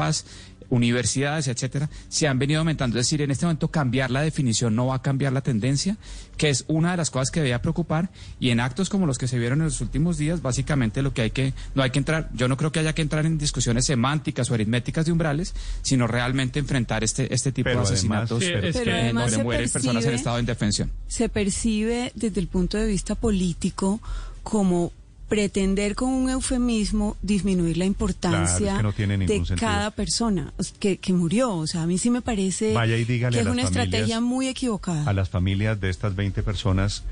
paz, universidades, etcétera, se han venido aumentando. Es decir, en este momento cambiar la definición no va a cambiar la tendencia, que es una de las cosas que debía preocupar. Y en actos como los que se vieron en los últimos días, básicamente lo que hay que, no hay que entrar, yo no creo que haya que entrar en discusiones semánticas o aritméticas de umbrales, sino realmente enfrentar este, este tipo de asesinatos donde mueren personas en estado de indefensión. Se percibe desde el punto de vista político como pretender con un eufemismo disminuir la importancia de cada persona que, que, murió. O sea, a mí sí me parece que es una estrategia muy equivocada. A las familias de estas 20 personas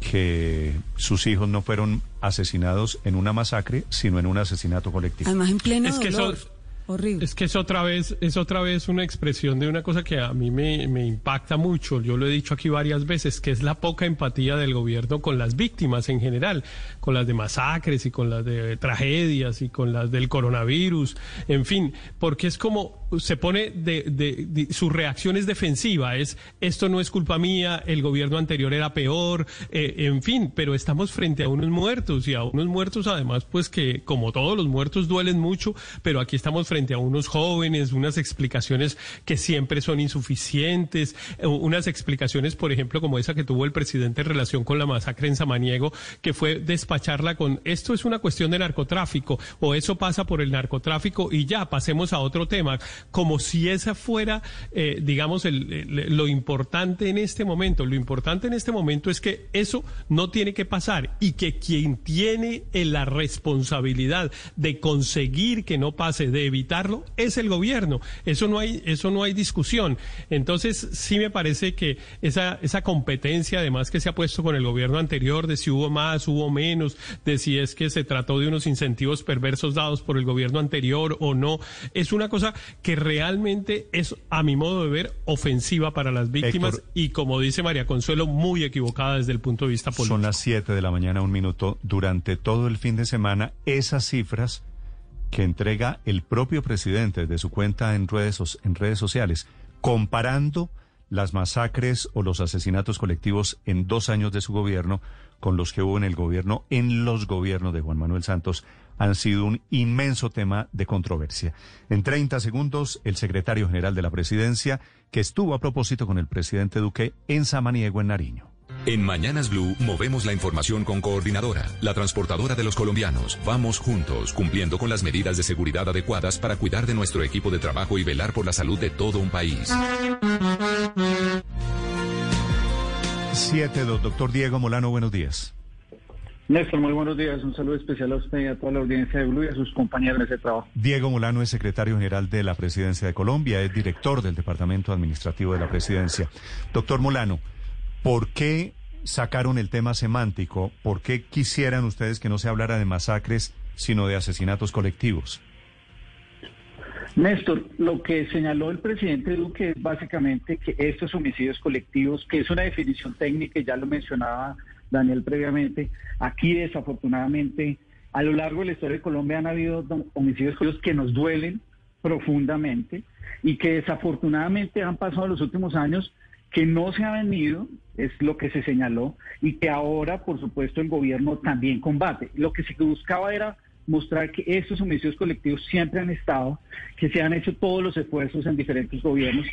que sus hijos no fueron asesinados en una masacre, sino en un asesinato colectivo. Además, en pleno dolor. Es que es otra vez, es otra vez una expresión de una cosa que a mí me, me, impacta mucho. Yo lo he dicho aquí varias veces, que es la poca empatía del gobierno con las víctimas en general, con las de masacres y con las de tragedias y con las del coronavirus, en fin, porque es como se pone de, de, su reacción es defensiva, es esto no es culpa mía, el gobierno anterior era peor, eh, en fin, pero estamos frente a unos muertos y a unos muertos además pues que como todos los muertos duelen mucho, pero aquí estamos frente a unos jóvenes, unas explicaciones que siempre son insuficientes, eh, unas explicaciones por ejemplo como esa que tuvo el presidente en relación con la masacre en Samaniego, que fue despacharla con esto es una cuestión de narcotráfico o eso pasa por el narcotráfico y ya pasemos a otro tema como si esa fuera, eh, digamos, lo importante en este momento. Lo importante en este momento es que eso no tiene que pasar y que quien tiene la responsabilidad de conseguir que no pase, de evitarlo, es el gobierno. Eso no hay, eso no hay discusión. Entonces, sí me parece que esa, esa competencia, además que se ha puesto con el gobierno anterior, de si hubo más, hubo menos, de si es que se trató de unos incentivos perversos dados por el gobierno anterior o no, es una cosa que que realmente es, a mi modo de ver, ofensiva para las víctimas y, como dice María Consuelo, muy equivocada desde el punto de vista político. Son las 7 de la mañana, un minuto. Durante todo el fin de semana, esas cifras que entrega el propio presidente de su cuenta en redes, en redes sociales, comparando las masacres o los asesinatos colectivos en dos años de su gobierno con los que hubo en el gobierno, en los gobiernos de Juan Manuel Santos, han sido un inmenso tema de controversia. En 30 segundos, el secretario general de la presidencia, que estuvo a propósito con el presidente Duque en Samaniego, en Nariño. En Mañanas Blue movemos la información con Coordinadora, la transportadora de los colombianos. Vamos juntos, cumpliendo con las medidas de seguridad adecuadas para cuidar de nuestro equipo de trabajo y velar por la salud de todo un país. Siete, doctor Diego Molano, buenos días. Néstor, muy buenos días. Un saludo especial a usted y a toda la audiencia de Blue y a sus compañeros de ese trabajo. Diego Molano es secretario general de la Presidencia de Colombia, es director del Departamento Administrativo de la Presidencia. Doctor Molano, ¿por qué sacaron el tema semántico? ¿Por qué quisieran ustedes que no se hablara de masacres, sino de asesinatos colectivos? Néstor, lo que señaló el presidente Duque es básicamente que estos homicidios colectivos, que es una definición técnica, ya lo mencionaba Daniel previamente. Aquí desafortunadamente a lo largo de la historia de Colombia han habido homicidios que nos duelen profundamente y que desafortunadamente han pasado los últimos años que no se ha venido, es lo que se señaló, y que ahora, por supuesto, el gobierno también combate. Lo que se buscaba era mostrar que estos homicidios colectivos siempre han estado, que se han hecho todos los esfuerzos en diferentes gobiernos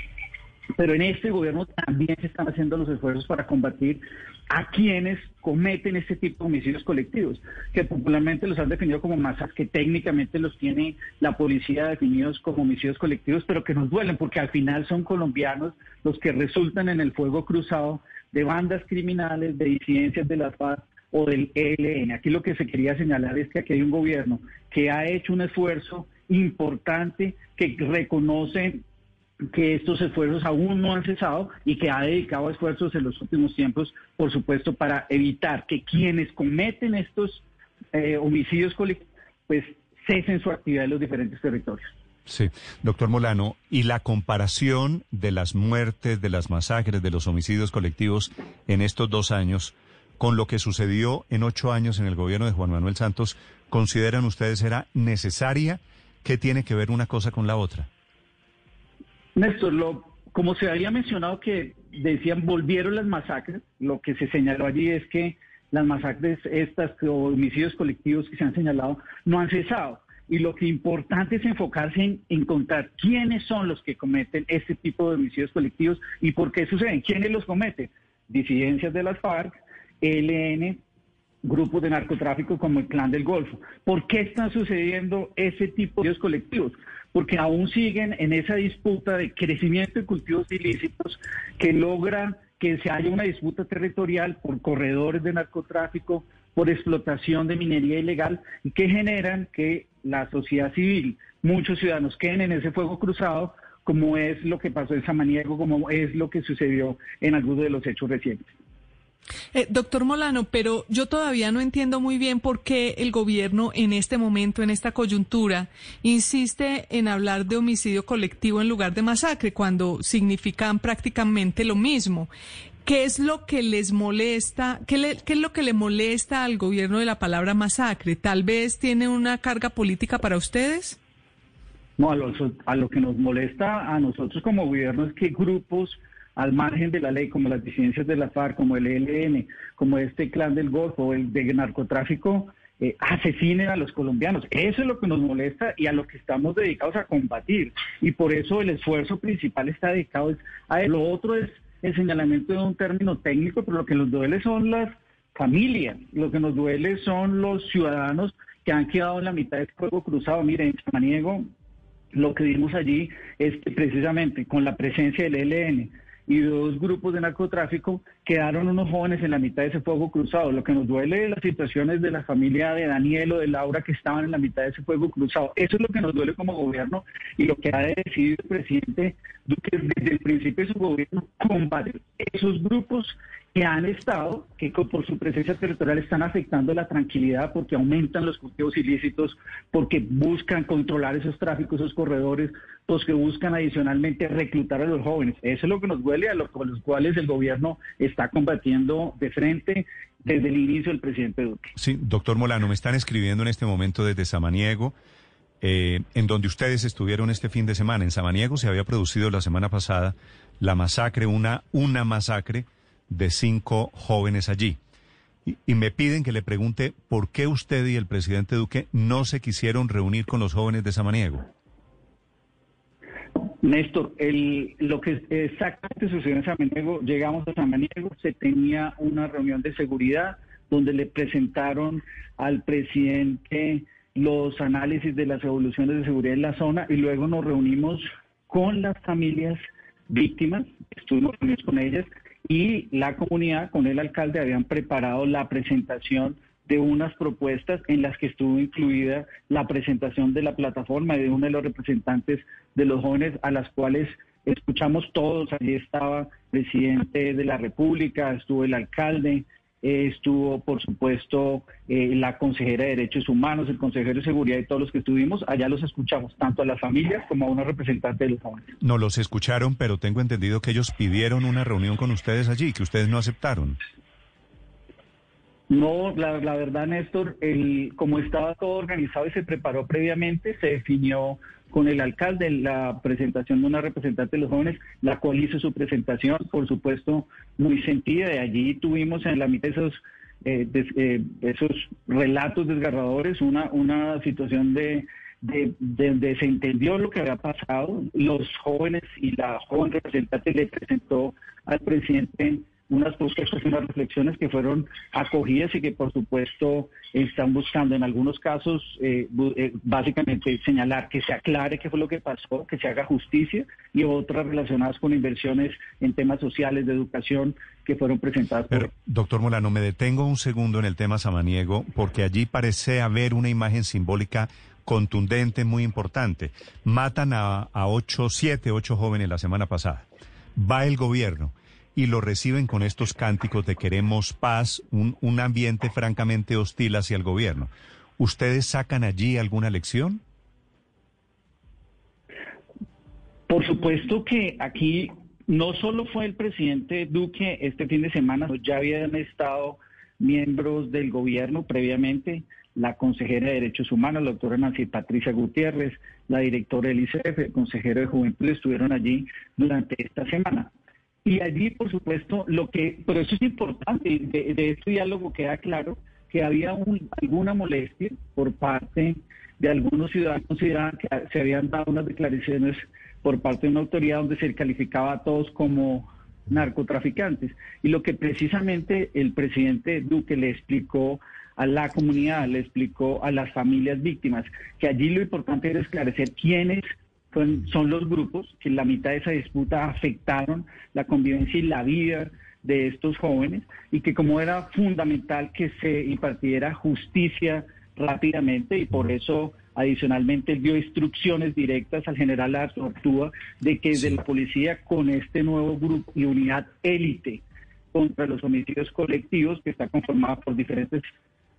pero en este gobierno también se están haciendo los esfuerzos para combatir a quienes cometen este tipo de homicidios colectivos, que popularmente los han definido como masas, que técnicamente los tiene la policía definidos como homicidios colectivos, pero que nos duelen porque al final son colombianos los que resultan en el fuego cruzado de bandas criminales, de disidencias de la FARC o del ELN. Aquí lo que se quería señalar es que aquí hay un gobierno que ha hecho un esfuerzo importante, que reconoce que estos esfuerzos aún no han cesado y que ha dedicado esfuerzos en los últimos tiempos, por supuesto, para evitar que quienes cometen estos eh, homicidios colectivos, pues cesen su actividad en los diferentes territorios. Sí, doctor Molano, y la comparación de las muertes, de las masacres, de los homicidios colectivos en estos dos años con lo que sucedió en ocho años en el gobierno de Juan Manuel Santos, ¿consideran ustedes era necesaria? ¿Qué tiene que ver una cosa con la otra? Néstor, lo, como se había mencionado que decían volvieron las masacres, lo que se señaló allí es que las masacres estas o homicidios colectivos que se han señalado no han cesado. y lo que importante es enfocarse en encontrar quiénes son los que cometen este tipo de homicidios colectivos y por qué suceden, quiénes los cometen. Disidencias de las FARC, ELN, grupos de narcotráfico como el Clan del Golfo. ¿Por qué están sucediendo ese tipo de colectivos? Porque aún siguen en esa disputa de crecimiento de cultivos ilícitos que logra que se haya una disputa territorial por corredores de narcotráfico, por explotación de minería ilegal y que generan que la sociedad civil, muchos ciudadanos queden en ese fuego cruzado, como es lo que pasó en Samaniego, como es lo que sucedió en algunos de los hechos recientes. Eh, doctor Molano, pero yo todavía no entiendo muy bien por qué el gobierno en este momento, en esta coyuntura, insiste en hablar de homicidio colectivo en lugar de masacre, cuando significan prácticamente lo mismo. ¿Qué es lo que les molesta? ¿Qué, ¿Qué, es lo que le molesta al gobierno de la palabra masacre? ¿Tal vez tiene una carga política para ustedes? No, a lo, a lo que nos molesta a nosotros como gobierno es que grupos al margen de la ley, como las disidencias de la FARC, como el ELN, como este clan del Golfo, el de narcotráfico, eh, asesinen a los colombianos. Eso es lo que nos molesta y a lo que estamos dedicados a combatir. Y por eso el esfuerzo principal está dedicado a eso. Lo otro es el señalamiento de un término técnico, pero lo que nos duele son las familias, lo que nos duele son los ciudadanos que han quedado en la mitad del fuego cruzado. Miren, en Samaniego lo que vimos allí es que precisamente con la presencia del ELN, y dos grupos de narcotráfico, quedaron unos jóvenes en la mitad de ese fuego cruzado. Lo que nos duele es las situaciones de la familia de Daniel o de Laura que estaban en la mitad de ese fuego cruzado. Eso es lo que nos duele como gobierno y lo que ha decidido el presidente Duque desde el principio de su gobierno, combatir esos grupos que han estado, que por su presencia territorial están afectando la tranquilidad porque aumentan los cultivos ilícitos, porque buscan controlar esos tráficos, esos corredores, los que buscan adicionalmente reclutar a los jóvenes. Eso es lo que nos duele, a los, cuales el gobierno está combatiendo de frente desde el inicio del presidente Duque. Sí, doctor Molano, me están escribiendo en este momento desde Samaniego. Eh, en donde ustedes estuvieron este fin de semana. En Samaniego se había producido la semana pasada la masacre, una, una masacre de cinco jóvenes allí. Y, me piden que le pregunte por qué usted y el presidente Duque no se quisieron reunir con los jóvenes de Samaniego. Néstor, el, lo que exactamente sucedió en Samaniego, llegamos a Samaniego, se tenía una reunión de seguridad donde le presentaron al presidente los análisis de las evoluciones de seguridad en la zona y luego nos reunimos con las familias víctimas, estuvimos reunidos con ellas y la comunidad con el alcalde habían preparado la presentación de unas propuestas en las que estuvo incluida la presentación de la plataforma de uno de los representantes de los jóvenes a las cuales escuchamos todos. Allí estaba el presidente de la República, estuvo el alcalde, estuvo, por supuesto, eh, la consejera de Derechos Humanos, el consejero de Seguridad y todos los que estuvimos. Allá los escuchamos, tanto a las familias como a una representante de los jóvenes. No los escucharon, pero tengo entendido que ellos pidieron una reunión con ustedes allí, que ustedes no aceptaron. No, la, la verdad, Néstor, el, como estaba todo organizado y se preparó previamente, se definió con el alcalde la presentación de una representante de los jóvenes, la cual hizo su presentación, por supuesto, muy sentida. De allí tuvimos en la mitad esos, eh, eh, esos relatos desgarradores, una, una situación de, de, de, se entendió lo que había pasado. Los jóvenes y la joven representante le presentó al presidente unas propuestas y unas reflexiones que fueron acogidas y que por supuesto están buscando en algunos casos eh, eh, básicamente señalar que se aclare qué fue lo que pasó, que se haga justicia y otras relacionadas con inversiones en temas sociales de educación que fueron presentadas. Pero, doctor Molano, me detengo un segundo en el tema samaniego porque allí parece haber una imagen simbólica contundente, muy importante. Matan a, a ocho, siete, ocho jóvenes la semana pasada. Va el gobierno y lo reciben con estos cánticos de queremos paz, un, un ambiente francamente hostil hacia el gobierno. ¿Ustedes sacan allí alguna lección? Por supuesto que aquí no solo fue el presidente Duque este fin de semana, ya habían estado miembros del gobierno previamente, la consejera de Derechos Humanos, la doctora Nancy Patricia Gutiérrez, la directora del ICF, el consejero de Juventud, estuvieron allí durante esta semana. Y allí, por supuesto, lo que, pero eso es importante, de, este diálogo queda claro que había alguna molestia por parte de algunos ciudadanos consideraban que se habían dado unas declaraciones por parte de una autoridad donde se calificaba a todos como narcotraficantes. Y lo que precisamente el presidente Duque le explicó a la comunidad, le explicó a las familias víctimas, que allí lo importante era esclarecer quiénes son, los grupos que en la mitad de esa disputa afectaron la convivencia y la vida de estos jóvenes y que como era fundamental que se impartiera justicia rápidamente y por eso adicionalmente dio instrucciones directas al general Artúa de que desde la policía con este nuevo grupo y unidad élite contra los homicidios colectivos que está conformada por diferentes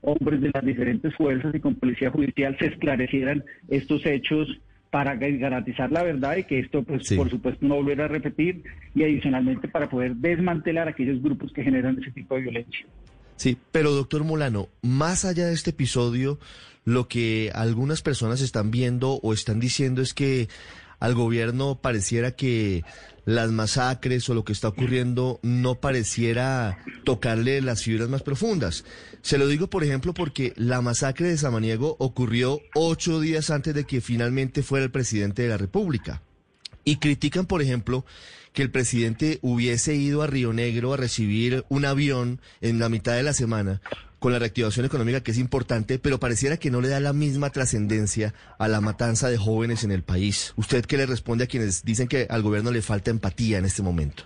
hombres de las diferentes fuerzas y con policía judicial se esclarecieran estos hechos para garantizar la verdad y que esto, pues, por supuesto, no volviera a repetir y adicionalmente para poder desmantelar aquellos grupos que generan ese tipo de violencia. Sí, pero doctor Molano, más allá de este episodio, lo que algunas personas están viendo o están diciendo es que al gobierno pareciera que las masacres o lo que está ocurriendo no pareciera tocarle las fibras más profundas. Se lo digo, por ejemplo, porque la masacre de Samaniego ocurrió ocho días antes de que finalmente fuera el presidente de la República. Y critican, por ejemplo, que el presidente hubiese ido a Río Negro a recibir un avión en la mitad de la semana con la reactivación económica que es importante, pero pareciera que no le da la misma trascendencia a la matanza de jóvenes en el país. ¿Usted qué le responde a quienes dicen que al gobierno le falta empatía en este momento?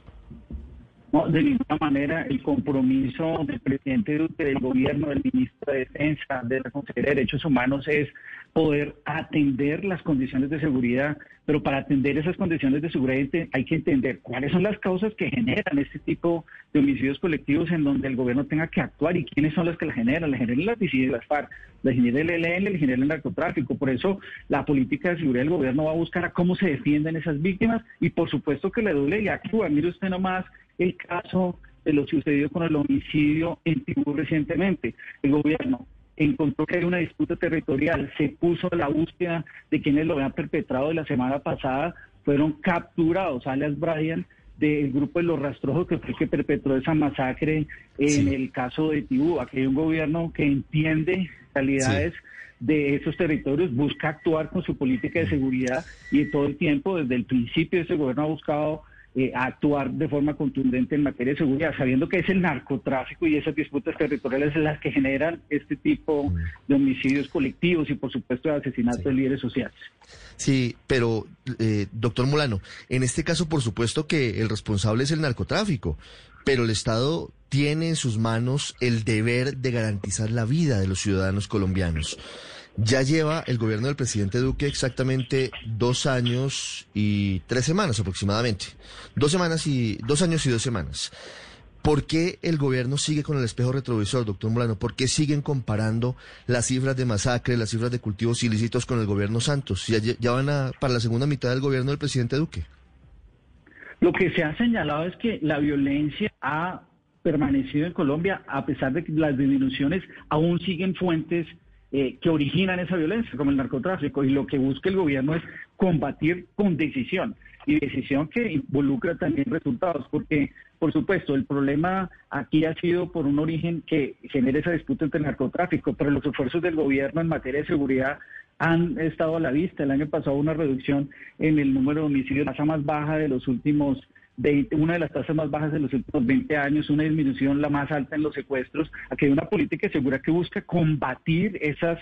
No, de ninguna manera el compromiso del presidente del gobierno, del ministro de Defensa, de la Consejería de Derechos Humanos es poder atender las condiciones de seguridad, pero para atender esas condiciones de seguridad hay que entender cuáles son las causas que generan este tipo de homicidios colectivos en donde el gobierno tenga que actuar y quiénes son las que la generan. La generan las disidencias, las FARC, la genera el ELN, la genera el narcotráfico. Por eso la política de seguridad del gobierno va a buscar a cómo se defienden esas víctimas y por supuesto que le duele y actúa. Mire usted nomás el caso de lo sucedido con el homicidio en Tibú recientemente. El gobierno encontró que hay una disputa territorial, se puso la búsqueda de quienes lo habían perpetrado de la semana pasada, fueron capturados, alias Brian, del grupo de los rastrojos que fue el que perpetró esa masacre en el caso de Tibú. Aquí hay un gobierno que entiende realidades de esos territorios, busca actuar con su política de seguridad y todo el tiempo, desde el principio, ese gobierno ha buscado eh, actuar de forma contundente en materia de seguridad, sabiendo que es el narcotráfico y esas disputas territoriales las que generan este tipo mm. de homicidios colectivos y por supuesto de asesinatos de líderes sociales. Sí, pero eh, doctor Molano, en este caso por supuesto que el responsable es el narcotráfico, pero el Estado tiene en sus manos el deber de garantizar la vida de los ciudadanos colombianos. Ya lleva el gobierno del presidente Duque exactamente dos años y tres semanas aproximadamente. Dos semanas y dos años y dos semanas. ¿Por qué el gobierno sigue con el espejo retrovisor, doctor Molano? ¿Por qué siguen comparando las cifras de masacre, las cifras de cultivos ilícitos con el gobierno Santos? Ya, van para la segunda mitad del gobierno del presidente Duque. Lo que se ha señalado es que la violencia ha permanecido en Colombia, a pesar de que las disminuciones aún siguen fuentes eh, que originan esa violencia, como el narcotráfico, y lo que busca el gobierno es combatir con decisión, y decisión que involucra también resultados, porque, por supuesto, el problema aquí ha sido por un origen que genera esa disputa entre el narcotráfico, pero los esfuerzos del gobierno en materia de seguridad han estado a la vista. El año pasado una reducción en el número de homicidios, la tasa más baja de los últimos una de las tasas más bajas de los últimos 20 años, una disminución la más alta en los secuestros. Aquí hay una política segura que busca combatir esas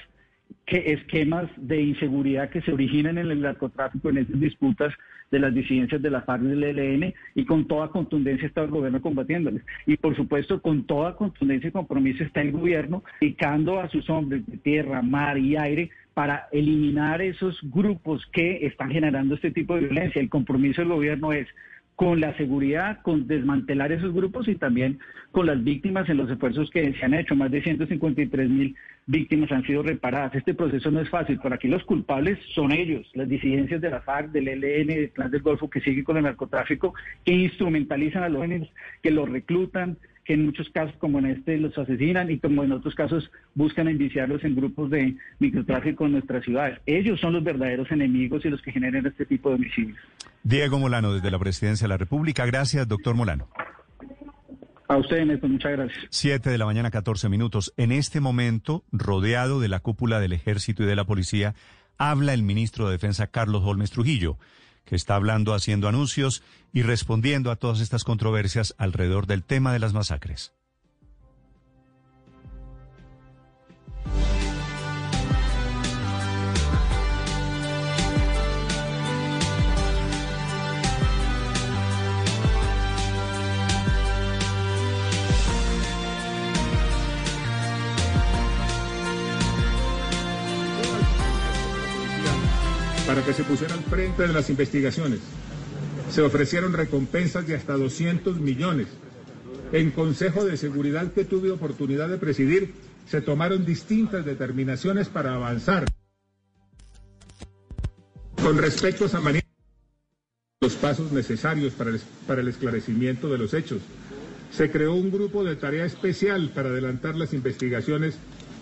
esquemas de inseguridad que se originan en el narcotráfico, en esas disputas de las disidencias de la FARC del ELN, y con toda contundencia está el gobierno combatiéndoles. Y por supuesto, con toda contundencia y compromiso está el gobierno dedicando a sus hombres de tierra, mar y aire para eliminar esos grupos que están generando este tipo de violencia. El compromiso del gobierno es con la seguridad, con desmantelar esos grupos y también con las víctimas en los esfuerzos que se han hecho. Más de 153 mil víctimas han sido reparadas. Este proceso no es fácil, pero aquí los culpables son ellos, las disidencias de la FARC, del ELN, del Plan del Golfo que sigue con el narcotráfico, que instrumentalizan a los jóvenes, que los reclutan, que en muchos casos, como en este, los asesinan y como en otros casos buscan enviciarlos en grupos de microtráfico en nuestras ciudades. Ellos son los verdaderos enemigos y los que generan este tipo de homicidios. Diego Molano, desde la Presidencia de la República. Gracias, doctor Molano. A usted, Néstor, muchas gracias. Siete de la mañana, 14 minutos. En este momento, rodeado de la cúpula del ejército y de la policía, habla el ministro de Defensa, Carlos Holmes Trujillo, que está hablando, haciendo anuncios y respondiendo a todas estas controversias alrededor del tema de las masacres. Para que se pusiera al frente de las investigaciones. Se ofrecieron recompensas de hasta 200 millones. En Consejo de Seguridad que tuve oportunidad de presidir, se tomaron distintas determinaciones para avanzar. Con respecto a San los pasos necesarios para el, para el esclarecimiento de los hechos. Se creó un grupo de tarea especial para adelantar las investigaciones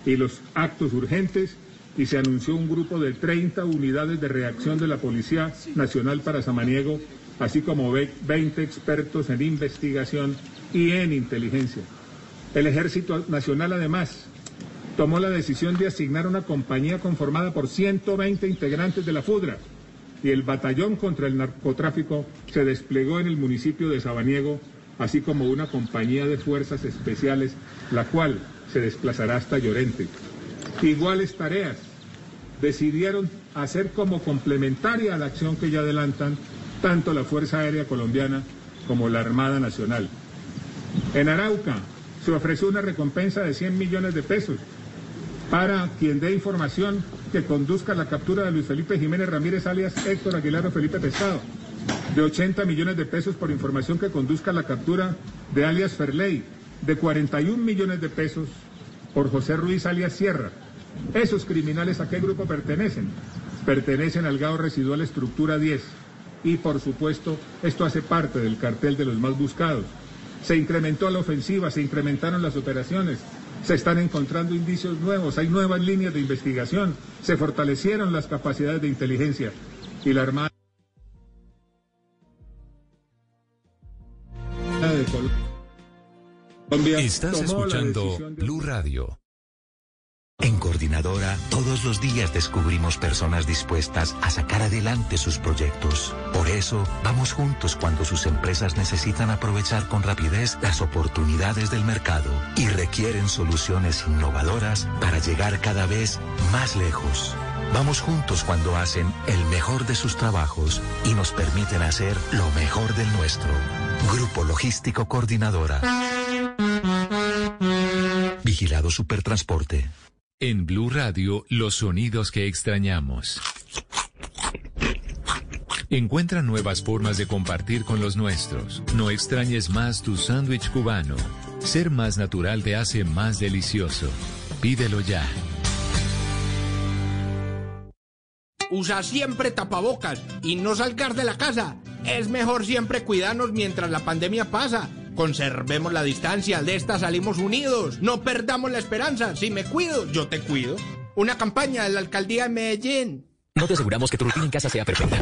y los actos urgentes y se anunció un grupo de 30 unidades de reacción de la Policía Nacional para Samaniego, así como 20 expertos en investigación y en inteligencia. El Ejército Nacional, además, tomó la decisión de asignar una compañía conformada por 120 integrantes de la FUDRA y el batallón contra el narcotráfico se desplegó en el municipio de Sabaniego, así como una compañía de fuerzas especiales, la cual se desplazará hasta Llorente. Iguales tareas decidieron hacer como complementaria a la acción que ya adelantan tanto la Fuerza Aérea Colombiana como la Armada Nacional. En Arauca se ofreció una recompensa de 100 millones de pesos para quien dé información que conduzca a la captura de Luis Felipe Jiménez Ramírez alias Héctor Aguilar o Felipe Pescado, de 80 millones de pesos por información que conduzca a la captura de alias Ferley, de 41 millones de pesos por José Ruiz alias Sierra, ¿Esos criminales a qué grupo pertenecen? Pertenecen al GAO residual estructura 10. Y por supuesto, esto hace parte del cartel de los más buscados. Se incrementó la ofensiva, se incrementaron las operaciones, se están encontrando indicios nuevos, hay nuevas líneas de investigación, se fortalecieron las capacidades de inteligencia y la Armada de Colombia. Estás escuchando Blue Radio. En Coordinadora, todos los días descubrimos personas dispuestas a sacar adelante sus proyectos. Por eso, vamos juntos cuando sus empresas necesitan aprovechar con rapidez las oportunidades del mercado y requieren soluciones innovadoras para llegar cada vez más lejos. Vamos juntos cuando hacen el mejor de sus trabajos y nos permiten hacer lo mejor del nuestro. Grupo Logístico Coordinadora. Vigilado Supertransporte. En Blue Radio, los sonidos que extrañamos. Encuentra nuevas formas de compartir con los nuestros. No extrañes más tu sándwich cubano. Ser más natural te hace más delicioso. Pídelo ya. Usa siempre tapabocas y no salgas de la casa. Es mejor siempre cuidarnos mientras la pandemia pasa. Conservemos la distancia, de esta salimos unidos. No perdamos la esperanza. Si me cuido, yo te cuido. Una campaña de la alcaldía de Medellín. No te aseguramos que tu rutina en casa sea perfecta,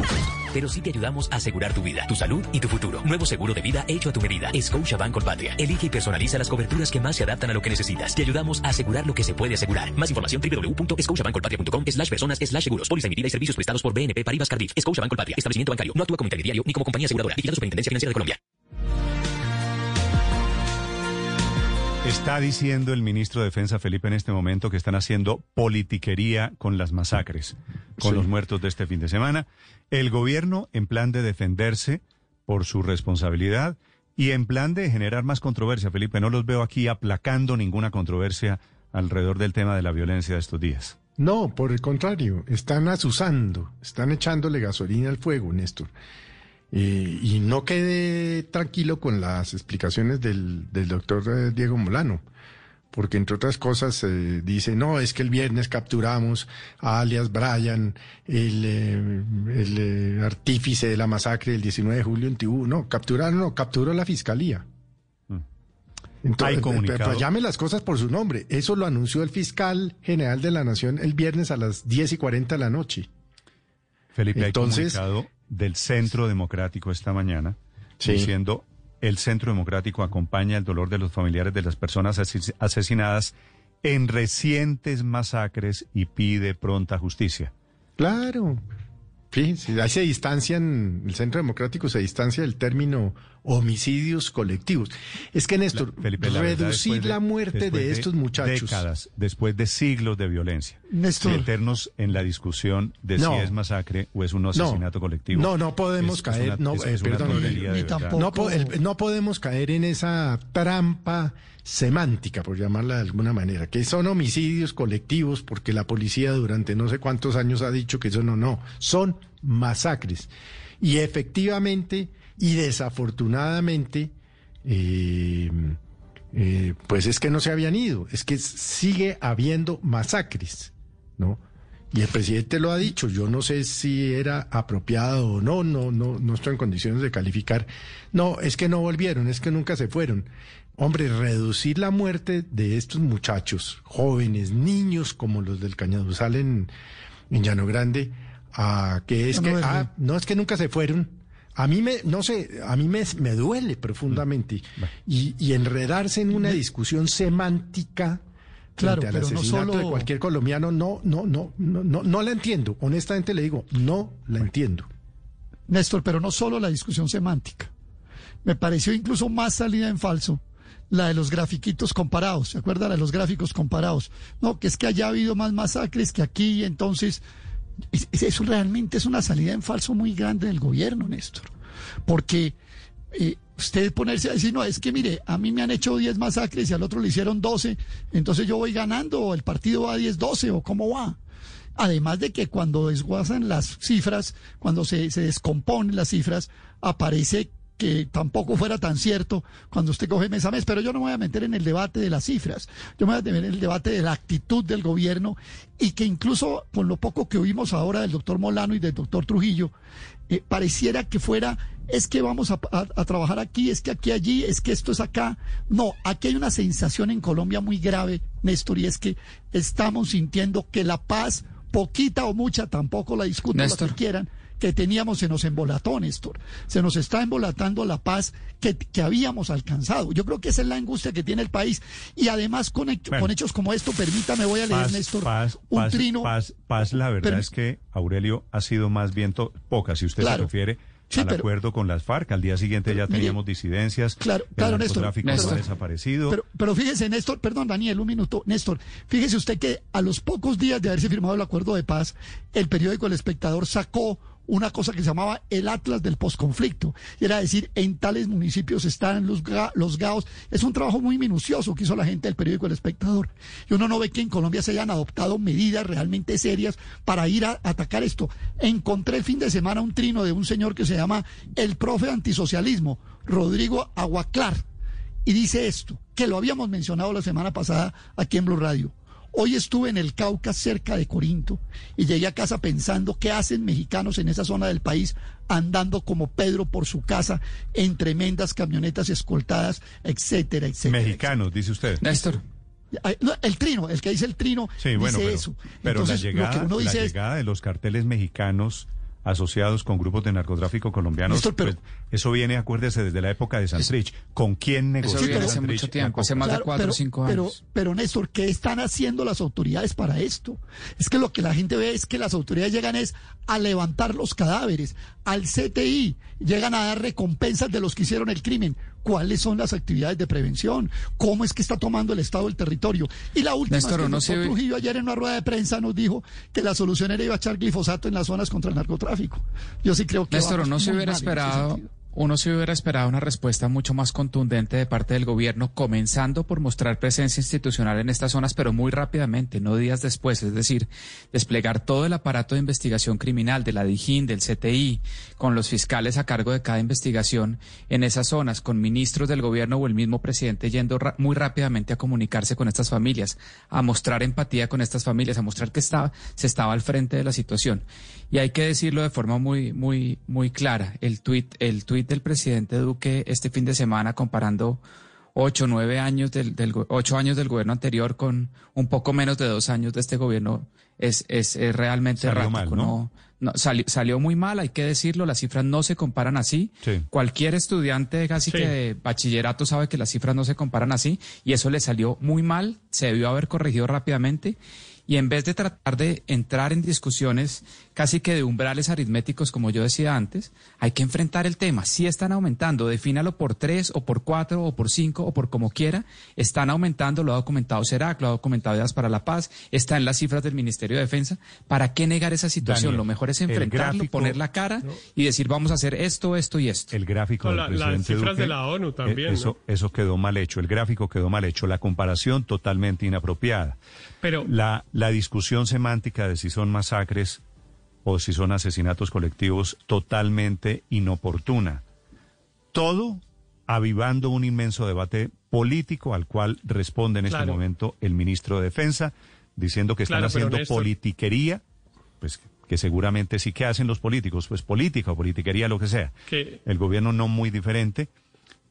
pero sí te ayudamos a asegurar tu vida, tu salud y tu futuro. Nuevo seguro de vida hecho a tu medida. Scotiabank Colpatria. Elige y personaliza las coberturas que más se adaptan a lo que necesitas. Te ayudamos a asegurar lo que se puede asegurar. Más información www.scotiabankcolpatria.com slash personas slash seguros. Póliza emitida y servicios prestados por BNP Paribas Cardiff. Scotiabank Colpatria. Establecimiento bancario. No actúa como intermediario ni como compañía aseguradora. Vigilado Superintendencia Financiera de Colombia. Está diciendo el ministro de Defensa Felipe en este momento que están haciendo politiquería con las masacres, con los muertos de este fin de semana. El gobierno en plan de defenderse por su responsabilidad y en plan de generar más controversia. Felipe, no los veo aquí aplacando ninguna controversia alrededor del tema de la violencia de estos días. No, por el contrario, están asusando, están echándole gasolina al fuego, Néstor. Eh, y no quede tranquilo con las explicaciones del, del doctor eh, Diego Molano, porque entre otras cosas eh, dice, no, es que el viernes capturamos a alias Brian, el, el artífice de la masacre del 19 de julio en Tibú. No, capturaron, no, capturó la fiscalía. Mm. Entonces, llame las cosas por su nombre. Eso lo anunció el fiscal general de la Nación el viernes a las 10 y 40 de la noche. Felipe, Entonces, del Centro Democrático esta mañana, diciendo el Centro Democrático acompaña el dolor de los familiares de las personas asesinadas en recientes masacres y pide pronta justicia. Claro. Fíjense, ahí se distancian, el Centro Democrático se distancia del término homicidios colectivos. Es que, Néstor, reducir la muerte de, estos muchachos. Décadas, después de siglos de violencia. Néstor. Meternos en la discusión de si es masacre o es un asesinato colectivo. No, no podemos caer, no, perdón, no podemos caer en esa trampa semántica, por llamarla de alguna manera, que son homicidios colectivos, porque la policía durante no sé cuántos años ha dicho que eso no, no, son masacres. Y efectivamente y desafortunadamente, eh, eh, pues es que no se habían ido, es que sigue habiendo masacres, ¿no? Y el presidente lo ha dicho, yo no sé si era apropiado o no, no, no, no estoy en condiciones de calificar. No, es que no volvieron, es que nunca se fueron. Hombre, reducir la muerte de estos muchachos, jóvenes, niños como los del Cañaduzal en, en Llano Grande, a que es que, ah, no es que nunca se fueron. A mí me, no sé, a mí me, me duele profundamente. Mm, y, y, enredarse en una discusión semántica claro, al asesinato de cualquier colombiano, no, no, no, no, no, no la entiendo. Honestamente le digo, no la entiendo. Néstor, pero no solo la discusión semántica. Me pareció incluso más salida en falso la de los grafiquitos comparados, ¿se acuerdan de los gráficos comparados? No, que es que haya habido más masacres que aquí, entonces eso realmente es una salida en falso muy grande del gobierno, Néstor, porque eh, usted ponerse a decir, no, es que mire, a mí me han hecho 10 masacres y al otro le hicieron 12, entonces yo voy ganando, o el partido va a 10-12, o cómo va. Además de que cuando desguazan las cifras, cuando se, se descomponen las cifras, aparece que tampoco fuera tan cierto cuando usted coge mes a mes, pero yo no me voy a meter en el debate de las cifras, yo me voy a meter en el debate de la actitud del gobierno y que incluso con lo poco que oímos ahora del doctor Molano y del doctor Trujillo, eh, pareciera que fuera, es que vamos a, a, trabajar aquí, es que aquí, allí, es que esto es acá. No, aquí hay una sensación en Colombia muy grave, Néstor, y es que estamos sintiendo que la paz, poquita o mucha, tampoco la discutan lo que quieran, que teníamos se nos embolató, Néstor. Se nos está embolatando la paz que, que, habíamos alcanzado. Yo creo que esa es la angustia que tiene el país. Y además con, con hechos como esto, permítame, voy a leer, Néstor, un trino. Paz, paz, la verdad es que, Aurelio, ha sido más viento poca, si usted se refiere al acuerdo con las FARC. Al día siguiente ya teníamos disidencias. Claro, claro, Néstor. Néstor. desaparecido. Pero, pero, fíjese, Néstor, perdón, Daniel, un minuto. Néstor, fíjese usted que a los pocos días de haberse firmado el acuerdo de paz, el periódico El Espectador sacó una cosa que se llamaba el Atlas del posconflicto. Y era decir, en tales municipios están los, los GAOs. Es un trabajo muy minucioso que hizo la gente del periódico El Espectador. Y uno no ve que en Colombia se hayan adoptado medidas realmente serias para ir a atacar esto. Encontré el fin de semana un trino de un señor que se llama el profe antisocialismo, Rodrigo Aguaclar. Y dice esto, que lo habíamos mencionado la semana pasada aquí en Blue Radio. Hoy estuve en el Cauca, cerca de Corinto, y llegué a casa pensando qué hacen mexicanos en esa zona del país andando como Pedro por su casa en tremendas camionetas escoltadas, etcétera, etcétera. Mexicanos, dice usted. Néstor. El trino, el que dice el trino, sí, bueno, dice eso. Pero la llegada, la llegada de los carteles mexicanos asociados con grupos de narcotráfico colombianos. pues, eso viene, acuérdese, desde la época de Santrich. ¿Con quién negoció hace mucho tiempo, hace más de cuatro o cinco años. Pero, pero, Néstor, ¿qué están haciendo las autoridades para esto? Es que lo que la gente ve es que las autoridades llegan es a levantar los cadáveres, al CTI, llegan a dar recompensas de los que hicieron el crimen cuáles son las actividades de prevención, cómo es que está tomando el Estado el territorio. Y la última, Néstor, que el doctor Trujillo ayer en una rueda de prensa nos dijo que la solución era ir a echar glifosato en las zonas contra el narcotráfico. Yo sí creo que... Néstor, no se hubiera esperado uno se hubiera esperado una respuesta mucho más contundente de parte del gobierno, comenzando por mostrar presencia institucional en estas zonas, pero muy rápidamente, no días después, es decir, desplegar todo el aparato de investigación criminal de la DIJÍN, del CTI, con los fiscales a cargo de cada investigación en esas zonas, con ministros del gobierno o el mismo presidente yendo muy rápidamente a comunicarse con estas familias, a mostrar empatía con estas familias, a mostrar que estaba, se estaba al frente de la situación. Y hay que decirlo de forma muy, muy, muy clara. El tuit, el tuit del presidente Duque este fin de semana comparando ocho, nueve años del, del, ocho años del gobierno anterior con un poco menos de dos años de este gobierno es, es, realmente errático. ¿no? no, salió muy mal, hay que decirlo, las cifras no se comparan así. Cualquier estudiante casi que de bachillerato sabe que las cifras no se comparan así y eso le salió muy mal, se debió haber corregido rápidamente y en vez de tratar de entrar en discusiones casi que de umbrales aritméticos, como yo decía antes, hay que enfrentar el tema. Si están aumentando, defínalo por tres o por cuatro o por cinco o por como quiera, están aumentando, lo ha documentado CERAC, lo ha documentado Ideas para la Paz, está en las cifras del Ministerio de Defensa. ¿Para qué negar esa situación? lo mejor es enfrentarlo, poner la cara y decir vamos a hacer esto, esto y esto. El gráfico del presidente las cifras de la ONU también. Eso, eso quedó mal hecho, el gráfico quedó mal hecho, la comparación totalmente inapropiada. Pero la, la discusión semántica de si son masacres o si son asesinatos colectivos totalmente inoportuna. Todo avivando un inmenso debate político al cual responde en este momento el ministro de Defensa, diciendo que están haciendo politiquería, pues que seguramente sí que hacen los políticos, pues política o politiquería, lo que sea. El gobierno no muy diferente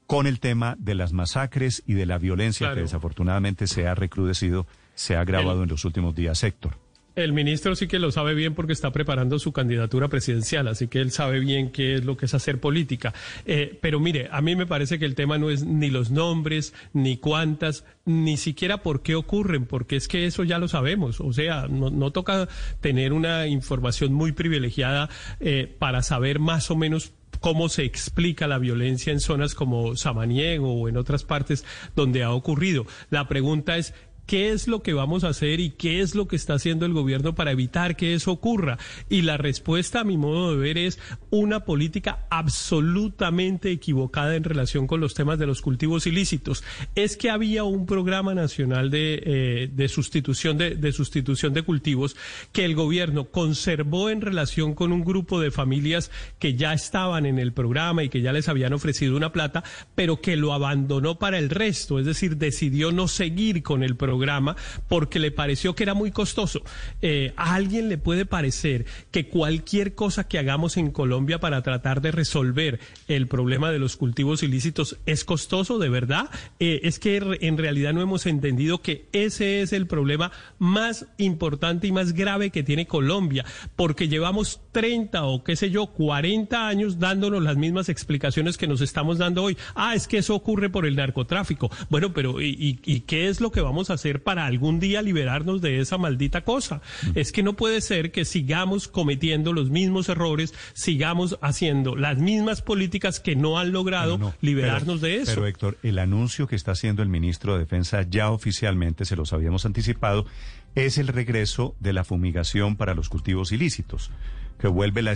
con el tema de las masacres y de la violencia que desafortunadamente se ha recrudecido, se ha agravado en los últimos días, Héctor. El ministro sí que lo sabe bien porque está preparando su candidatura presidencial, así que él sabe bien qué es lo que es hacer política. Eh, pero mire, a mí me parece que el tema no es ni los nombres, ni cuántas, ni siquiera por qué ocurren, porque es que eso ya lo sabemos. O sea, no, toca tener una información muy privilegiada eh, para saber más o menos cómo se explica la violencia en zonas como Samaniego o en otras partes donde ha ocurrido. La pregunta es, qué es lo que vamos a hacer y qué es lo que está haciendo el gobierno para evitar que eso ocurra. Y la respuesta, a mi modo de ver, es una política absolutamente equivocada en relación con los temas de los cultivos ilícitos. Es que había un programa nacional de, eh, de sustitución de, sustitución de cultivos que el gobierno conservó en relación con un grupo de familias que ya estaban en el programa y que ya les habían ofrecido una plata, pero que lo abandonó para el resto, es decir, decidió no seguir con el programa programa porque le pareció que era muy costoso. Eh, a alguien le puede parecer que cualquier cosa que hagamos en Colombia para tratar de resolver el problema de los cultivos ilícitos es costoso, de verdad. Eh, es que en realidad no hemos entendido que ese es el problema más importante y más grave que tiene Colombia, porque llevamos 30 o qué sé yo, 40 años dándonos las mismas explicaciones que nos estamos dando hoy. Ah, es que eso ocurre por el narcotráfico. Bueno, pero ¿y, y qué es lo que vamos a hacer? para algún día liberarnos de esa maldita cosa. Es que no puede ser que sigamos cometiendo los mismos errores, sigamos haciendo las mismas políticas que no han logrado liberarnos de eso. Pero Héctor, el anuncio que está haciendo el ministro de Defensa ya oficialmente, se los habíamos anticipado, es el regreso de la fumigación para los cultivos ilícitos que vuelve la,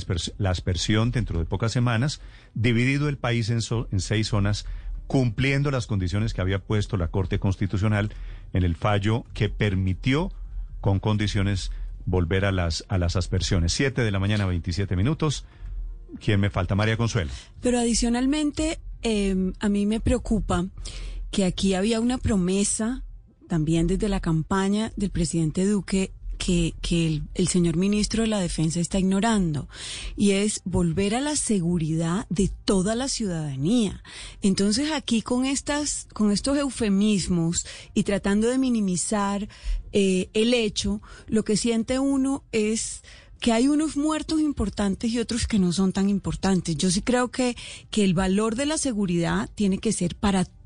aspersión dentro de pocas semanas, dividido el país en, en seis zonas cumpliendo las condiciones que había puesto la Corte Constitucional en el fallo que permitió con condiciones volver a las, a las aspersiones. Siete de la mañana, 27 minutos. ¿Quién me falta? María Consuelo. Pero adicionalmente, em, a mí me preocupa que aquí había una promesa también desde la campaña del presidente Duque que, el, señor ministro de la Defensa está ignorando y es volver a la seguridad de toda la ciudadanía. Entonces aquí con estas, con estos eufemismos y tratando de minimizar eh, el hecho, lo que siente uno es que hay unos muertos importantes y otros que no son tan importantes. Yo sí creo que, que el valor de la seguridad tiene que ser para todos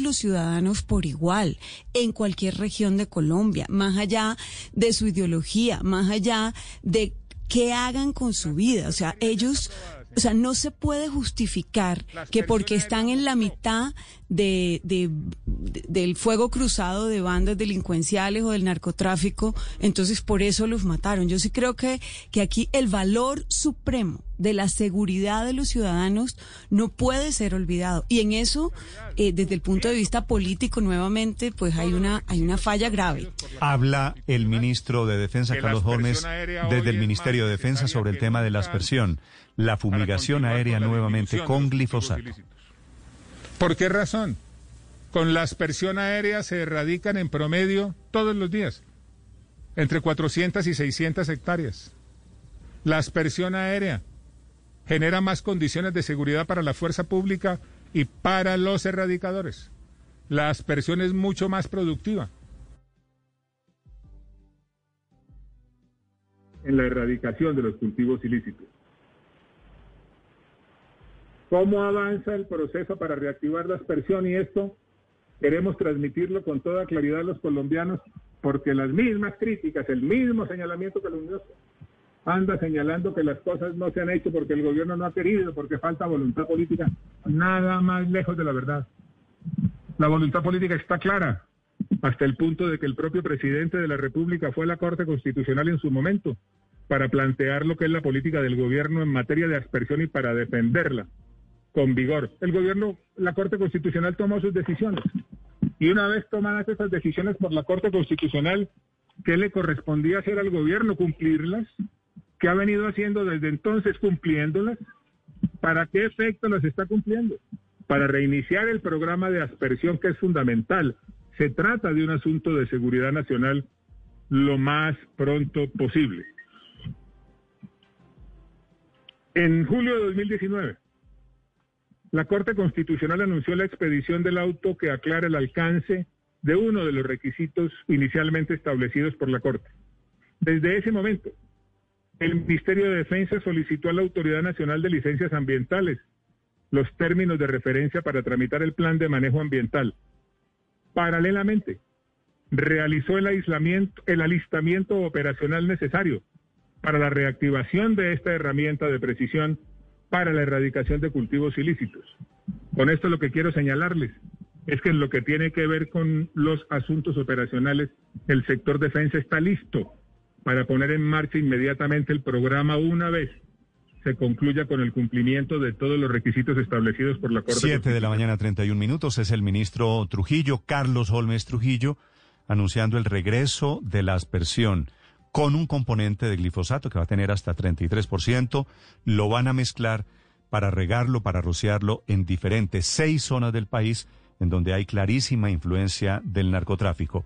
los ciudadanos por igual, en cualquier región de Colombia, más allá de su ideología, más allá de qué hagan con su vida. O sea, ellos o sea, no se puede justificar que porque están en la mitad de, del fuego cruzado de bandas delincuenciales o del narcotráfico, entonces por eso los mataron. Yo sí creo que, que aquí el valor supremo de la seguridad de los ciudadanos no puede ser olvidado. Y en eso, eh, desde el punto de vista político, nuevamente, pues hay una, hay una falla grave. Habla el ministro de Defensa, Carlos Gómez, desde el Ministerio de Defensa sobre el tema de la aspersión la fumigación aérea nuevamente con glifosato. ¿Por qué razón? Con la aspersión aérea se erradican en promedio todos los días entre 400 y 600 hectáreas. La aspersión aérea genera más condiciones de seguridad para la fuerza pública y para los erradicadores. La aspersión es mucho más productiva. en la erradicación de los cultivos ilícitos. ¿Cómo avanza el proceso para reactivar la aspersión? Y esto queremos transmitirlo con toda claridad a los colombianos, porque las mismas críticas, el mismo señalamiento que los anda señalando que las cosas no se han hecho porque el gobierno no ha querido, porque falta voluntad política, nada más lejos de la verdad. La voluntad política está clara, hasta el punto de que el propio presidente de la República fue a la Corte Constitucional en su momento para plantear lo que es la política del gobierno en materia de aspersión y para defenderla con vigor. El gobierno, la Corte Constitucional tomó sus decisiones. Y una vez tomadas esas decisiones por la Corte Constitucional, ¿qué le correspondía hacer al gobierno? Cumplirlas. ¿Qué ha venido haciendo desde entonces cumpliéndolas? ¿Para qué efecto las está cumpliendo? Para reiniciar el programa de aspersión que es fundamental. Se trata de un asunto de seguridad nacional lo más pronto posible. En julio de 2019, la Corte Constitucional anunció la expedición del auto que aclara el alcance de uno de los requisitos inicialmente establecidos por la Corte. Desde ese momento, el Ministerio de Defensa solicitó a la Autoridad Nacional de Licencias Ambientales los términos de referencia para tramitar el plan de manejo ambiental. Paralelamente, realizó el, aislamiento, el alistamiento operacional necesario para la reactivación de esta herramienta de precisión para la erradicación de cultivos ilícitos. Con esto lo que quiero señalarles es que en lo que tiene que ver con los asuntos operacionales, el sector defensa está listo para poner en marcha inmediatamente el programa una vez se concluya con el cumplimiento de todos los requisitos establecidos por la Corte. Siete de la mañana, 31 minutos. Es el ministro Trujillo, Carlos Holmes Trujillo, anunciando el regreso de la aspersión con un componente de glifosato que va a tener hasta 33%. Lo van a mezclar para regarlo, para rociarlo en diferentes seis zonas del país en donde hay clarísima influencia del narcotráfico.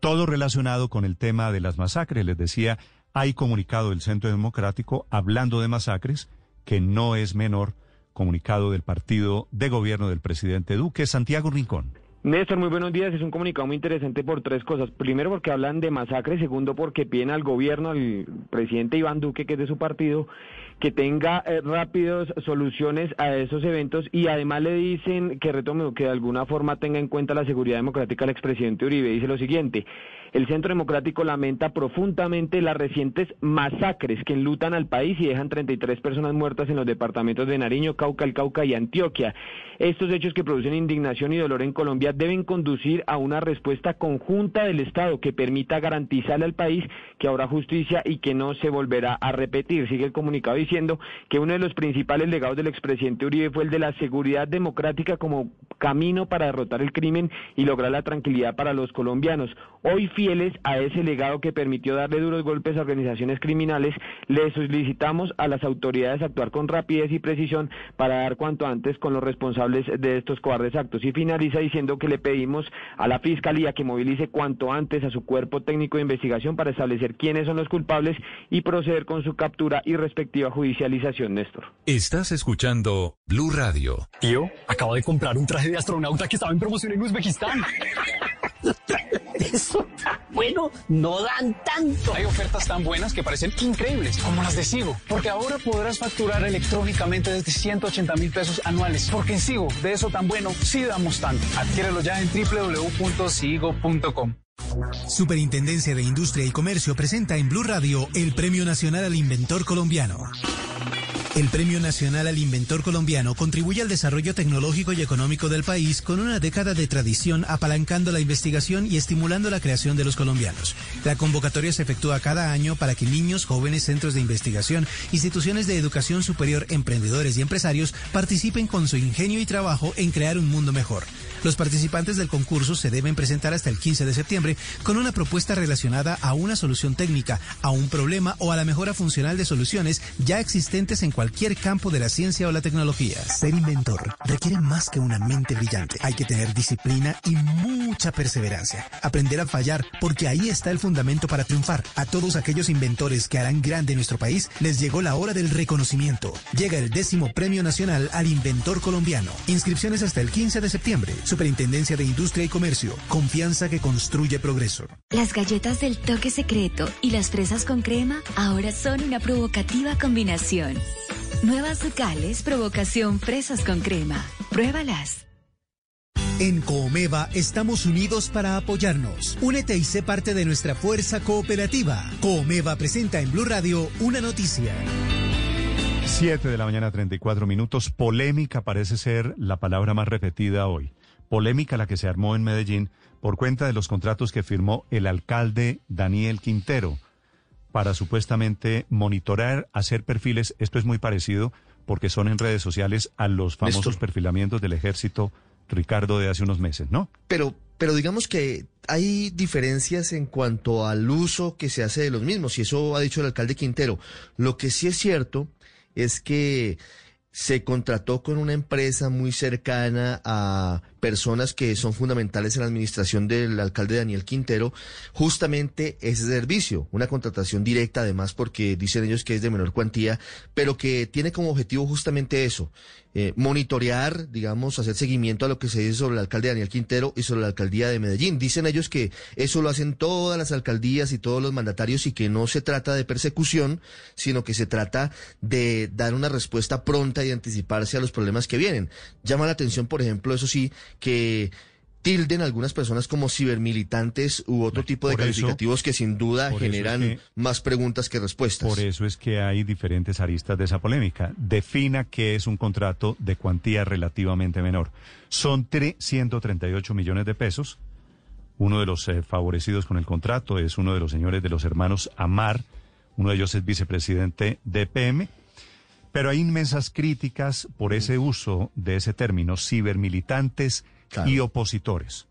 Todo relacionado con el tema de las masacres. Les decía, hay comunicado del Centro Democrático hablando de masacres, que no es menor, comunicado del partido de gobierno del presidente Duque, Santiago Rincón. Néstor, muy buenos días. Es un comunicado muy interesante por tres cosas. Primero, porque hablan de masacres. Segundo, porque piden al gobierno, al presidente Iván Duque, que es de su partido, que tenga eh, rápidas soluciones a esos eventos y además le dicen que retome que de alguna forma tenga en cuenta la seguridad democrática del expresidente Uribe. Dice lo siguiente, el Centro Democrático lamenta profundamente las recientes masacres que enlutan al país y dejan 33 personas muertas en los departamentos de Nariño, Cauca, el Cauca y Antioquia. Estos hechos que producen indignación y dolor en Colombia deben conducir a una respuesta conjunta del Estado que permita garantizarle al país que habrá justicia y que no se volverá a repetir. Sigue el comunicado diciendo que uno de los principales legados del expresidente Uribe fue el de la seguridad democrática como camino para derrotar el crimen y lograr la tranquilidad para los colombianos. Hoy, fieles a ese legado que permitió darle duros golpes a organizaciones criminales, le solicitamos a las autoridades actuar con rapidez y precisión para dar cuanto antes con los responsables de estos cobardes actos. Y finaliza diciendo que le pedimos a la Fiscalía que movilice cuanto antes a su cuerpo técnico de investigación para establecer quiénes son los culpables y proceder con su captura y respectiva judicialización, Néstor. Estás escuchando Blue Radio. Tío, acabo de comprar un traje de astronauta que estaba en promoción en Uzbekistán. Eso bueno, no dan tanto. Hay ofertas tan buenas que parecen increíbles, como las de Sigo, porque ahora podrás facturar electrónicamente desde 180 mil pesos anuales. Porque en Sigo, de eso tan bueno, sí damos tanto. Adquiérelo ya en www.sigo.com. Superintendencia de Industria y Comercio presenta en Blue Radio el Premio Nacional al Inventor Colombiano. El Premio Nacional al Inventor Colombiano contribuye al desarrollo tecnológico y económico del país con una década de tradición apalancando la investigación y estimulando la creación de los colombianos. La convocatoria se efectúa cada año para que niños, jóvenes, centros de investigación, instituciones de educación superior, emprendedores y empresarios participen con su ingenio y trabajo en crear un mundo mejor. Los participantes del concurso se deben presentar hasta el 15 de septiembre con una propuesta relacionada a una solución técnica, a un problema o a la mejora funcional de soluciones ya existentes en cualquier campo de la ciencia o la tecnología. Ser inventor requiere más que una mente brillante. Hay que tener disciplina y mucha perseverancia. Aprender a fallar, porque ahí está el fundamento para triunfar. A todos aquellos inventores que harán grande nuestro país, les llegó la hora del reconocimiento. Llega el décimo Premio Nacional al Inventor Colombiano. Inscripciones hasta el 15 de septiembre. Superintendencia de Industria y Comercio. Confianza que construye progreso. Las galletas del toque secreto y las fresas con crema ahora son una provocativa combinación. Nuevas Ducales, provocación fresas con crema. Pruébalas. En Coomeva estamos unidos para apoyarnos. Únete y sé parte de nuestra fuerza cooperativa. Coomeva presenta en Blue Radio una noticia. 7 de la mañana, 34 minutos. Polémica parece ser la palabra más repetida hoy. Polémica la que se armó en Medellín por cuenta de los contratos que firmó el alcalde Daniel Quintero para supuestamente monitorar, hacer perfiles. Esto es muy parecido porque son en redes sociales a los famosos perfilamientos del ejército Ricardo de hace unos meses, ¿no? Pero, pero digamos que hay diferencias en cuanto al uso que se hace de los mismos, y eso ha dicho el alcalde Quintero. Lo que sí es cierto es que se contrató con una empresa muy cercana a personas que son fundamentales en la administración del alcalde Daniel Quintero, justamente ese servicio, una contratación directa además porque dicen ellos que es de menor cuantía, pero que tiene como objetivo justamente eso, eh, monitorear, digamos, hacer seguimiento a lo que se dice sobre el alcalde Daniel Quintero y sobre la alcaldía de Medellín. Dicen ellos que eso lo hacen todas las alcaldías y todos los mandatarios y que no se trata de persecución, sino que se trata de dar una respuesta pronta y anticiparse a los problemas que vienen. Llama la atención, por ejemplo, eso sí, que tilden algunas personas como cibermilitantes u otro tipo de calificativos que sin duda generan más preguntas que respuestas. Por eso es que hay diferentes aristas de esa polémica. Defina qué es un contrato de cuantía relativamente menor. Son 138 millones de pesos. Uno de los eh, favorecidos con el contrato es uno de los señores de los hermanos Amar. Uno de ellos es vicepresidente de PM. Pero hay inmensas críticas por ese uso de ese término, cibermilitantes y opositores.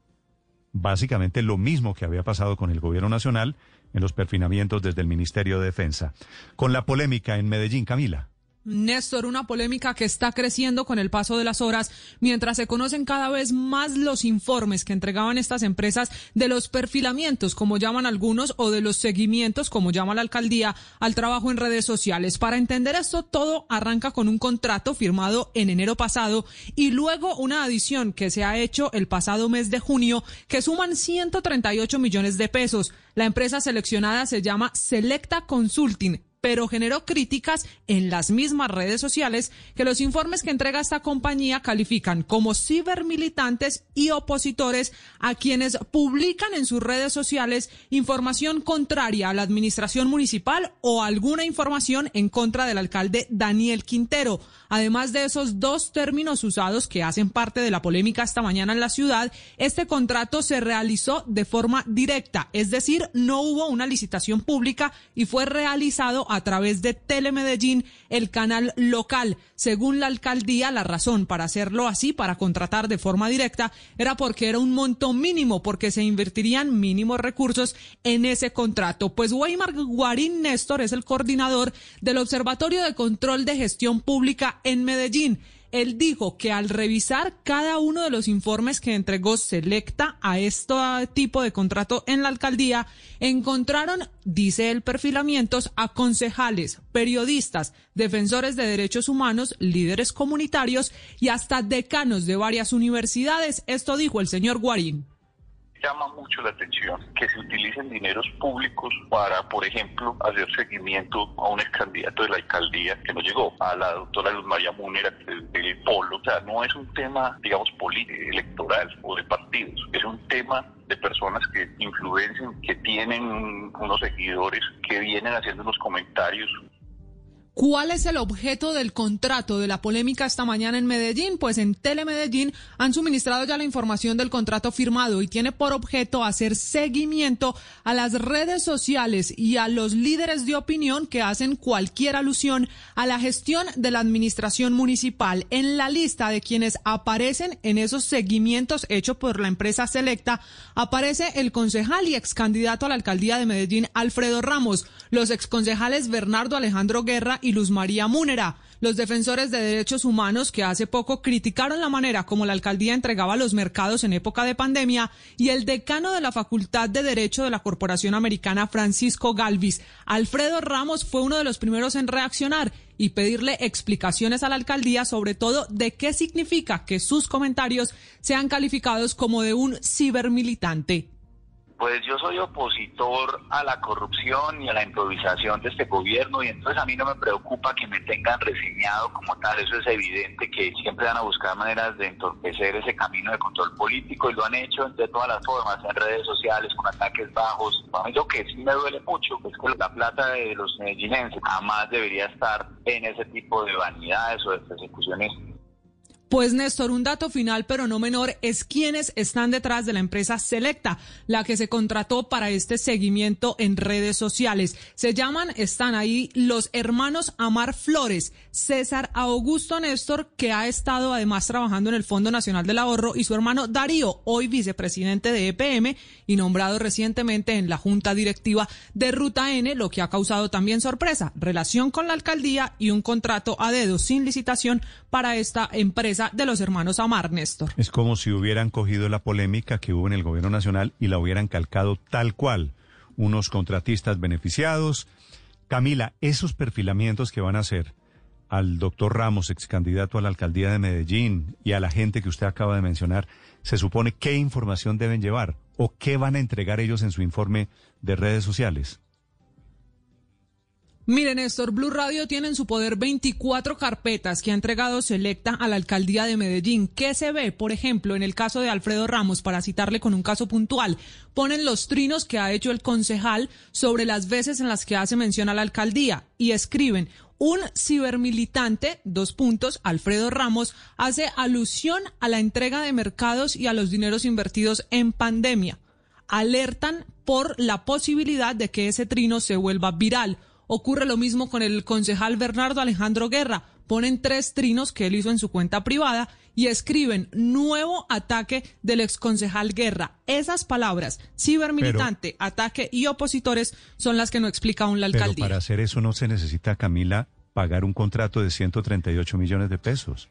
Básicamente lo mismo que había pasado con el gobierno nacional en los perfinamientos desde el Ministerio de Defensa. Con la polémica en Medellín, Camila. Néstor, una polémica que está creciendo con el paso de las horas mientras se conocen cada vez más los informes que entregaban estas empresas de los perfilamientos, como llaman algunos, o de los seguimientos, como llama la alcaldía, al trabajo en redes sociales. Para entender esto, todo arranca con un contrato firmado en enero pasado y luego una adición que se ha hecho el pasado mes de junio que suman 138 millones de pesos. La empresa seleccionada se llama Selecta Consulting pero generó críticas en las mismas redes sociales que los informes que entrega esta compañía califican como cibermilitantes y opositores a quienes publican en sus redes sociales información contraria a la administración municipal o alguna información en contra del alcalde Daniel Quintero. Además de esos dos términos usados que hacen parte de la polémica esta mañana en la ciudad, este contrato se realizó de forma directa, es decir, no hubo una licitación pública y fue realizado a través de Telemedellín, el canal local. Según la alcaldía, la razón para hacerlo así, para contratar de forma directa, era porque era un monto mínimo, porque se invertirían mínimos recursos en ese contrato. Pues Weimar Guarín Néstor es el coordinador del Observatorio de Control de Gestión Pública en Medellín él dijo que al revisar cada uno de los informes que entregó Selecta a este tipo de contrato en la alcaldía, encontraron, dice el perfilamientos, a concejales, periodistas, defensores de derechos humanos, líderes comunitarios y hasta decanos de varias universidades. Esto dijo el señor Guarín llama mucho la atención que se utilicen dineros públicos para, por ejemplo, hacer seguimiento a un ex candidato de la alcaldía que no llegó, a la doctora Luz María Múnera del Polo. O sea, no es un tema, digamos, político, electoral o de partidos, es un tema de personas que influencian, que tienen unos seguidores, que vienen haciendo unos comentarios ¿Cuál es el objeto del contrato de la polémica esta mañana en Medellín? Pues en Telemedellín han suministrado ya la información del contrato firmado y tiene por objeto hacer seguimiento a las redes sociales y a los líderes de opinión que hacen cualquier alusión a la gestión de la administración municipal. En la lista de quienes aparecen en esos seguimientos hechos por la empresa Selecta aparece el concejal y ex candidato a la alcaldía de Medellín, Alfredo Ramos, los exconcejales Bernardo Alejandro Guerra y Luz María Múnera. Los defensores de derechos humanos que hace poco criticaron la manera como la alcaldía entregaba los mercados en época de pandemia y el decano de la Facultad de Derecho de la Corporación Americana, Francisco Galvis, Alfredo Ramos, fue uno de los primeros en reaccionar y pedirle explicaciones a la alcaldía sobre todo de qué significa que sus comentarios sean calificados como de un cibermilitante. Pues yo soy opositor a la corrupción y a la improvisación de este gobierno y entonces a mí no me preocupa que me tengan reseñado como tal, eso es evidente que siempre van a buscar maneras de entorpecer ese camino de control político y lo han hecho de todas las formas, en redes sociales, con ataques bajos. A mí lo que sí me duele mucho es que la plata de los medellinenses jamás debería estar en ese tipo de vanidades o de persecuciones pues Néstor, un dato final pero no menor es quienes están detrás de la empresa Selecta, la que se contrató para este seguimiento en redes sociales. Se llaman, están ahí los hermanos Amar Flores, César Augusto Néstor, que ha estado además trabajando en el Fondo Nacional del Ahorro, y su hermano Darío, hoy vicepresidente de EPM y nombrado recientemente en la Junta Directiva de Ruta N, lo que ha causado también sorpresa, relación con la alcaldía y un contrato a dedo sin licitación para esta empresa de los hermanos Amar, Néstor. Es como si hubieran cogido la polémica que hubo en el gobierno nacional y la hubieran calcado tal cual. Unos contratistas beneficiados. Camila, esos perfilamientos que van a hacer al doctor Ramos, ex candidato a la alcaldía de Medellín, y a la gente que usted acaba de mencionar, se supone qué información deben llevar o qué van a entregar ellos en su informe de redes sociales. Miren, Néstor, Blue Radio tiene en su poder 24 carpetas que ha entregado Selecta a la alcaldía de Medellín. ¿Qué se ve? Por ejemplo, en el caso de Alfredo Ramos, para citarle con un caso puntual, ponen los trinos que ha hecho el concejal sobre las veces en las que hace mención a la alcaldía y escriben un cibermilitante, dos puntos, Alfredo Ramos, hace alusión a la entrega de mercados y a los dineros invertidos en pandemia. Alertan por la posibilidad de que ese trino se vuelva viral Ocurre lo mismo con el concejal Bernardo Alejandro Guerra. Ponen tres trinos que él hizo en su cuenta privada y escriben nuevo ataque del exconcejal Guerra. Esas palabras, cibermilitante, ataque y opositores, son las que no explica aún la alcaldía. Pero para hacer eso no se necesita, Camila, pagar un contrato de 138 millones de pesos.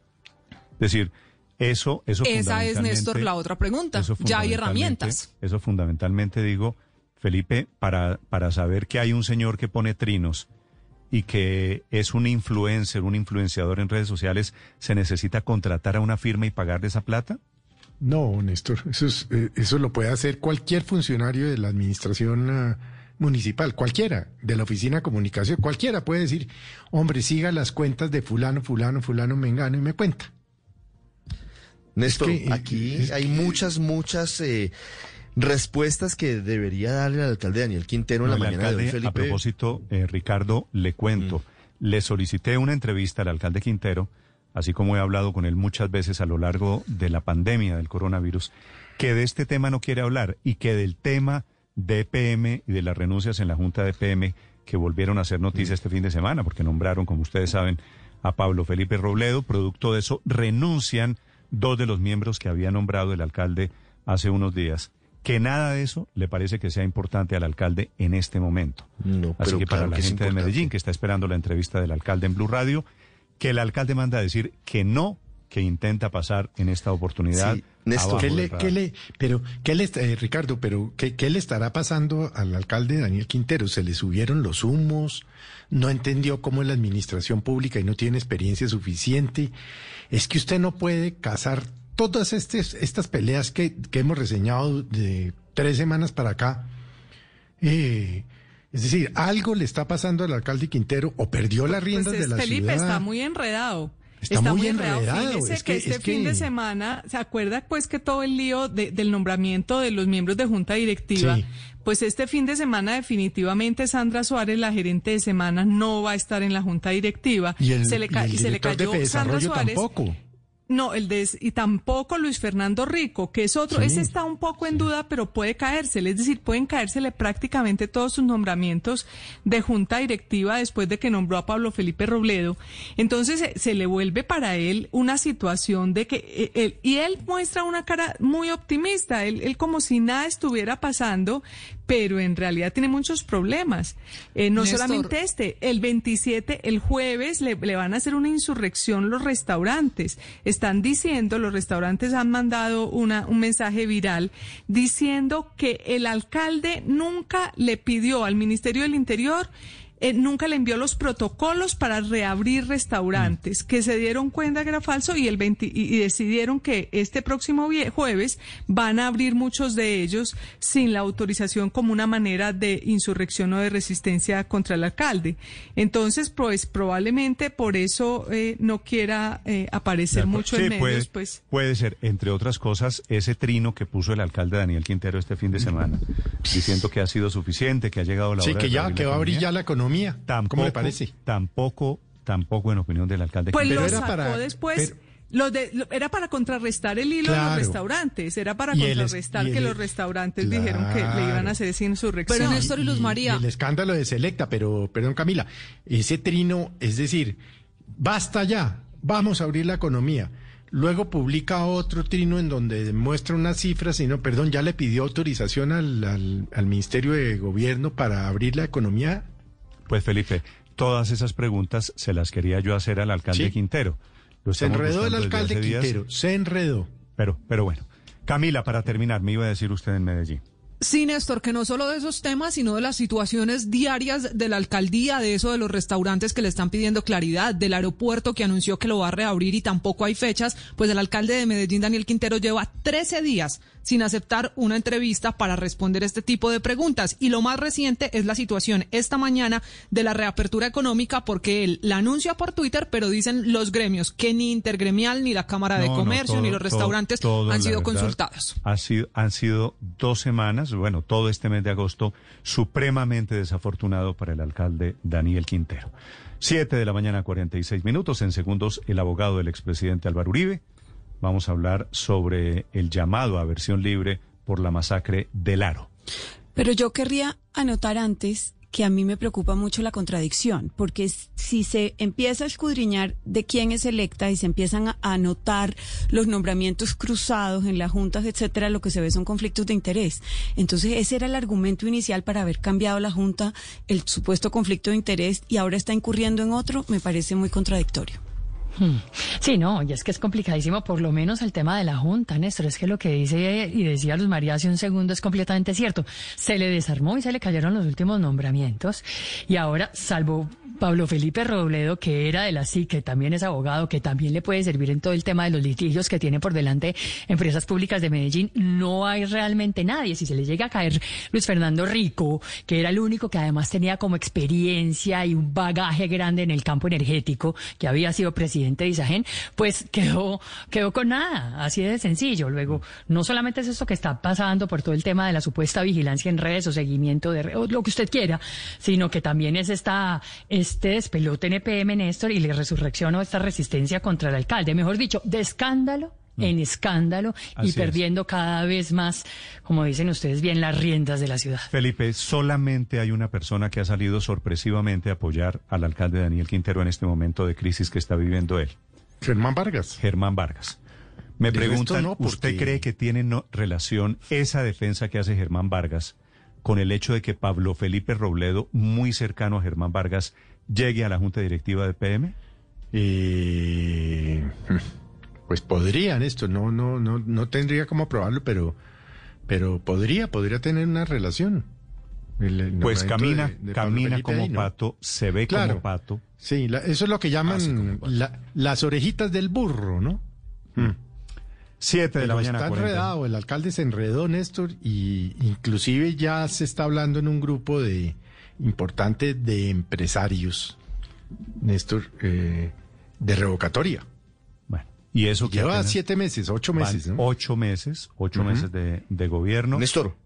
Es decir, eso, eso Esa es, Néstor, la otra pregunta. Ya hay herramientas. Eso fundamentalmente digo Felipe, para, para saber que hay un señor que pone trinos y que es un influencer, un influenciador en redes sociales, ¿se necesita contratar a una firma y pagarle esa plata? No, Néstor, eso, eh, eso lo puede hacer cualquier funcionario de la administración ah, municipal, cualquiera, de la oficina de comunicación, cualquiera puede decir, hombre, siga las cuentas de fulano, fulano, fulano, mengano y me cuenta. Néstor, eh, aquí hay muchas, muchas... Eh, respuestas que debería darle al alcalde Daniel Quintero en la mañana de hoy, Felipe. A propósito, eh, Ricardo, le cuento. Mm. Le solicité una entrevista al alcalde Quintero, así como he hablado con él muchas veces a lo largo de la pandemia del coronavirus, que de este tema no quiere hablar y que del tema de EPM y de las renuncias en la Junta de EPM que volvieron a hacer noticia mm. este fin de semana, porque nombraron, como ustedes saben, a Pablo Felipe Robledo. Producto de eso, renuncian dos de los miembros que había nombrado el alcalde hace unos días que nada de eso le parece que sea importante al alcalde en este momento. Así que para la gente de Medellín que está esperando la entrevista del alcalde en Blue Radio, que el alcalde manda a decir que no, que intenta pasar en esta oportunidad. Sí, Néstor, ¿qué le, ¿qué le, pero, ¿qué le, eh, Ricardo, pero ¿qué, ¿qué le estará pasando al alcalde Daniel Quintero? ¿Se le subieron los humos? ¿No entendió cómo es la administración pública y no tiene experiencia suficiente? Es que usted no puede casar todas estas, estas peleas que, hemos reseñado de tres semanas para acá, eh, es decir, algo le está pasando al alcalde Quintero o perdió las pues riendas de la Felipe está muy enredado. Está, muy enredado. Es que, este fin de semana, ¿se acuerda pues que todo el lío del nombramiento de los miembros de junta directiva? Pues este fin de semana definitivamente Sandra Suárez, la gerente de semana, no va a estar en la junta directiva. Y se le, y se le cayó Sandra Suárez. Tampoco No, el de y tampoco Luis Fernando Rico, que es otro, ese está un poco en duda, pero puede caérsele, es decir, pueden caérsele prácticamente todos sus nombramientos de junta directiva después de que nombró a Pablo Felipe Robledo. Entonces se, le vuelve para él una situación de que eh, y él muestra una cara muy optimista, él, él como si nada estuviera pasando, pero en realidad tiene muchos problemas. Eh, no solamente este, el 27, el jueves, le, van a hacer una insurrección los restaurantes. Están diciendo, los restaurantes han mandado una, un mensaje viral diciendo que el alcalde nunca le pidió al Ministerio del Interior eh, nunca le envió los protocolos para reabrir restaurantes, mm. que se dieron cuenta que era falso y, el y, decidieron que este próximo jueves van a abrir muchos de ellos sin la autorización como una manera de insurrección o de resistencia contra el alcalde. Entonces, pues probablemente por eso eh, no quiera eh, aparecer mucho en medios. Puede, pues. puede ser, entre otras cosas, ese trino que puso el alcalde Daniel Quintero este fin de semana, diciendo que ha sido suficiente, que ha llegado la hora Sí, que ya, que va a abrir ya la economía Tampoco, ¿Cómo le parece? Tampoco, tampoco en opinión del alcalde. Pues lo sacó para, después. era para contrarrestar el hilo de los restaurantes, era para contrarrestar que los restaurantes dijeron que le iban a hacer esa insurrección. Pero Néstor y Luz María. el escándalo de Selecta, pero, perdón Camila, ese trino, es decir, basta ya, vamos a abrir la economía. Luego publica otro trino en donde muestra unas cifras y no, perdón, ya le pidió autorización al, al Ministerio de Gobierno para abrir la economía pues Felipe, todas esas preguntas se las quería yo hacer al alcalde Quintero. se enredó el alcalde Quintero, se enredó. Pero, pero bueno. Camila, para terminar, me iba a decir usted en Medellín. Sí, Néstor, que no solo de esos temas, sino de las situaciones diarias de la alcaldía, de eso de los restaurantes que le están pidiendo claridad, del aeropuerto que anunció que lo va a reabrir y tampoco hay fechas, pues el alcalde de Medellín, Daniel Quintero, lleva 13 días sin aceptar una entrevista para responder este tipo de preguntas. Y lo más reciente es la situación esta mañana de la reapertura económica, porque él la anuncia por Twitter, pero dicen los gremios que ni Intergremial, ni la Cámara de Comercio, ni los restaurantes han sido consultados. Ha sido, han sido dos semanas bueno, todo este mes de agosto supremamente desafortunado para el alcalde Daniel Quintero. Siete de la mañana, 46 minutos. En segundos, el abogado del expresidente Álvaro Uribe. Vamos a hablar sobre el llamado a versión libre por la masacre del Aro. Pero yo querría anotar antes que a mí me preocupa mucho la contradicción, porque si se empieza a escudriñar de quién es electa y se empiezan a anotar los nombramientos cruzados en las juntas, etcétera, lo que se ve son conflictos de interés. Entonces, ese era el argumento inicial para haber cambiado la junta, el supuesto conflicto de interés, y ahora está incurriendo en otro, me parece muy contradictorio. Hmm. Sí, no, y es que es complicadísimo, por lo menos el tema de la Junta, Néstor, es que lo que dice y decía Luz María hace un segundo es completamente cierto. Se le desarmó y se le cayeron los últimos nombramientos y ahora, salvo Pablo Felipe Robledo, que era de la CIC, que también es abogado, que también le puede servir en todo el tema de los litigios que tiene por delante empresas públicas de Medellín, no hay realmente nadie. Si se le llega a caer Luis Fernando Rico, que era el único que además tenía como experiencia y un bagaje grande en el campo energético, que había sido presidente de Isagen, pues quedó, quedó con nada, así de sencillo. Luego, no solamente es esto que está pasando por todo el tema de la supuesta vigilancia en redes o seguimiento de redes, o lo que usted quiera, sino que también es esta este despelote en EPM, Néstor, y le resurreccionó esta resistencia contra el alcalde. Mejor dicho, de escándalo. En escándalo y perdiendo cada vez más, como dicen ustedes bien, las riendas de la ciudad. Felipe, solamente hay una persona que ha salido sorpresivamente a apoyar al alcalde Daniel Quintero en este momento de crisis que está viviendo él. Germán Vargas. Germán Vargas. Me preguntan, ¿usted cree que tiene relación esa defensa que hace Germán Vargas con el hecho de que Pablo Felipe Robledo, muy cercano a Germán Vargas, llegue a la Junta Directiva de PM? Pues podrían esto, no, no, no, no tendría como probarlo, pero, pero podría, podría tener una relación. pues camina, camina como pato, se ve como pato. Sí, eso es lo que llaman las orejitas del burro, ¿no? Mm. Siete de la mañana. Está enredado, el alcalde se enredó, Néstor, y inclusive ya se está hablando en un grupo de importante de empresarios, Néstor, eh, de revocatoria. Y eso que lleva siete meses, ocho meses, ¿no? Ocho meses, ocho meses de, de, gobierno. Néstor,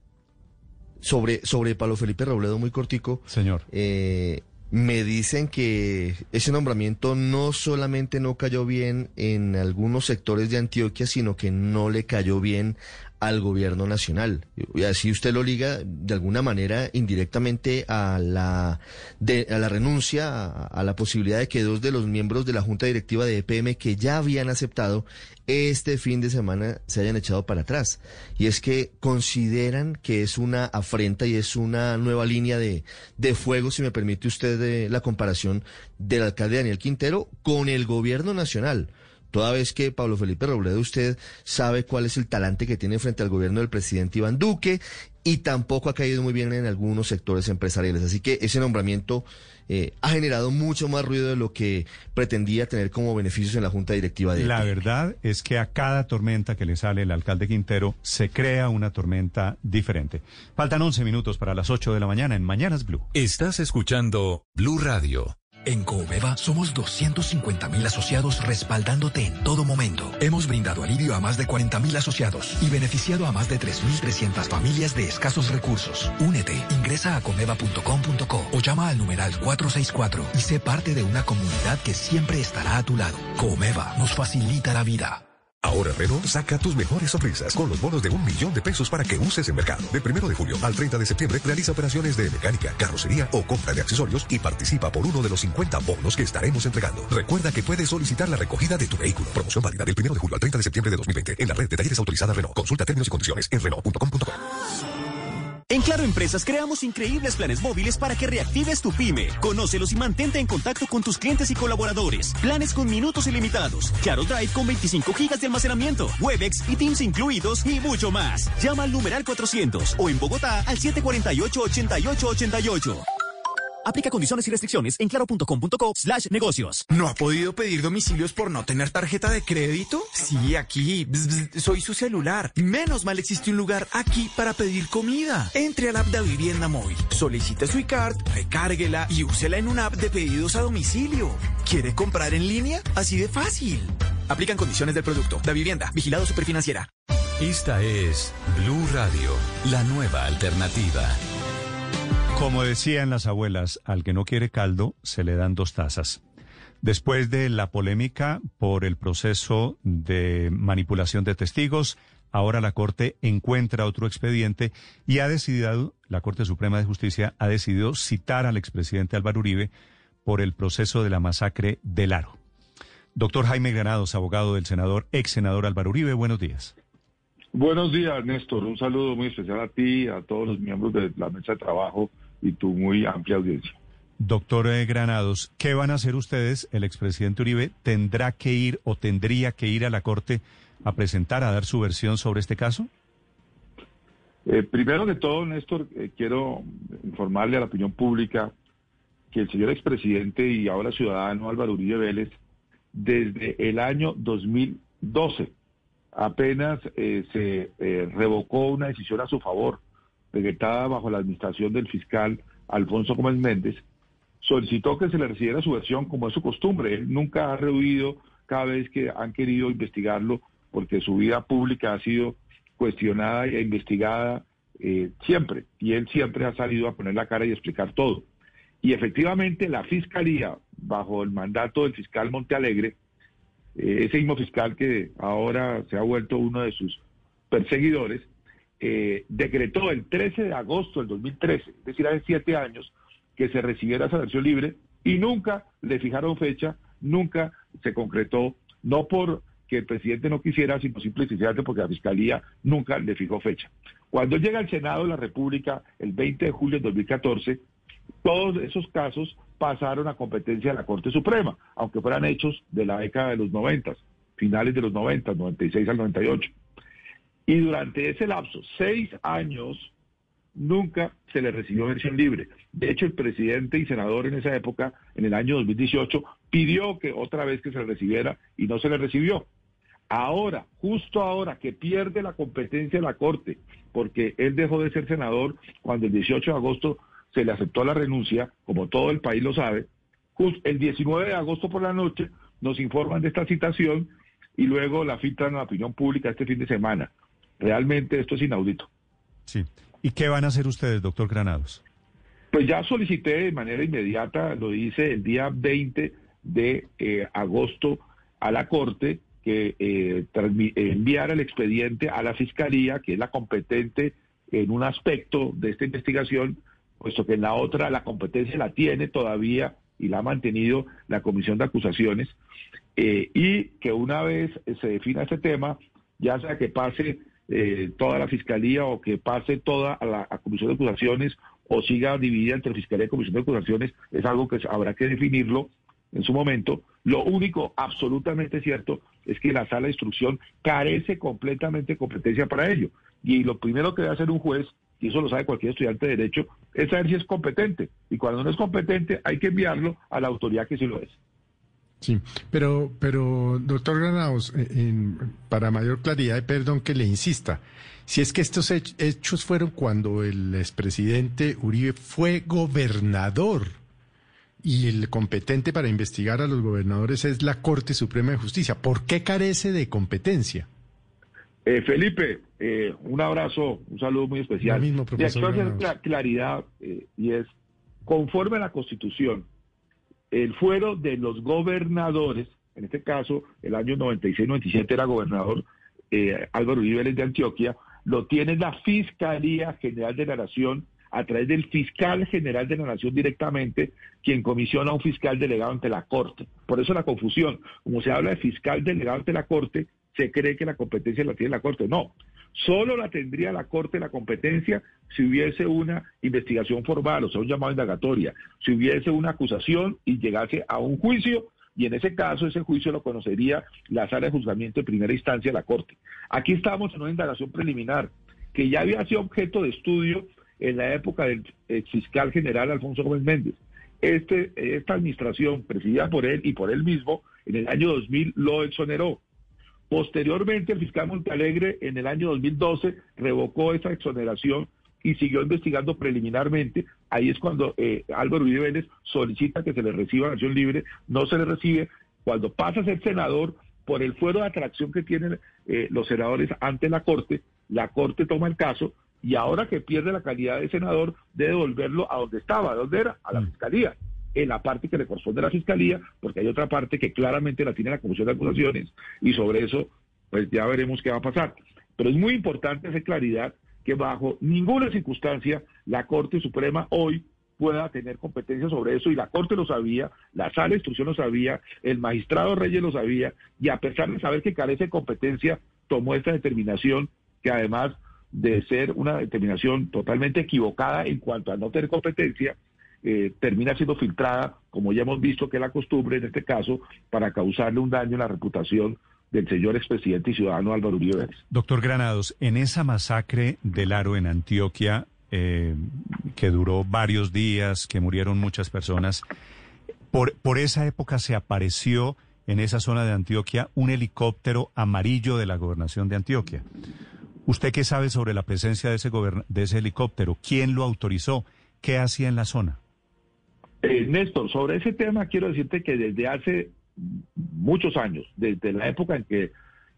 sobre, sobre Pablo Felipe Robledo, muy cortico. Señor. Eh, me dicen que ese nombramiento no solamente no cayó bien en algunos sectores de Antioquia, sino que no le cayó bien al gobierno nacional. Y así usted lo liga de alguna manera indirectamente a la, de, a la renuncia, a, la posibilidad de que dos de los miembros de la Junta Directiva de EPM que ya habían aceptado este fin de semana se hayan echado para atrás. Y es que consideran que es una afrenta y es una nueva línea de, de fuego, si me permite usted de, la comparación del alcalde Daniel Quintero con el gobierno nacional toda vez que Pablo Felipe Robledo usted sabe cuál es el talante que tiene frente al gobierno del presidente Iván Duque y tampoco ha caído muy bien en algunos sectores empresariales. Así que ese nombramiento eh, ha generado mucho más ruido de lo que pretendía tener como beneficios en la Junta Directiva de La verdad es que a cada tormenta que le sale el alcalde Quintero se crea una tormenta diferente. Faltan 11 minutos para las 8 de la mañana en Mañanas Blue. Estás escuchando Blue Radio. En Coomeva somos 250 mil asociados respaldándote en todo momento. Hemos brindado alivio a más de 40 mil asociados y beneficiado a más de 3.300 familias de escasos recursos. Únete, ingresa a comeva.com.co o llama al numeral 464 y sé parte de una comunidad que siempre estará a tu lado. Comeva nos facilita la vida. Ahora Renault saca tus mejores sonrisas con los bonos de un millón de pesos para que uses en mercado. Del primero de julio al 30 de septiembre realiza operaciones de mecánica, carrocería o compra de accesorios y participa por uno de los 50 bonos que estaremos entregando. Recuerda que puedes solicitar la recogida de tu vehículo. Promoción válida del primero de julio al 30 de septiembre de 2020 en la red de talleres autorizada Renault. Consulta términos y condiciones en Renault.com.co. En Claro Empresas creamos increíbles planes móviles para que reactives tu pyme. Conócelos y mantente en contacto con tus clientes y colaboradores. Planes con minutos ilimitados. Claro Drive con 25 gigas de almacenamiento. Webex y Teams incluidos y mucho más. Llama al numeral 400 o en Bogotá al 748-8888. Aplica condiciones y restricciones en claro.com.co slash negocios. ¿No ha podido pedir domicilios por no tener tarjeta de crédito? Sí, aquí. Bzz, bzz, soy su celular. Menos mal existe un lugar aquí para pedir comida. Entre al app de Vivienda Móvil. Solicite su iCard, recárguela y úsela en una app de pedidos a domicilio. ¿Quiere comprar en línea? Así de fácil. Aplican condiciones del producto. Da Vivienda. Vigilado Superfinanciera. Esta es Blue Radio, la nueva alternativa. Como decían las abuelas, al que no quiere caldo se le dan dos tazas. Después de la polémica por el proceso de manipulación de testigos, ahora la Corte encuentra otro expediente y ha decidido, la Corte Suprema de Justicia ha decidido citar al expresidente Álvaro Uribe por el proceso de la masacre del Aro. Doctor Jaime Granados, abogado del senador, ex senador Álvaro Uribe, buenos días. Buenos días, Néstor. Un saludo muy especial a ti, a todos los miembros de la mesa de trabajo y tu muy amplia audiencia. Doctor Granados, ¿qué van a hacer ustedes? El expresidente Uribe tendrá que ir o tendría que ir a la Corte a presentar, a dar su versión sobre este caso. Eh, primero de todo, Néstor, eh, quiero informarle a la opinión pública que el señor expresidente y ahora ciudadano Álvaro Uribe Vélez, desde el año 2012, apenas eh, se eh, revocó una decisión a su favor, decretada bajo la administración del fiscal Alfonso Gómez Méndez, solicitó que se le recibiera su versión como es su costumbre. Él nunca ha rehuido cada vez que han querido investigarlo, porque su vida pública ha sido cuestionada e investigada eh, siempre, y él siempre ha salido a poner la cara y explicar todo. Y efectivamente la fiscalía, bajo el mandato del fiscal Montealegre, eh, ese mismo fiscal que ahora se ha vuelto uno de sus perseguidores, eh, decretó el 13 de agosto del 2013, es decir, hace siete años, que se recibiera esa versión libre y nunca le fijaron fecha, nunca se concretó, no por que el presidente no quisiera, sino simplemente porque la Fiscalía nunca le fijó fecha. Cuando llega al Senado de la República el 20 de julio de 2014, todos esos casos pasaron a competencia de la Corte Suprema, aunque fueran hechos de la década de los 90, finales de los 90, 96 al 98. Y durante ese lapso, seis años, nunca se le recibió versión libre. De hecho, el presidente y senador en esa época, en el año 2018, pidió que otra vez que se le recibiera y no se le recibió. Ahora, justo ahora que pierde la competencia de la Corte, porque él dejó de ser senador cuando el 18 de agosto se le aceptó la renuncia, como todo el país lo sabe. El 19 de agosto por la noche nos informan de esta citación y luego la filtran a la opinión pública este fin de semana. Realmente esto es inaudito. Sí. ¿Y qué van a hacer ustedes, doctor Granados? Pues ya solicité de manera inmediata, lo hice el día 20 de eh, agosto a la Corte, que eh, enviara el expediente a la Fiscalía, que es la competente en un aspecto de esta investigación, puesto que en la otra la competencia la tiene todavía y la ha mantenido la Comisión de Acusaciones, eh, y que una vez se defina este tema, ya sea que pase eh, toda la Fiscalía o que pase toda la Comisión de Acusaciones o siga dividida entre Fiscalía y Comisión de Acusaciones, es algo que habrá que definirlo en su momento. Lo único absolutamente cierto es que la sala de instrucción carece completamente de competencia para ello. Y lo primero que debe hacer un juez, y eso lo sabe cualquier estudiante de derecho, es saber si es competente. Y cuando no es competente, hay que enviarlo a la autoridad que sí lo es. Sí, pero, pero doctor Granados, eh, para mayor claridad, perdón que le insista, si es que estos hechos fueron cuando el expresidente Uribe fue gobernador y el competente para investigar a los gobernadores es la Corte Suprema de Justicia, ¿por qué carece de competencia? Eh, Felipe, eh, un abrazo, un saludo muy especial. Lo mismo, profesor. Y hacer claridad, y es, conforme a la Constitución, el fuero de los gobernadores, en este caso, el año 96-97 era gobernador eh, Álvaro Uribe de Antioquia, lo tiene la Fiscalía General de la Nación a través del fiscal general de la Nación directamente, quien comisiona a un fiscal delegado ante la Corte. Por eso la confusión. Como se habla de fiscal delegado ante la Corte, se cree que la competencia la tiene la Corte. No, Solo la tendría la Corte la competencia si hubiese una investigación formal, o sea, un llamado indagatoria, si hubiese una acusación y llegase a un juicio, y en ese caso ese juicio lo conocería la sala de juzgamiento de primera instancia de la Corte. Aquí estamos en una indagación preliminar que ya había sido objeto de estudio en la época del fiscal general Alfonso Gómez Méndez. Este, esta administración, presidida por él y por él mismo, en el año 2000 lo exoneró. Posteriormente, el fiscal Montalegre en el año 2012 revocó esa exoneración y siguió investigando preliminarmente. Ahí es cuando eh, Álvaro Uribe Vélez solicita que se le reciba acción libre, no se le recibe. Cuando pasa a ser senador, por el fuero de atracción que tienen eh, los senadores ante la Corte, la Corte toma el caso y ahora que pierde la calidad de senador, debe devolverlo a donde estaba, ¿a dónde era? A la mm. Fiscalía en la parte que le corresponde a la Fiscalía, porque hay otra parte que claramente la tiene la Comisión de Acusaciones y sobre eso pues ya veremos qué va a pasar. Pero es muy importante hacer claridad que bajo ninguna circunstancia la Corte Suprema hoy pueda tener competencia sobre eso y la Corte lo sabía, la Sala de Instrucción lo sabía, el magistrado Reyes lo sabía y a pesar de saber que carece de competencia, tomó esta determinación que además de ser una determinación totalmente equivocada en cuanto a no tener competencia, eh, termina siendo filtrada, como ya hemos visto que es la costumbre en este caso, para causarle un daño a la reputación del señor expresidente y ciudadano Álvaro Uribe. Doctor Granados, en esa masacre del Aro en Antioquia, eh, que duró varios días, que murieron muchas personas, por, por esa época se apareció en esa zona de Antioquia un helicóptero amarillo de la gobernación de Antioquia. ¿Usted qué sabe sobre la presencia de ese, de ese helicóptero? ¿Quién lo autorizó? ¿Qué hacía en la zona? Eh, Néstor, sobre ese tema quiero decirte que desde hace muchos años, desde la época en que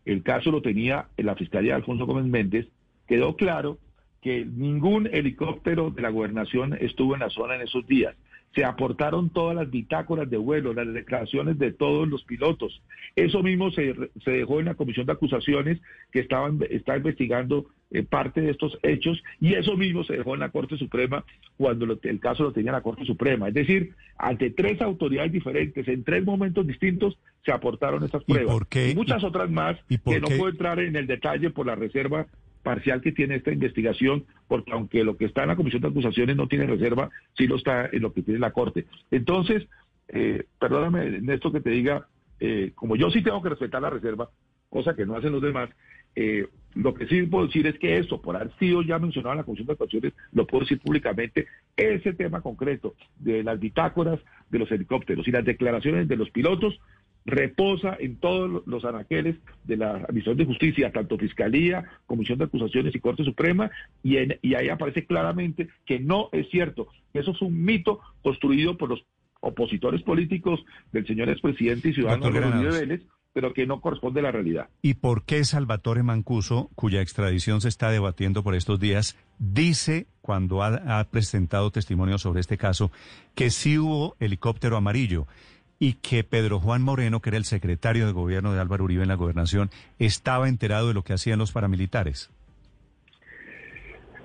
el caso lo tenía en la Fiscalía Alfonso Gómez Méndez, quedó claro que ningún helicóptero de la gobernación estuvo en la zona en esos días se aportaron todas las bitácoras de vuelo, las declaraciones de todos los pilotos. Eso mismo se, dejó en la comisión de acusaciones que estaban, está investigando eh, parte de estos hechos y eso mismo se dejó en la Corte Suprema cuando el caso lo tenía la Corte Suprema. Es decir, ante tres autoridades diferentes, en tres momentos distintos, se aportaron estas pruebas. ¿Y, muchas otras más que no puedo entrar en el detalle por la reserva parcial que tiene esta investigación, porque aunque lo que está en la Comisión de Acusaciones no tiene reserva, sí lo está en lo que tiene la Corte. Entonces, eh, perdóname, esto que te diga, eh, como yo sí tengo que respetar la reserva, cosa que no hacen los demás, eh, lo que sí puedo decir es que esto, por haber sido ya mencionado en la Comisión de Acusaciones, lo puedo decir públicamente, ese tema concreto de las bitácoras de los helicópteros y las declaraciones de los pilotos reposa en todos los anaqueles de la Administración de Justicia, tanto Fiscalía, Comisión de Acusaciones y Corte Suprema, y, y ahí aparece claramente que no es cierto. Eso es un mito construido por los opositores políticos del señor expresidente y ciudadano Rodríguez Vélez, pero que no corresponde a la realidad. ¿Y por qué Salvatore Mancuso, cuya extradición se está debatiendo por estos días, dice cuando ha, presentado testimonio sobre este caso que sí hubo helicóptero amarillo y que Pedro Juan Moreno, que era el secretario de gobierno de Álvaro Uribe en la gobernación, estaba enterado de lo que hacían los paramilitares.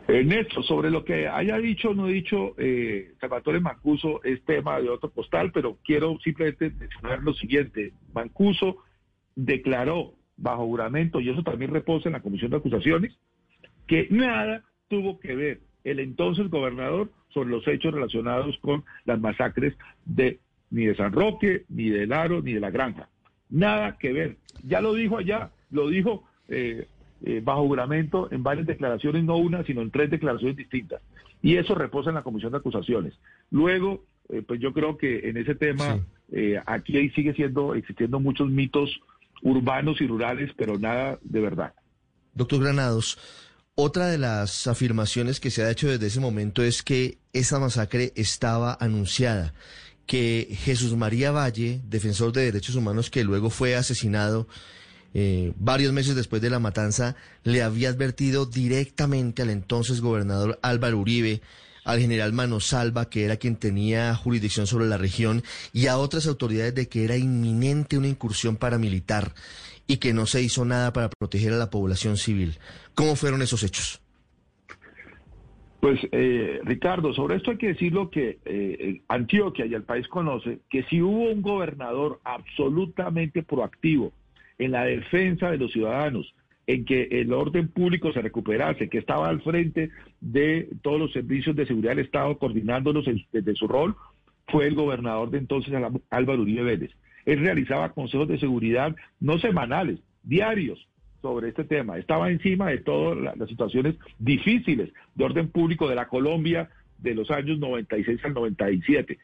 Néstor, sobre lo que haya dicho o no dicho eh, Salvatore Mancuso es tema de otro postal, pero quiero simplemente mencionar lo siguiente. Mancuso declaró bajo juramento, y eso también reposa en la Comisión de Acusaciones, que nada tuvo que ver el entonces gobernador sobre los hechos relacionados con las masacres de ni de San Roque, ni de Laro, ni de la Granja. Nada que ver. Ya lo dijo allá, lo dijo eh, eh, bajo juramento en varias declaraciones, no una, sino en tres declaraciones distintas. Y eso reposa en la Comisión de Acusaciones. Luego, eh, pues yo creo que en ese tema, aquí sigue siendo, existiendo muchos mitos urbanos y rurales, pero nada de verdad. Doctor Granados, otra de las afirmaciones que se ha hecho desde ese momento es que esa masacre estaba anunciada, que Jesús María Valle, defensor de derechos humanos que luego fue asesinado eh, varios meses después de la matanza, le había advertido directamente al entonces gobernador Álvaro Uribe al general Manosalva, que era quien tenía jurisdicción sobre la región, y a otras autoridades de que era inminente una incursión paramilitar y que no se hizo nada para proteger a la población civil. ¿Cómo fueron esos hechos? Pues, eh, Ricardo, sobre esto hay que decirlo que eh, Antioquia y el país conoce que si hubo un gobernador absolutamente proactivo en la defensa de los ciudadanos, en que el orden público se recuperase, que estaba al frente de todos los servicios de seguridad del Estado coordinándolos desde su rol, fue el gobernador de entonces Álvaro Uribe Vélez. Él realizaba consejos de seguridad no semanales, diarios sobre este tema. Estaba encima de todas las situaciones difíciles de orden público de la Colombia de los años 96 al 97.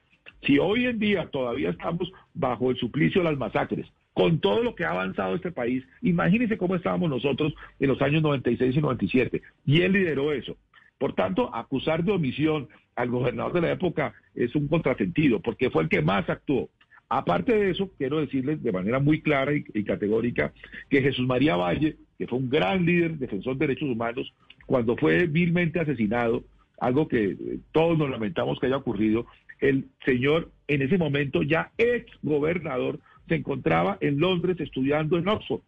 Si hoy en día todavía estamos bajo el suplicio de las masacres, con todo lo que ha avanzado este país, imagínense cómo estábamos nosotros en los años 96 y 97. Y él lideró eso. Por tanto, acusar de omisión al gobernador de la época es un contrasentido, porque fue el que más actuó. Aparte de eso, quiero decirles de manera muy clara y, categórica que Jesús María Valle, que fue un gran líder, defensor de derechos humanos, cuando fue vilmente asesinado, algo que eh, todos nos lamentamos que haya ocurrido, el señor en ese momento ya ex gobernador se encontraba en Londres estudiando en Oxford.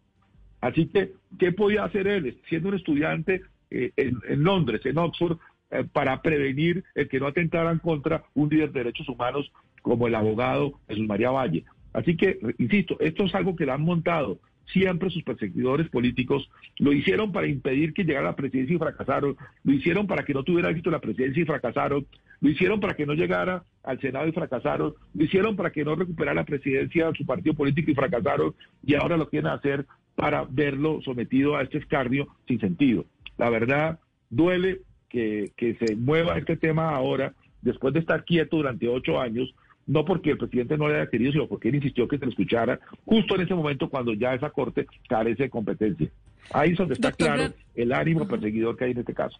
Así que, ¿qué podía hacer él siendo un estudiante eh, en, Londres, en Oxford, eh, para prevenir el que no atentaran contra un líder de derechos humanos como el abogado Jesús María Valle? Así que, insisto, esto es algo que le han montado siempre sus perseguidores políticos lo hicieron para impedir que llegara a la presidencia y fracasaron, lo hicieron para que no tuviera éxito la presidencia y fracasaron, lo hicieron para que no llegara al Senado y fracasaron, lo hicieron para que no recuperara la presidencia de su partido político y fracasaron, y ahora lo quieren hacer para verlo sometido a este escarnio sin sentido. La verdad, duele que, que se mueva este tema ahora, después de estar quieto durante ocho años, no porque el presidente no le haya querido, sino porque él insistió que se le escuchara justo en ese momento cuando ya esa corte carece de competencia. Ahí es donde está claro el ánimo perseguidor que hay en este caso.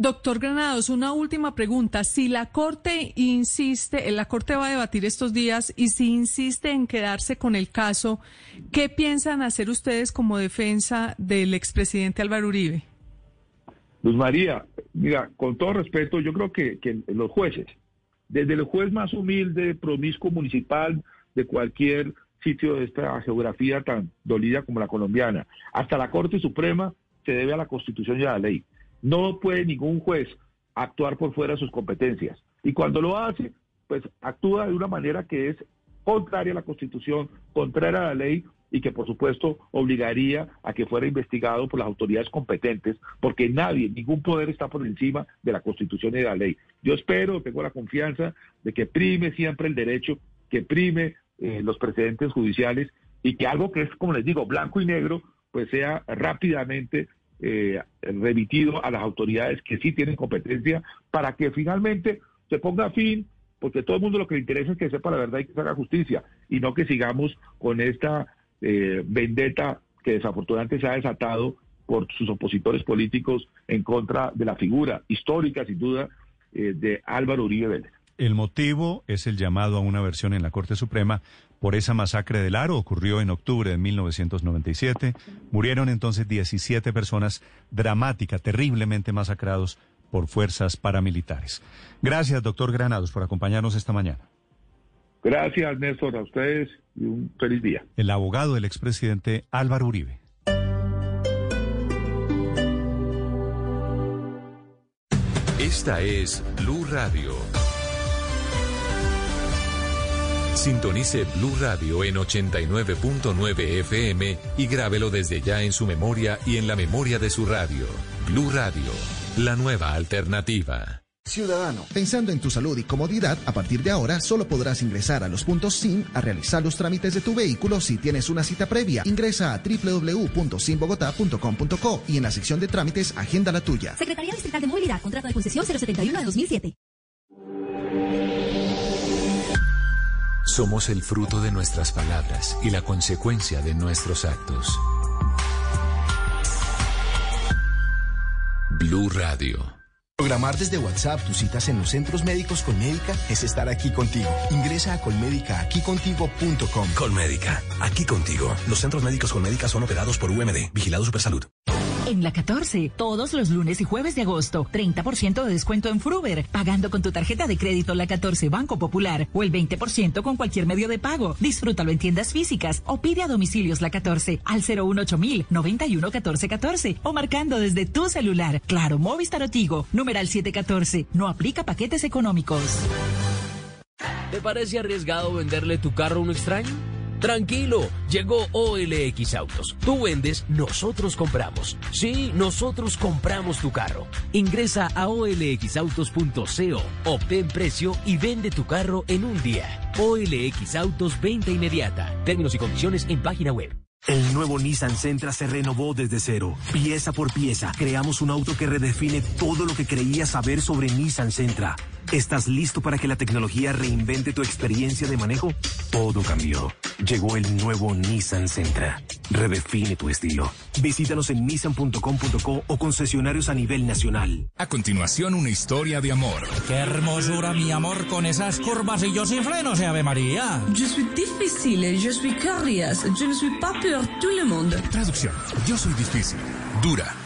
Doctor Granados, una última pregunta. Si la Corte insiste, la Corte va a debatir estos días y si insiste en quedarse con el caso, ¿qué piensan hacer ustedes como defensa del expresidente Álvaro Uribe? Luz María, mira, con todo respeto, yo creo que, que los jueces desde el juez más humilde, promiscuo municipal de cualquier sitio de esta geografía tan dolida como la colombiana, hasta la Corte Suprema, se debe a la Constitución y a la ley. No puede ningún juez actuar por fuera de sus competencias. Y cuando lo hace, pues actúa de una manera que es contraria a la Constitución, contraria a la ley y que por supuesto obligaría a que fuera investigado por las autoridades competentes, porque nadie, ningún poder está por encima de la Constitución y de la ley. Yo espero, tengo la confianza de que prime siempre el derecho, que prime eh, los precedentes judiciales y que algo que es, como les digo, blanco y negro, pues sea rápidamente eh, remitido a las autoridades que sí tienen competencia para que finalmente se ponga fin porque todo el mundo lo que le interesa es que sepa la verdad y que se haga justicia, y no que sigamos con esta eh, vendetta que desafortunadamente se ha desatado por sus opositores políticos en contra de la figura histórica, sin duda, eh, de Álvaro Uribe Vélez. El motivo es el llamado a una versión en la Corte Suprema por esa masacre del Aro. Ocurrió en octubre de 1997. Murieron entonces 17 personas dramática, terriblemente masacrados por fuerzas paramilitares. Gracias, doctor Granados, por acompañarnos esta mañana. Gracias, Néstor, a ustedes y un feliz día. El abogado del expresidente Álvaro Uribe. Esta es Blue Radio. Sintonice Blue Radio en 89.9 FM y grábelo desde ya en su memoria y en la memoria de su radio. Blue Radio, la nueva alternativa. Ciudadano. Pensando en tu salud y comodidad, a partir de ahora solo podrás ingresar a los puntos SIM a realizar los trámites de tu vehículo si tienes una cita previa. Ingresa a www.simbogotá.com.co y en la sección de trámites agenda la tuya. Secretaría Distrital de Movilidad, contrato de concesión 071 de 2007. Somos el fruto de nuestras palabras y la consecuencia de nuestros actos. Blue Radio. Programar desde WhatsApp tus citas en los centros médicos Colmédica es estar aquí contigo. Ingresa a colmédica.com. Colmédica, aquí contigo. Los centros médicos Colmédica son operados por UMD, Vigilado Supersalud. En la 14, todos los lunes y jueves de agosto, 30% de descuento en Fruber, pagando con tu tarjeta de crédito La 14 Banco Popular o el 20% con cualquier medio de pago. Disfrútalo en tiendas físicas o pide a domicilios La 14 al 018000 91 1414 o marcando desde tu celular. Claro, Movistar Otigo, numeral 714. No aplica paquetes económicos. ¿Te parece arriesgado venderle tu carro a un extraño? Tranquilo, llegó OLX Autos. Tú vendes, nosotros compramos. Sí, nosotros compramos tu carro. Ingresa a olxautos.co, obtén precio y vende tu carro en un día. OLX Autos, venta inmediata. Términos y condiciones en página web. El nuevo Nissan Sentra se renovó desde cero, pieza por pieza. Creamos un auto que redefine todo lo que creías saber sobre Nissan Sentra. ¿Estás listo para que la tecnología reinvente tu experiencia de manejo? Todo cambió. Llegó el nuevo Nissan Sentra. Redefine tu estilo. Visítanos en nissan.com.co o concesionarios a nivel nacional. A continuación, una historia de amor. Qué hermosura, mi amor, con esas curvas y yo sin frenos, Ave María. Yo soy difícil, yo soy curious, yo no soy pas pour tout le monde. Traducción. Yo soy difícil, dura,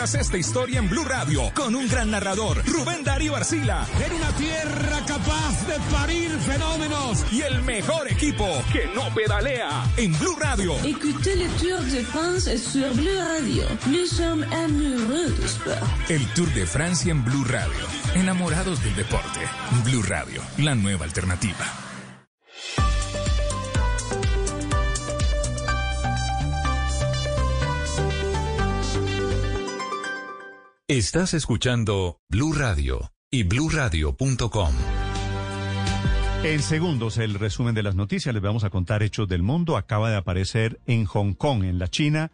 esta historia en Blue Radio con un gran narrador, Rubén Darío Arcila. En una tierra capaz de parir fenómenos. Y el mejor equipo que no pedalea en Blue Radio. Écoutez le Tour de France sur Blue Radio. Nous sommes amoureux du sport. El Tour de Francia en Blue Radio. Enamorados del deporte. Blue Radio, la nueva alternativa. Estás escuchando Blue Radio y bluradio.com. En segundos, el resumen de las noticias. Les vamos a contar hechos del mundo. Acaba de aparecer en Hong Kong, en la China,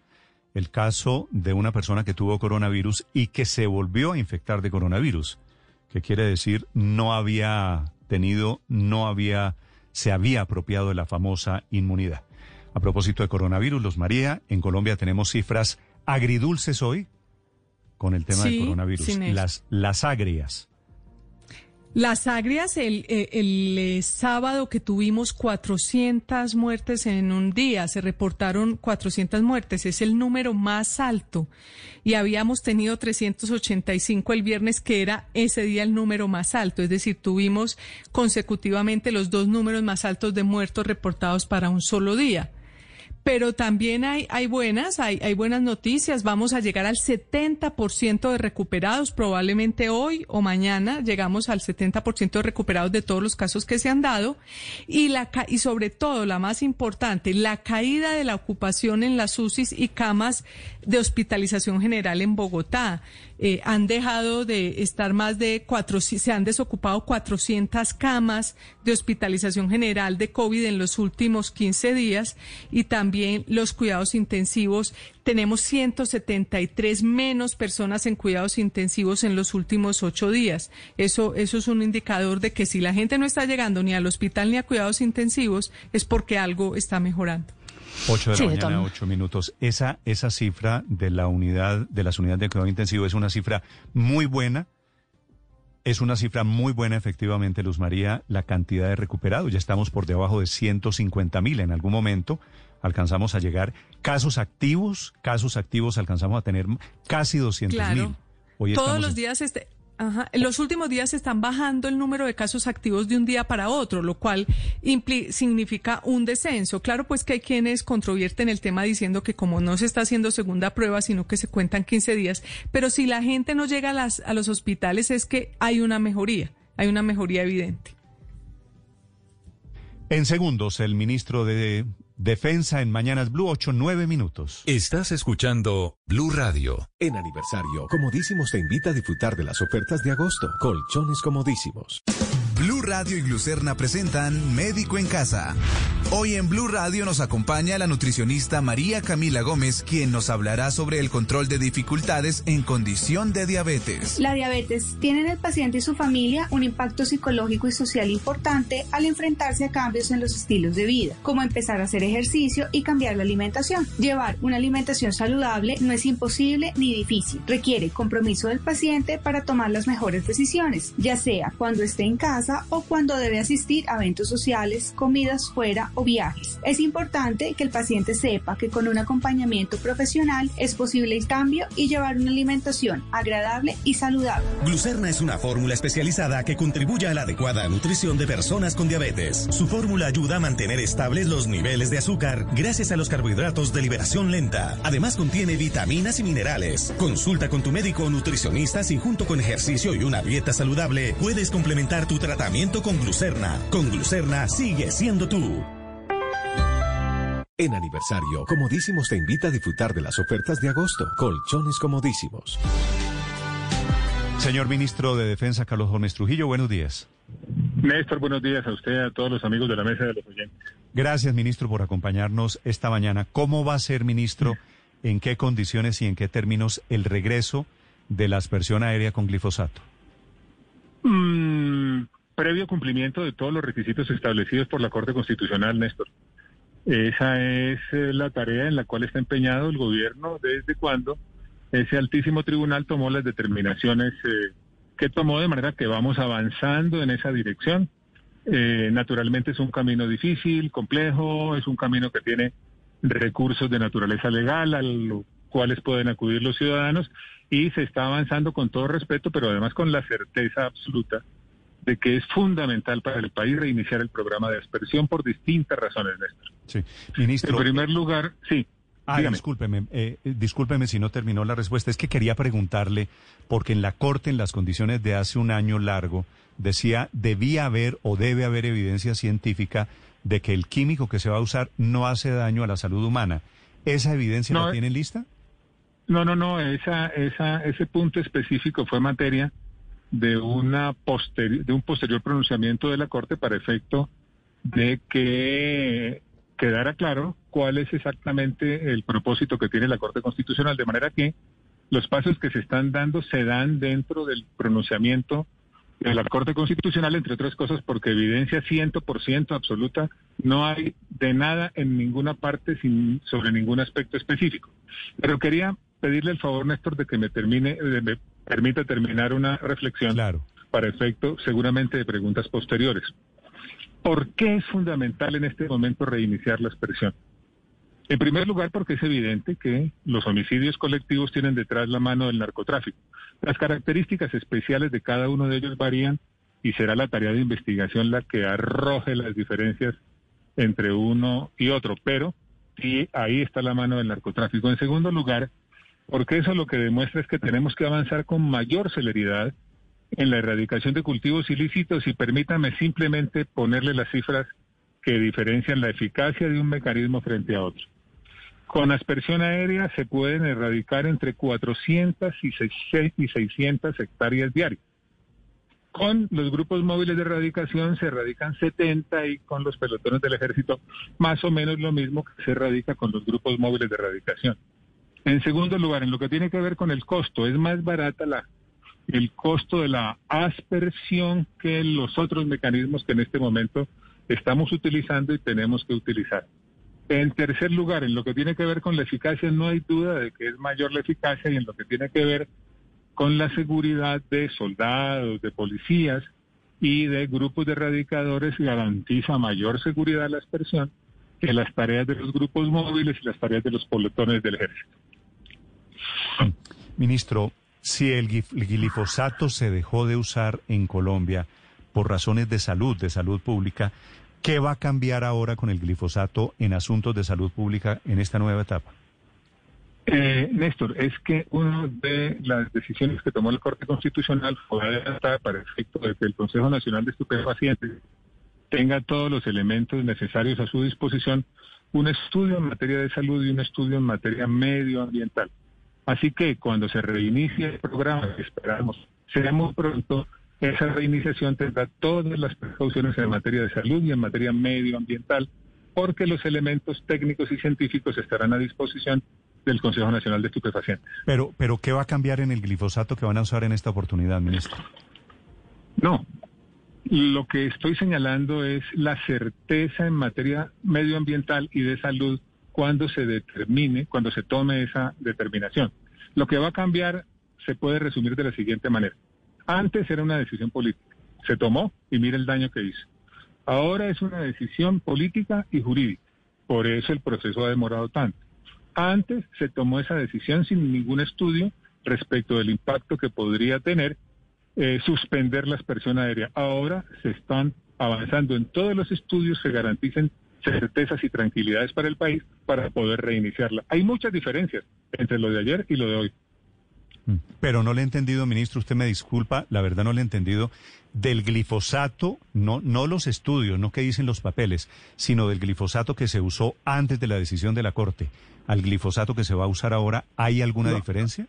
el caso de una persona que tuvo coronavirus y que se volvió a infectar de coronavirus. Que quiere decir no había tenido, no había, se había apropiado de la famosa inmunidad. A propósito de coronavirus, los María, en Colombia tenemos cifras agridulces hoy con el tema del coronavirus. Las, las agrias. Las agrias, el, eh, el, eh, sábado que tuvimos 400 muertes en un día, se reportaron 400 muertes, es el número más alto. Y habíamos tenido 385 el viernes, que era ese día el número más alto. Es decir, tuvimos consecutivamente los dos números más altos de muertos reportados para un solo día pero también hay, hay buenas, hay, hay buenas noticias. Vamos a llegar al 70% de recuperados, probablemente hoy o mañana llegamos al 70% de recuperados de todos los casos que se han dado. Y, la, y sobre todo, la más importante, la caída de la ocupación en las UCIs y camas de hospitalización general en Bogotá. Eh, han dejado de estar más de cuatro, se han desocupado 400 camas de hospitalización general de COVID en los últimos 15 días y también los cuidados intensivos. Tenemos 173 menos personas en cuidados intensivos en los últimos ocho días. Eso, eso es un indicador de que si la gente no está llegando ni al hospital ni a cuidados intensivos es porque algo está mejorando. 8 de la mañana, 8 minutos. Esa, esa cifra de la unidad, de las unidades de cuidado intensivo es una cifra muy buena. Es una cifra muy buena, efectivamente, Luz María, la cantidad de recuperados. Ya estamos por debajo de 150 mil. En algún momento alcanzamos a llegar. Casos activos, casos activos alcanzamos a tener casi 200 mil. Todos los días este, Ajá. En los últimos días están bajando el número de casos activos de un día para otro, lo cual significa un descenso. Claro, pues que hay quienes controvierten el tema diciendo que como no se está haciendo segunda prueba, sino que se cuentan 15 días, pero si la gente no llega a, las, a los hospitales es que hay una mejoría, hay una mejoría evidente. En segundos, el ministro de Defensa en Mañanas Blue, 8, 9 minutos. Estás escuchando Blue Radio. En aniversario, Comodísimos te invita a disfrutar de las ofertas de agosto. Colchones comodísimos. Blue Radio y Glucerna presentan Médico en Casa. Hoy en Blue Radio nos acompaña la nutricionista María Camila Gómez, quien nos hablará sobre el control de dificultades en condición de diabetes. La diabetes tiene en el paciente y su familia un impacto psicológico y social importante al enfrentarse a cambios en los estilos de vida, como empezar a hacer ejercicio y cambiar la alimentación. Llevar una alimentación saludable no es imposible ni difícil, requiere compromiso del paciente para tomar las mejores decisiones, ya sea cuando esté en casa, o cuando debe asistir a eventos sociales, comidas fuera o viajes. Es importante que el paciente sepa que con un acompañamiento profesional es posible el cambio y llevar una alimentación agradable y saludable. Glucerna es una fórmula especializada que contribuye a la adecuada nutrición de personas con diabetes. Su fórmula ayuda a mantener estables los niveles de azúcar gracias a los carbohidratos de liberación lenta. Además contiene vitaminas y minerales. Consulta con tu médico o nutricionista si junto con ejercicio y una dieta saludable puedes complementar tu tratamiento con glucerna. Con glucerna sigue siendo tú. En aniversario, Comodísimos te invita a disfrutar de las ofertas de agosto. Colchones comodísimos. Señor ministro de Defensa, Carlos Gómez Trujillo, buenos días. Néstor, buenos días a usted, a todos los amigos de la mesa de los oyentes. Gracias, ministro, por acompañarnos esta mañana. ¿Cómo va a ser, ministro, en qué condiciones y en qué términos el regreso de la aspersión aérea con glifosato? Mm, previo cumplimiento de todos los requisitos establecidos por la Corte Constitucional, Néstor. Esa es eh, la tarea en la cual está empeñado el gobierno desde cuando ese altísimo tribunal tomó las determinaciones eh, que tomó de manera que vamos avanzando en esa dirección. Eh, naturalmente es un camino difícil, complejo, es un camino que tiene recursos de naturaleza legal a los cuales pueden acudir los ciudadanos y se está avanzando con todo respeto, pero además con la certeza absoluta de que es fundamental para el país reiniciar el programa de aspersión por distintas razones, Néstor. Sí, ministro. En primer lugar, sí. Ah, discúlpeme, eh, discúlpeme si no terminó la respuesta. Es que quería preguntarle, porque en la Corte, en las condiciones de hace un año largo, decía, debía haber o debe haber evidencia científica de que el químico que se va a usar no hace daño a la salud humana. ¿Esa evidencia no, la tienen lista? No, no, no. Esa, esa, ese punto específico fue materia de, una de un posterior pronunciamiento de la Corte para efecto de que quedara claro cuál es exactamente el propósito que tiene la Corte Constitucional, de manera que los pasos que se están dando se dan dentro del pronunciamiento de la Corte Constitucional, entre otras cosas, porque evidencia 100% absoluta no hay de nada en ninguna parte sin, sobre ningún aspecto específico. Pero quería pedirle el favor, Néstor, de que me termine, me permita terminar una reflexión para efecto seguramente de preguntas posteriores. ¿Por qué es fundamental en este momento reiniciar la expresión? En primer lugar, porque es evidente que los homicidios colectivos tienen detrás la mano del narcotráfico. Las características especiales de cada uno de ellos varían y será la tarea de investigación la que arroje las diferencias entre uno y otro, pero sí, ahí está la mano del narcotráfico. En segundo lugar, porque eso lo que demuestra es que tenemos que avanzar con mayor celeridad en la erradicación de cultivos ilícitos y permítame simplemente ponerle las cifras que diferencian la eficacia de un mecanismo frente a otro. Con aspersión aérea se pueden erradicar entre 400 y 600 hectáreas diarias. Con los grupos móviles de erradicación se erradican 70 y con los pelotones del ejército más o menos lo mismo que se erradica con los grupos móviles de erradicación. En segundo lugar, en lo que tiene que ver con el costo, es más barata la, el costo de la aspersión que los otros mecanismos que en este momento estamos utilizando y tenemos que utilizar. En tercer lugar, en lo que tiene que ver con la eficacia, no hay duda de que es mayor la eficacia y en lo que tiene que ver con la seguridad de soldados, de policías y de grupos de erradicadores garantiza mayor seguridad la aspersión que las tareas de los grupos móviles y las tareas de los pelotones del ejército. Ministro, si el glifosato se dejó de usar en Colombia por razones de salud, de salud pública, ¿qué va a cambiar ahora con el glifosato en asuntos de salud pública en esta nueva etapa? Eh, Néstor, es que una de las decisiones que tomó la Corte Constitucional fue adelantada para efecto de que el Consejo Nacional de Estupefacientes tenga todos los elementos necesarios a su disposición, un estudio en materia de salud y un estudio en materia medioambiental. Así que cuando se reinicie el programa, que esperamos sea muy pronto, esa reiniciación tendrá todas las precauciones en materia de salud y en materia medioambiental, porque los elementos técnicos y científicos estarán a disposición del Consejo Nacional de Estupefacientes. Pero, pero ¿qué va a cambiar en el glifosato que van a usar en esta oportunidad, ministro? No, lo que estoy señalando es la certeza en materia medioambiental y de salud cuando se determine, cuando se tome esa determinación. Lo que va a cambiar se puede resumir de la siguiente manera. Antes era una decisión política, se tomó y mire el daño que hizo. Ahora es una decisión política y jurídica, por eso el proceso ha demorado tanto. Antes se tomó esa decisión sin ningún estudio respecto del impacto que podría tener eh, suspender la aspersión aérea. Ahora se están avanzando en todos los estudios que garanticen certezas y tranquilidades para el país para poder reiniciarla. Hay muchas diferencias entre lo de ayer y lo de hoy. Mm. Pero no le he entendido, ministro, usted me disculpa, la verdad no le he entendido del glifosato, no, no los estudios, no que dicen los papeles, sino del glifosato que se usó antes de la decisión de la Corte al glifosato que se va a usar ahora, ¿hay alguna diferencia?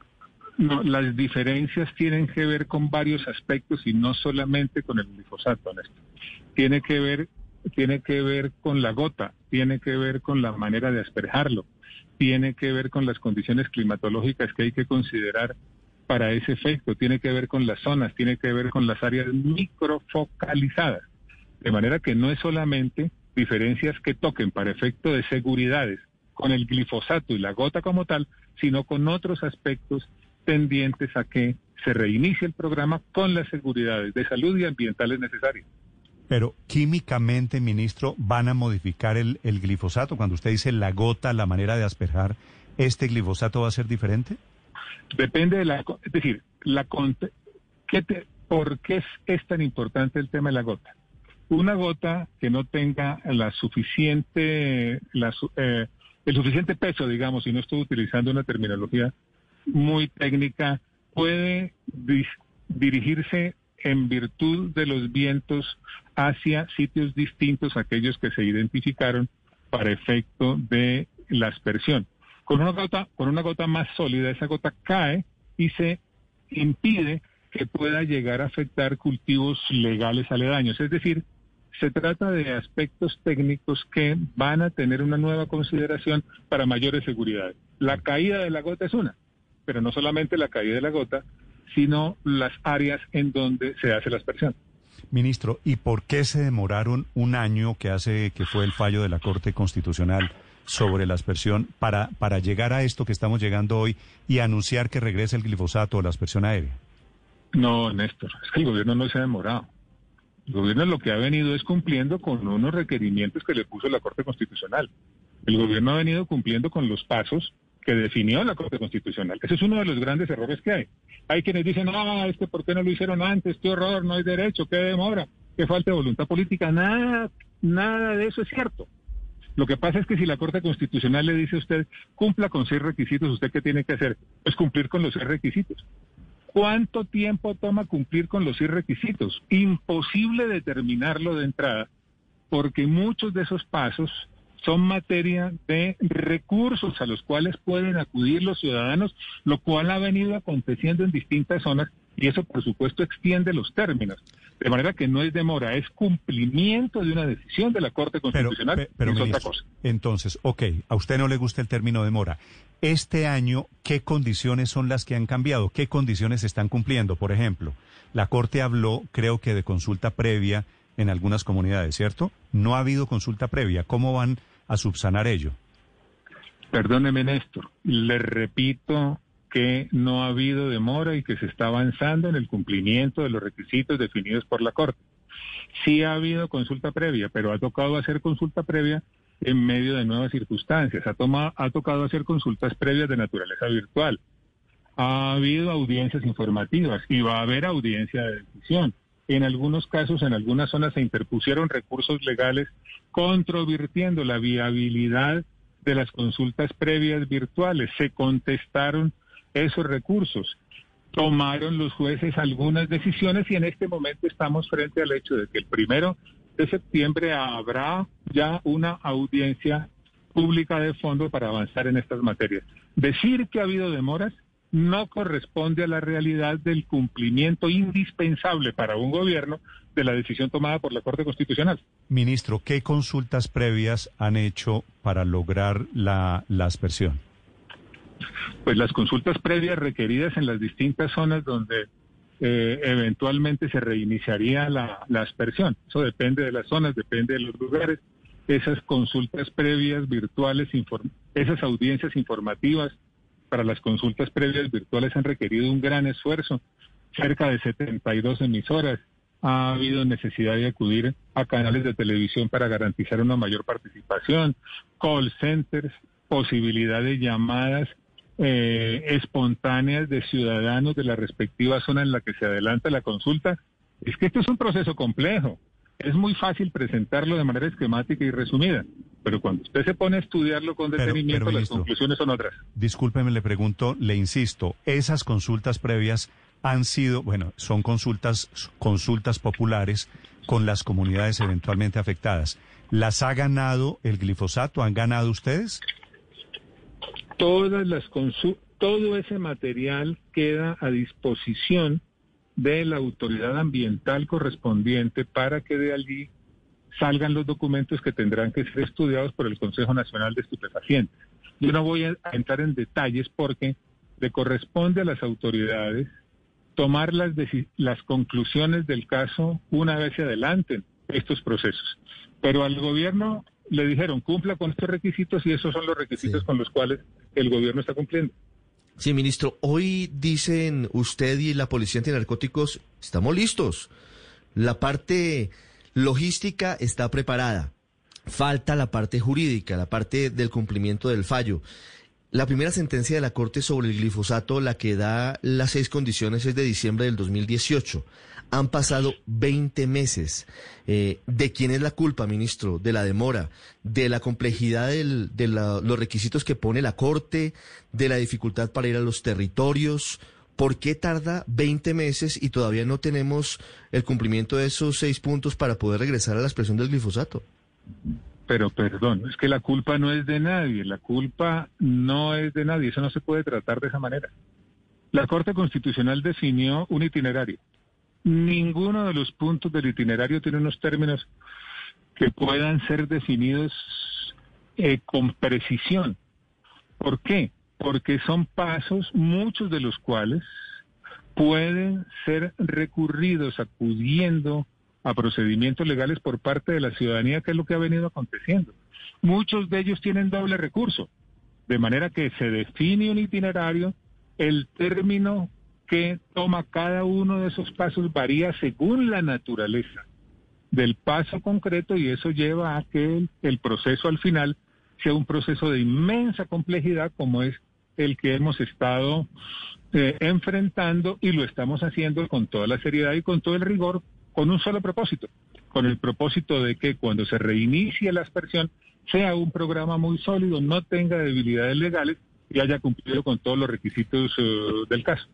No, las diferencias tienen que ver con varios aspectos y no solamente con el glifosato, Néstor. Tiene que ver, tiene que ver con la gota, tiene que ver con la manera de asperjarlo, tiene que ver con las condiciones climatológicas que hay que considerar para ese efecto, tiene que ver con las zonas, tiene que ver con las áreas microfocalizadas. De manera que no es solamente diferencias que toquen para efecto de seguridades con el glifosato y la gota como tal, sino con otros aspectos tendientes a que se reinicie el programa con las seguridades de salud y ambientales necesarias. Pero químicamente, ministro, ¿van a modificar el, glifosato? Cuando usted dice la gota, la manera de asperjar, ¿este glifosato va a ser diferente? Depende de la... Es decir, la, ¿qué ¿por qué es, tan importante el tema de la gota? Una gota que no tenga la suficiente, la, eh, el suficiente peso, digamos, si no estoy utilizando una terminología muy técnica, puede dirigirse en virtud de los vientos hacia sitios distintos a aquellos que se identificaron para efecto de la aspersión. Con una gota, con una gota más sólida, esa gota cae y se impide que pueda llegar a afectar cultivos legales aledaños. Es decir, se trata de aspectos técnicos que van a tener una nueva consideración para mayores seguridades. La caída de la gota es una, pero no solamente la caída de la gota, sino las áreas en donde se hace la aspersión. Ministro, ¿y por qué se demoraron un año que hace que fue el fallo de la Corte Constitucional sobre la aspersión para, para llegar a esto que estamos llegando hoy y anunciar que regrese el glifosato o la aspersión aérea? No, Néstor, es que el gobierno no se ha demorado. El gobierno lo que ha venido es cumpliendo con unos requerimientos que le puso la Corte Constitucional. El gobierno ha venido cumpliendo con los pasos que definió la Corte Constitucional. Ese es uno de los grandes errores que hay. Hay quienes dicen, ah, es que ¿por qué no lo hicieron antes? ¿Qué horror? No hay derecho, qué demora, qué falta de voluntad política. Nada, nada de eso es cierto. Lo que pasa es que si la Corte Constitucional le dice a usted, cumpla con seis requisitos, ¿usted qué tiene que hacer? Pues cumplir con los seis requisitos. ¿Cuánto tiempo toma cumplir con los requisitos? Imposible determinarlo de entrada, porque muchos de esos pasos son materia de recursos a los cuales pueden acudir los ciudadanos, lo cual ha venido aconteciendo en distintas zonas Y eso, por supuesto, extiende los términos. De manera que no es demora, es cumplimiento de una decisión de la Corte Constitucional. Pero, pero es otra cosa. entonces, ok, a usted no le gusta el término demora. Este año, ¿qué condiciones son las que han cambiado? ¿Qué condiciones están cumpliendo? Por ejemplo, la Corte habló, creo que de consulta previa en algunas comunidades, ¿cierto? No ha habido consulta previa. ¿Cómo van a subsanar ello? Perdóneme, Néstor. Le repito que no ha habido demora y que se está avanzando en el cumplimiento de los requisitos definidos por la Corte. Sí ha habido consulta previa, pero ha tocado hacer consulta previa en medio de nuevas circunstancias. Ha, toma- ha tocado hacer consultas previas de naturaleza virtual. Ha habido audiencias informativas y va a haber audiencia de decisión. En algunos casos, en algunas zonas se interpusieron recursos legales controvirtiendo la viabilidad de las consultas previas virtuales. Se contestaron esos recursos. Tomaron los jueces algunas decisiones y en este momento estamos frente al hecho de que el primero de septiembre habrá ya una audiencia pública de fondo para avanzar en estas materias. Decir que ha habido demoras no corresponde a la realidad del cumplimiento indispensable para un gobierno de la decisión tomada por la Corte Constitucional. Ministro, ¿qué consultas previas han hecho para lograr la, la aspersión? Pues las consultas previas requeridas en las distintas zonas donde eh, eventualmente se reiniciaría la, la aspersión. Eso depende de las zonas, depende de los lugares. Esas consultas previas virtuales, esas audiencias informativas para las consultas previas virtuales han requerido un gran esfuerzo. Cerca de 72 emisoras. Ha habido necesidad de acudir a canales de televisión para garantizar una mayor participación, call centers, posibilidad de llamadas eh, espontáneas de ciudadanos de la respectiva zona en la que se adelanta la consulta. Es que esto es un proceso complejo. Es muy fácil presentarlo de manera esquemática y resumida, pero cuando usted se pone a estudiarlo con detenimiento, pero, las ministro, conclusiones son otras. Discúlpeme, le pregunto, le insisto, esas consultas previas han sido, bueno, son consultas, consultas populares con las comunidades eventualmente afectadas. ¿Las ha ganado el glifosato? ¿Han ganado ustedes? todas las todo ese material queda a disposición de la autoridad ambiental correspondiente para que de allí salgan los documentos que tendrán que ser estudiados por el Consejo Nacional de Estupefacientes. Yo no voy a entrar en detalles porque le corresponde a las autoridades tomar las, las conclusiones del caso una vez se adelanten estos procesos. Pero al gobierno le dijeron cumpla con estos requisitos y esos son los requisitos con los cuales el gobierno está cumpliendo. Sí, ministro, hoy dicen usted y la Policía Antinarcóticos, estamos listos. La parte logística está preparada. Falta la parte jurídica, la parte del cumplimiento del fallo. La primera sentencia de la Corte sobre el glifosato, la que da las seis condiciones, es de diciembre del 2018. Han pasado 20 meses. Eh, ¿De quién es la culpa, ministro? ¿De la demora? ¿De la complejidad de los requisitos que pone la Corte? ¿De la dificultad para ir a los territorios? ¿Por qué tarda 20 meses y todavía no tenemos el cumplimiento de esos seis puntos para poder regresar a la expresión del glifosato? Pero perdón, es que la culpa no es de nadie, la culpa no es de nadie, eso no se puede tratar de esa manera. La Corte Constitucional definió un itinerario. Ninguno de los puntos del itinerario tiene unos términos que puedan ser definidos eh, con precisión. ¿Por qué? Porque son pasos, muchos de los cuales pueden ser recurridos acudiendo a procedimientos legales por parte de la ciudadanía, que es lo que ha venido aconteciendo. Muchos de ellos tienen doble recurso, de manera que se define un itinerario, el término que toma cada uno de esos pasos varía según la naturaleza del paso concreto y eso lleva a que el, el proceso al final sea un proceso de inmensa complejidad como es el que hemos estado eh, enfrentando y lo estamos haciendo con toda la seriedad y con todo el rigor, con un solo propósito, con el propósito de que cuando se reinicie la aspersión sea un programa muy sólido, no tenga debilidades legales y haya cumplido con todos los requisitos eh, del caso.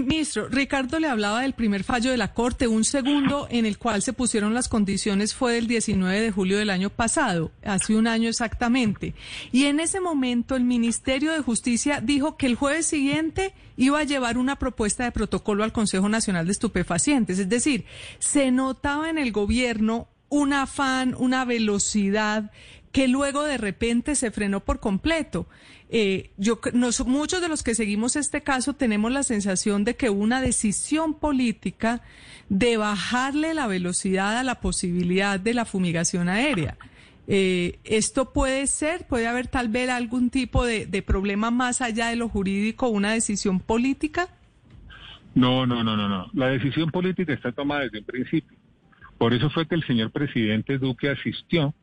Ministro, Ricardo le hablaba del primer fallo de la Corte, un segundo en el cual se pusieron las condiciones fue del 19 de julio del año pasado, hace un año exactamente. Y en ese momento el Ministerio de Justicia dijo que el jueves siguiente iba a llevar una propuesta de protocolo al Consejo Nacional de Estupefacientes. Es decir, se notaba en el gobierno un afán, una velocidad que luego de repente se frenó por completo. Eh, yo, nos, muchos de los que seguimos este caso tenemos la sensación de que una decisión política de bajarle la velocidad a la posibilidad de la fumigación aérea. Eh, ¿Esto puede ser? ¿Puede haber tal vez algún tipo de, de problema más allá de lo jurídico, una decisión política? No, no, no, no, no. La decisión política está tomada desde un principio. Por eso fue que el señor presidente Duque asistió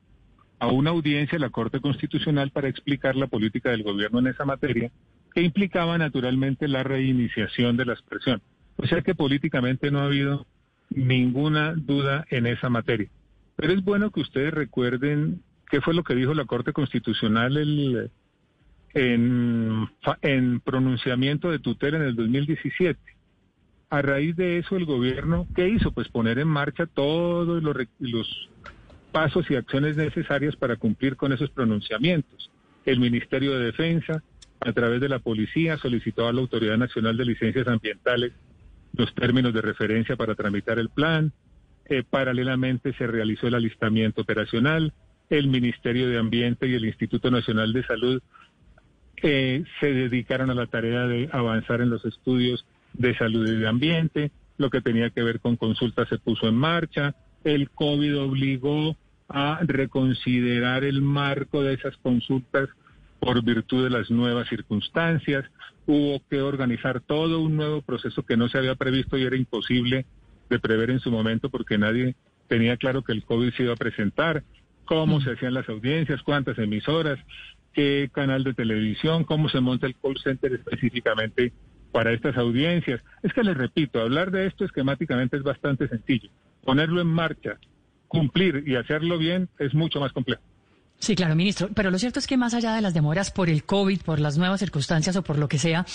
a una audiencia de la Corte Constitucional para explicar la política del gobierno en esa materia, que implicaba naturalmente la reiniciación de la expresión. O sea que políticamente no ha habido ninguna duda en esa materia. Pero es bueno que ustedes recuerden qué fue lo que dijo la Corte Constitucional el, en, en pronunciamiento de tutela en el 2017. A raíz de eso, el gobierno, ¿qué hizo? Pues poner en marcha todos los, los pasos y acciones necesarias para cumplir con esos pronunciamientos. El Ministerio de Defensa, a través de la policía, solicitó a la Autoridad Nacional de Licencias Ambientales los términos de referencia para tramitar el plan. Eh, paralelamente se realizó el alistamiento operacional. El Ministerio de Ambiente y el Instituto Nacional de Salud eh, se dedicaron a la tarea de avanzar en los estudios de salud y de ambiente. Lo que tenía que ver con consultas se puso en marcha el COVID obligó a reconsiderar el marco de esas consultas por virtud de las nuevas circunstancias. Hubo que organizar todo un nuevo proceso que no se había previsto y era imposible de prever en su momento porque nadie tenía claro que el COVID se iba a presentar, cómo se hacían las audiencias, cuántas emisoras, qué canal de televisión, cómo se monta el call center específicamente para estas audiencias. Es que les repito, hablar de esto esquemáticamente es bastante sencillo ponerlo en marcha, cumplir y hacerlo bien es mucho más complejo. Sí, claro, ministro. Pero lo cierto es que más allá de las demoras por el COVID, por las nuevas circunstancias o por lo que sea,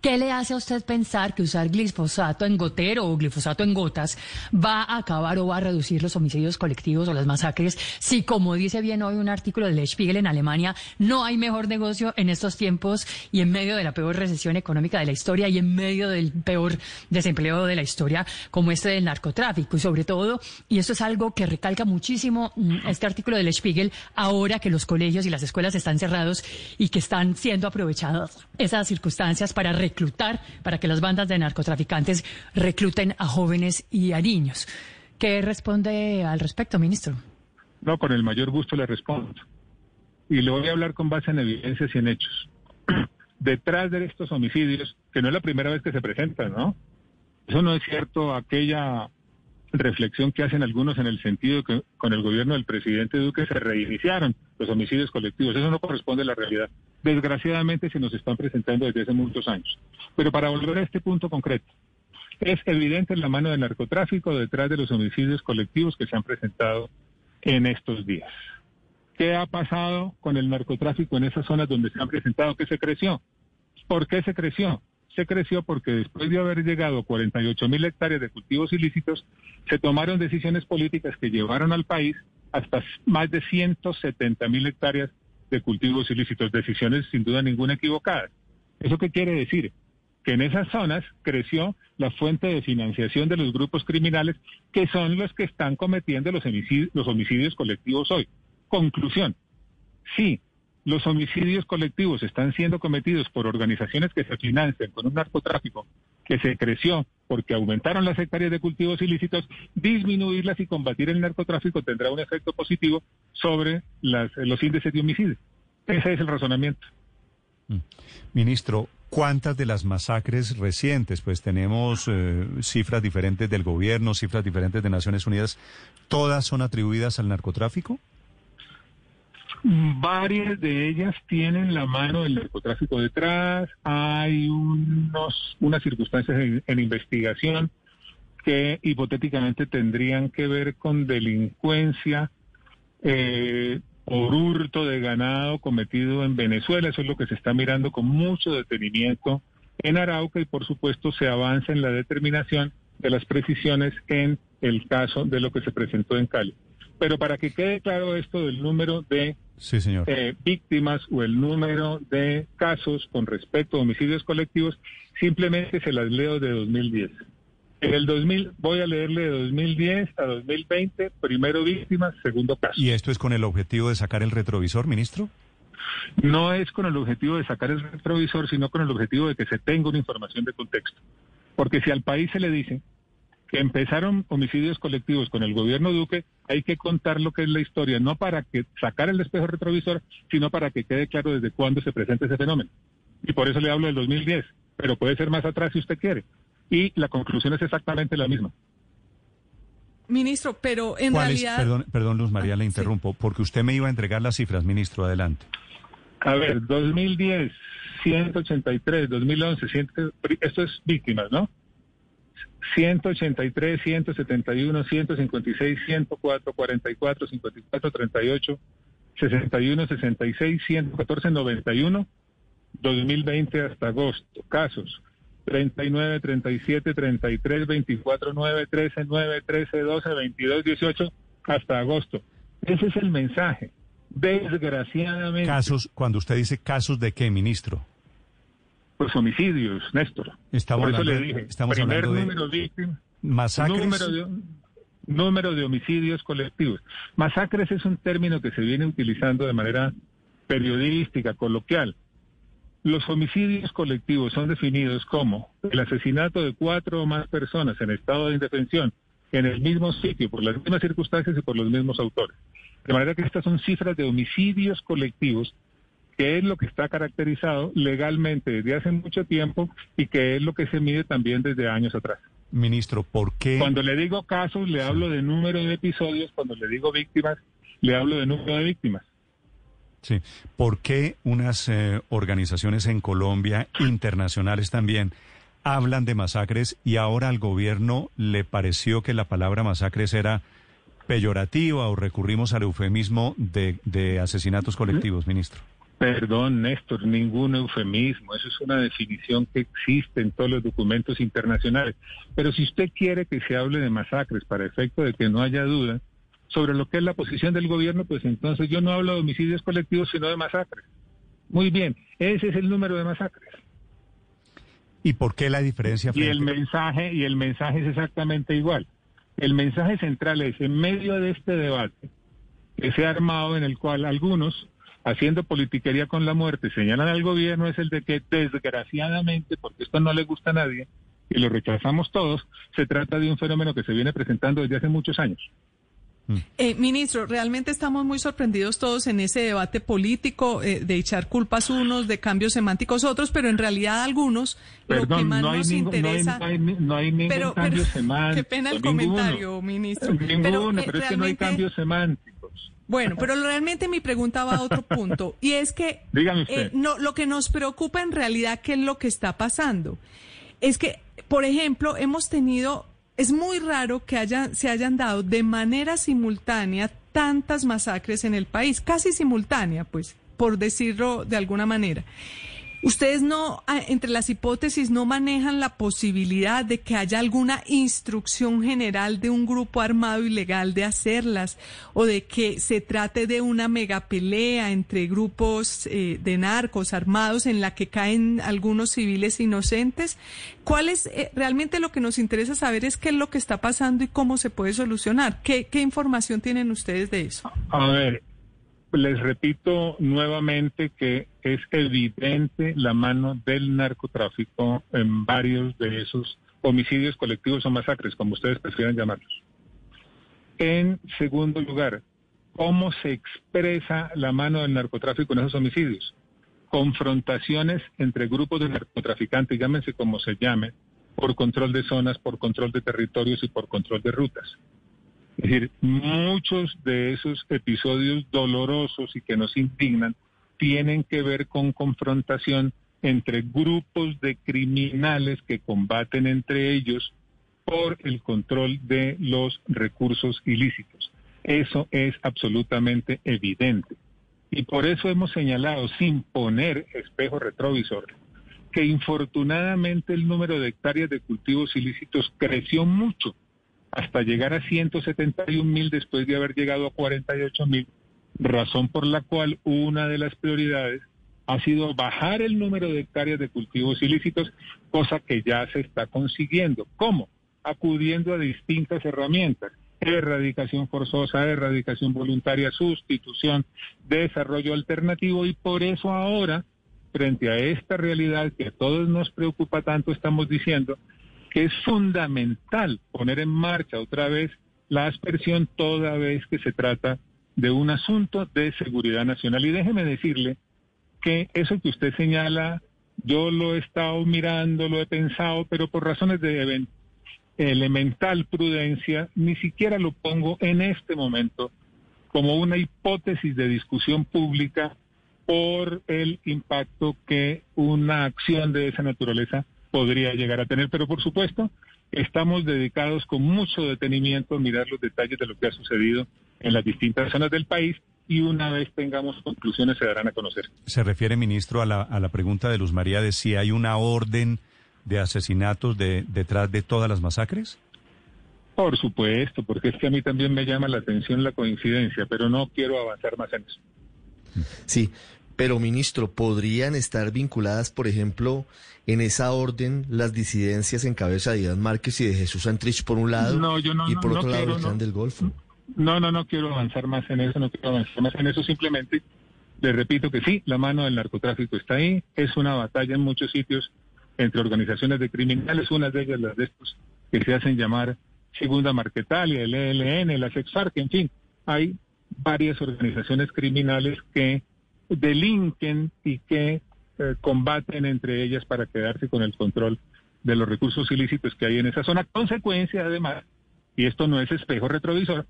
¿qué le hace a usted pensar que usar glifosato en gotero o glifosato en gotas va a acabar o va a reducir los homicidios colectivos o las masacres? Si, como dice bien hoy un artículo de Le Spiegel en Alemania, no hay mejor negocio en estos tiempos y en medio de la peor recesión económica de la historia y en medio del peor desempleo de la historia como este del narcotráfico. Y sobre todo, y esto es algo que recalca muchísimo mm, este artículo de Le Spiegel, ahora que los colegios y las escuelas están cerrados y que están siendo aprovechadas esas circunstancias para reclutar, para que las bandas de narcotraficantes recluten a jóvenes y a niños. ¿Qué responde al respecto, ministro? No, con el mayor gusto le respondo. Y le voy a hablar con base en evidencias y en hechos. Detrás de estos homicidios, que no es la primera vez que se presentan, ¿no? Eso no es cierto, aquella reflexión que hacen algunos en el sentido que con el gobierno del presidente Duque se reiniciaron los homicidios colectivos. Eso no corresponde a la realidad. Desgraciadamente se nos están presentando desde hace muchos años. Pero para volver a este punto concreto, es evidente la mano del narcotráfico detrás de los homicidios colectivos que se han presentado en estos días. ¿Qué ha pasado con el narcotráfico en esas zonas donde se han presentado? ¿Qué se creció? ¿Por qué se creció? Se creció porque después de haber llegado 48 mil hectáreas de cultivos ilícitos, se tomaron decisiones políticas que llevaron al país hasta más de 170 mil hectáreas de cultivos ilícitos, decisiones sin duda ninguna equivocadas. ¿Eso qué quiere decir? Que en esas zonas creció la fuente de financiación de los grupos criminales que son los que están cometiendo los homicidios, los homicidios colectivos hoy. Conclusión. Sí, los homicidios colectivos están siendo cometidos por organizaciones que se financian con un narcotráfico que se creció porque aumentaron las hectáreas de cultivos ilícitos, disminuirlas y combatir el narcotráfico tendrá un efecto positivo sobre los índices de homicidio. Ese es el razonamiento. Mm. Ministro, ¿cuántas de las masacres recientes, pues tenemos eh, cifras diferentes del gobierno, cifras diferentes de Naciones Unidas, todas son atribuidas al narcotráfico? Varias de ellas tienen la mano del narcotráfico detrás, hay unos, unas circunstancias en, investigación que hipotéticamente tendrían que ver con delincuencia eh, por hurto de ganado cometido en Venezuela. Eso es lo que se está mirando con mucho detenimiento en Arauca y por supuesto se avanza en la determinación de las precisiones en el caso de lo que se presentó en Cali. Pero para que quede claro esto del número de Sí, señor. eh, víctimas o el número de casos con respecto a homicidios colectivos, simplemente se las leo de 2010. En el 2000, voy a leerle de 2010 a 2020, primero víctimas, segundo caso. ¿Y esto es con el objetivo de sacar el retrovisor, ministro? No es con el objetivo de sacar el retrovisor, sino con el objetivo de que se tenga una información de contexto. Porque si al país se le dice que empezaron homicidios colectivos con el gobierno Duque, hay que contar lo que es la historia, no para que sacar el espejo retrovisor, sino para que quede claro desde cuándo se presenta ese fenómeno. Y por eso le hablo del 2010, pero puede ser más atrás si usted quiere. Y la conclusión es exactamente la misma. Ministro, pero en ¿Cuál es? realidad... Perdón, perdón, Luz Ah, María, le interrumpo, porque usted me iba a entregar las cifras, ministro. Adelante. A ver, 2010, 183, 2011, 100, esto es víctimas, ¿no? 183, 171, 156, 104, 44, 54, 38, 61, 66, 114, 91, 2020 hasta agosto. Casos 39, 37, 33, 24, 9, 13, 9, 13, 12, 22, 18 hasta agosto. Ese es el mensaje. Desgraciadamente. Casos, cuando usted dice casos de qué, ministro? Pues homicidios, Néstor. Estamos Por eso hablando le de- dije, estamos primer hablando número de masacres. número de, número de homicidios colectivos. Masacres es un término que se viene utilizando de manera periodística, coloquial. Los homicidios colectivos son definidos como el asesinato de cuatro o más personas en estado de indefensión en el mismo sitio, por las mismas circunstancias y por los mismos autores. De manera que estas son cifras de homicidios colectivos, que es lo que está caracterizado legalmente desde hace mucho tiempo y que es lo que se mide también desde años atrás. Ministro, ¿por qué? Cuando le digo casos, le hablo de número de episodios, cuando le digo víctimas, le hablo de número de víctimas. Sí. ¿Por qué unas eh, organizaciones en Colombia, internacionales también, hablan de masacres y ahora al gobierno le pareció que la palabra masacres era peyorativa o recurrimos al eufemismo de, de asesinatos colectivos, ministro? Perdón, Néstor, ningún eufemismo. Eso es una definición que existe en todos los documentos internacionales. Pero si usted quiere que se hable de masacres para efecto de que no haya duda sobre lo que es la posición del gobierno, pues entonces yo no hablo de homicidios colectivos, sino de masacres. Muy bien, ese es el número de masacres. ¿Y por qué la diferencia? Y el mensaje, y el mensaje es exactamente igual. El mensaje central es, en medio de este debate que se ha armado en el cual algunos, haciendo politiquería con la muerte, señalan al gobierno, es el de que desgraciadamente, porque esto no le gusta a nadie, y lo rechazamos todos, se trata de un fenómeno que se viene presentando desde hace muchos años. Eh, ministro, realmente estamos muy sorprendidos todos en ese debate político eh, de echar culpas unos, de cambios semánticos otros, pero en realidad algunos lo que más no hay, nos ningún, no hay- interesa... no hay, no hay ningún Pero- cambio pero- semántico. qué pena el ninguno. comentario, ministro. Ninguno, Pero, pero, eh, es que no hay cambios semánticos. Bueno, pero realmente mi pregunta va a otro punto y es que eh, no, lo que nos preocupa en realidad qué es lo que está pasando es que, por ejemplo, hemos tenido es muy raro que haya, se hayan dado de manera simultánea tantas masacres en el país, casi simultánea, pues, por decirlo de alguna manera. Ustedes no, ah, entre las hipótesis, no manejan la posibilidad de que haya alguna instrucción general de un grupo armado ilegal de hacerlas o de que se trate de una megapelea entre grupos eh, de narcos armados en la que caen algunos civiles inocentes. ¿Cuál es eh, realmente lo que nos interesa saber es qué es lo que está pasando y cómo se puede solucionar? ¿Qué, qué información tienen ustedes de eso? A ver, les repito nuevamente que es evidente la mano del narcotráfico en varios de esos homicidios colectivos o masacres, como ustedes prefieran llamarlos. En segundo lugar, ¿cómo se expresa la mano del narcotráfico en esos homicidios? Confrontaciones entre grupos de narcotraficantes, llámense como se llamen, por control de zonas, por control de territorios y por control de rutas. Es decir, muchos de esos episodios dolorosos y que nos indignan tienen que ver con confrontación entre grupos de criminales que combaten entre ellos por el control de los recursos ilícitos. Eso es absolutamente evidente. Y por eso hemos señalado, sin poner espejo retrovisor, que infortunadamente el número de hectáreas de cultivos ilícitos creció mucho hasta llegar a 171 mil después de haber llegado a 48 mil, razón por la cual una de las prioridades ha sido bajar el número de hectáreas de cultivos ilícitos, cosa que ya se está consiguiendo. ¿Cómo? Acudiendo a distintas herramientas, erradicación forzosa, erradicación voluntaria, sustitución, desarrollo alternativo y por eso ahora, frente a esta realidad que a todos nos preocupa tanto, estamos diciendo que es fundamental poner en marcha otra vez la aspersión toda vez que se trata de un asunto de seguridad nacional. Y déjeme decirle que eso que usted señala, yo lo he estado mirando, lo he pensado, pero por razones de elemental prudencia, ni siquiera lo pongo en este momento como una hipótesis de discusión pública por el impacto que una acción de esa naturaleza podría llegar a tener. Pero por supuesto, estamos dedicados con mucho detenimiento a mirar los detalles de lo que ha sucedido en las distintas zonas del país y una vez tengamos conclusiones se darán a conocer. Se refiere, ministro, a la, a la pregunta de Luz María de si hay una orden de asesinatos de, detrás de todas las masacres. Por supuesto, porque es que a mí también me llama la atención la coincidencia, pero no quiero avanzar más en eso. Sí, pero ministro, ¿podrían estar vinculadas, por ejemplo, en esa orden las disidencias en cabeza de Iván Márquez y de Jesús Antrich por un lado y por otro lado el clan del Golfo? No, no, no quiero avanzar más en eso, no quiero avanzar más en eso, simplemente le repito que sí, la mano del narcotráfico está ahí, es una batalla en muchos sitios entre organizaciones de criminales, una de ellas las de estos que se hacen llamar Segunda Marquetalia, el ELN, la Sexfarc, en fin, hay varias organizaciones criminales que delinquen y que eh, combaten entre ellas para quedarse con el control de los recursos ilícitos que hay en esa zona. Consecuencia, además, y esto no es espejo retrovisor,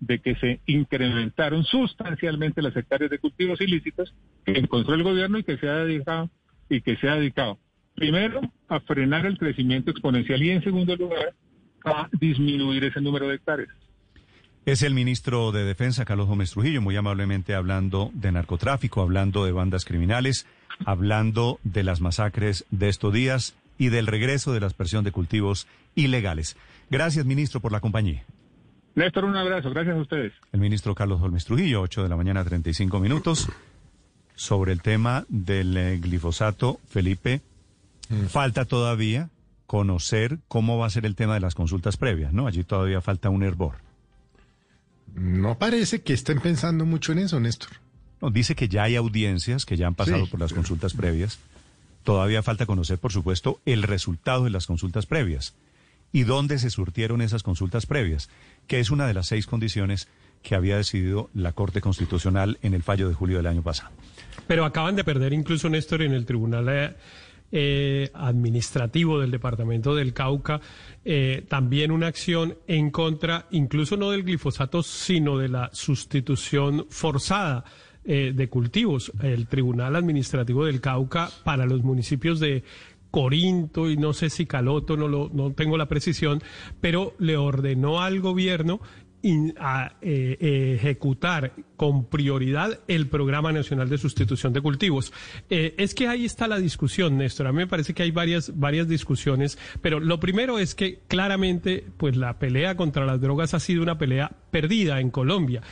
de que se incrementaron sustancialmente las hectáreas de cultivos ilícitos que encontró el gobierno y que se ha dedicado y que se ha dedicado primero a frenar el crecimiento exponencial y en segundo lugar a disminuir ese número de hectáreas. Es el ministro de Defensa, Carlos Gómez Trujillo, muy amablemente hablando de narcotráfico, hablando de bandas criminales, hablando de las masacres de estos días y del regreso de la aspersión de cultivos ilegales. Gracias, ministro, por la compañía. Néstor, un abrazo. Gracias a ustedes. El ministro Carlos Gómez Trujillo, 8 de la mañana, 35 minutos. Sobre el tema del eh, glifosato, Felipe, mm. falta todavía conocer cómo va a ser el tema de las consultas previas, ¿no? Allí todavía falta un hervor. No parece que estén pensando mucho en eso, Néstor. No, dice que ya hay audiencias que ya han pasado por las consultas previas. Todavía falta conocer, por supuesto, el resultado de las consultas previas y dónde se surtieron esas consultas previas, que es una de las seis condiciones que había decidido la Corte Constitucional en el fallo de julio del año pasado. Pero acaban de perder incluso, Néstor, en el Tribunal eh, administrativo del departamento del Cauca, eh, también una acción en contra, incluso no del glifosato, sino de la sustitución forzada. Eh, de cultivos. El Tribunal Administrativo del Cauca para los municipios de Corinto y no sé si Caloto, no, lo, no tengo la precisión, pero le ordenó al gobierno a eh, ejecutar con prioridad el Programa Nacional de Sustitución de Cultivos. Eh, es que ahí está la discusión, Néstor. A mí me parece que hay varias, varias discusiones, pero lo primero es que claramente, pues la pelea contra las drogas ha sido una pelea perdida en Colombia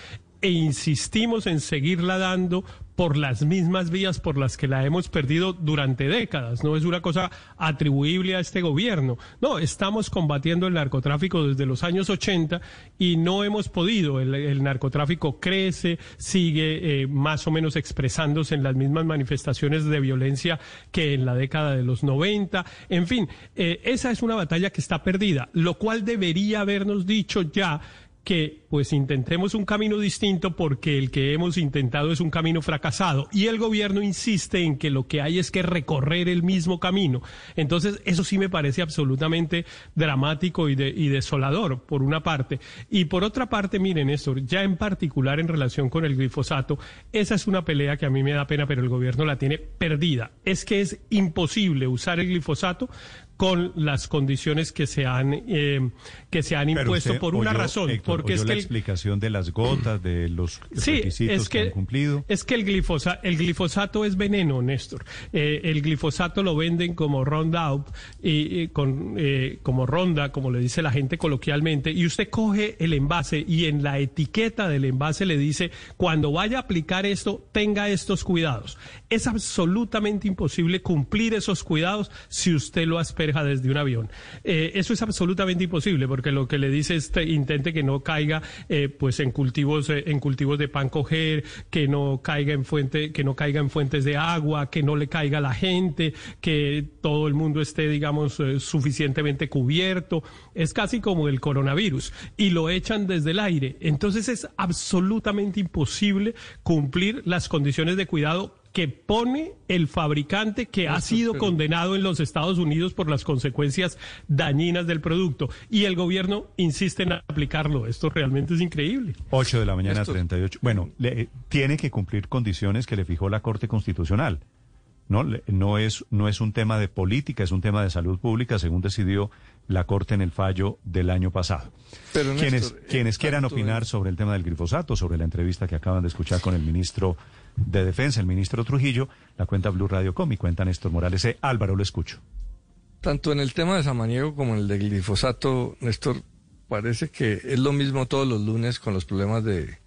e insistimos en seguirla dando por las mismas vías por las que la hemos perdido durante décadas. No es una cosa atribuible a este gobierno. No, estamos combatiendo el narcotráfico desde los años 80 y no hemos podido. El, narcotráfico crece, sigue eh, más o menos expresándose en las mismas manifestaciones de violencia que en la década de los 90. En fin, eh, esa es una batalla que está perdida, lo cual debería habernos dicho ya que pues intentemos un camino distinto porque el que hemos intentado es un camino fracasado y el gobierno insiste en que lo que hay es que recorrer el mismo camino. Entonces, eso sí me parece absolutamente dramático y, y desolador, por una parte. Y por otra parte, miren esto, ya en particular en relación con el glifosato, esa es una pelea que a mí me da pena, pero el gobierno la tiene perdida. Es que es imposible usar el glifosato con las condiciones que se han eh, que se han impuesto por una razón, porque es que la el, explicación de las gotas, de los Sí, requisitos es que, que, han cumplido. Es que el, glifosa- el glifosato es veneno, Néstor. Eh, el glifosato lo venden como Roundup, y, y con, eh, como ronda, como le dice la gente coloquialmente, y usted coge el envase y en la etiqueta del envase le dice, cuando vaya a aplicar esto, tenga estos cuidados. Es absolutamente imposible cumplir esos cuidados si usted lo desde un avión. Eh, eso es absolutamente imposible porque lo que le dice es que intente que no caiga eh, pues en cultivos eh, en cultivos de pan coger, que no caiga en fuente, que no caiga en fuentes de agua, que no le caiga a la gente, que todo el mundo esté digamos suficientemente cubierto. Es casi como el coronavirus y lo echan desde el aire. Entonces es absolutamente imposible cumplir las condiciones de cuidado que pone el fabricante que ha sido condenado en los Estados Unidos por las consecuencias dañinas del producto. Y el gobierno insiste en aplicarlo. Esto realmente es increíble. 8 de la mañana, Esto- 38. Bueno, le- tiene que cumplir condiciones que le fijó la Corte Constitucional. No, Le- no, es, no es un tema de política, es un tema de salud pública, según decidió la Corte en el fallo del año pasado. Pero, quienes Néstor, quienes el quieran opinar de- sobre el tema del glifosato, sobre la entrevista que acaban de escuchar con el ministro de Defensa, el ministro Trujillo, la cuenta Blue Radio Com y cuenta Néstor Morales. Eh, Álvaro, lo escucho. Tanto en el tema de Samaniego como en el de glifosato, Néstor, parece que es lo mismo todos los lunes con los problemas de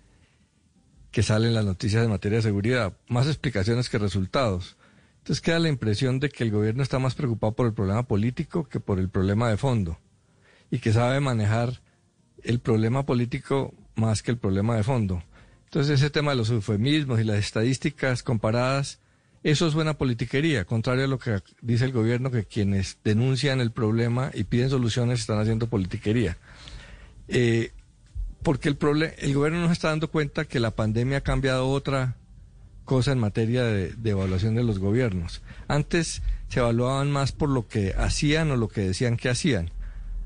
que salen las noticias en materia de seguridad. Más explicaciones que resultados. Entonces queda la impresión de que el gobierno está más preocupado por el problema político que por el problema de fondo. Y que sabe manejar el problema político más que el problema de fondo. Entonces ese tema de los eufemismos y las estadísticas comparadas, eso es buena politiquería, contrario a lo que dice el gobierno, que quienes denuncian el problema y piden soluciones están haciendo politiquería. Eh, porque el, el gobierno no está dando cuenta que la pandemia ha cambiado otra cosa en materia de evaluación de los gobiernos. Antes se evaluaban más por lo que hacían o lo que decían que hacían.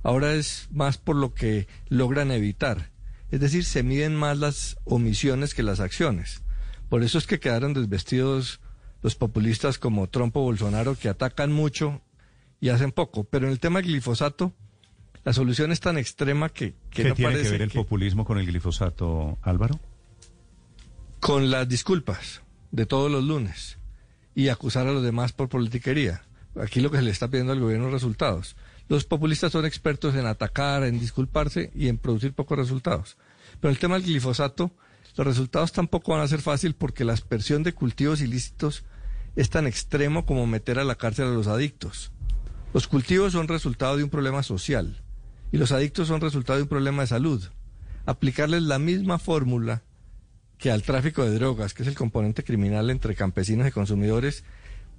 Ahora es más por lo que logran evitar. Es decir, se miden más las omisiones que las acciones. Por eso es que quedaron desvestidos los populistas como Trump o Bolsonaro que atacan mucho y hacen poco. Pero en el tema del glifosato, la solución es tan extrema que, que ¿Qué no tiene parece que ver el que- populismo con el glifosato, Álvaro? con las disculpas de todos los lunes y acusar a los demás por politiquería. Aquí lo que se le está pidiendo al gobierno es resultados. Los populistas son expertos en atacar, en disculparse y en producir pocos resultados. Pero el tema del glifosato, los resultados tampoco van a ser fácil porque la aspersión de cultivos ilícitos es tan extremo como meter a la cárcel a los adictos. Los cultivos son resultado de un problema social y los adictos son resultado de un problema de salud. Aplicarles la misma fórmula que al tráfico de drogas, que es el componente criminal entre campesinos y consumidores,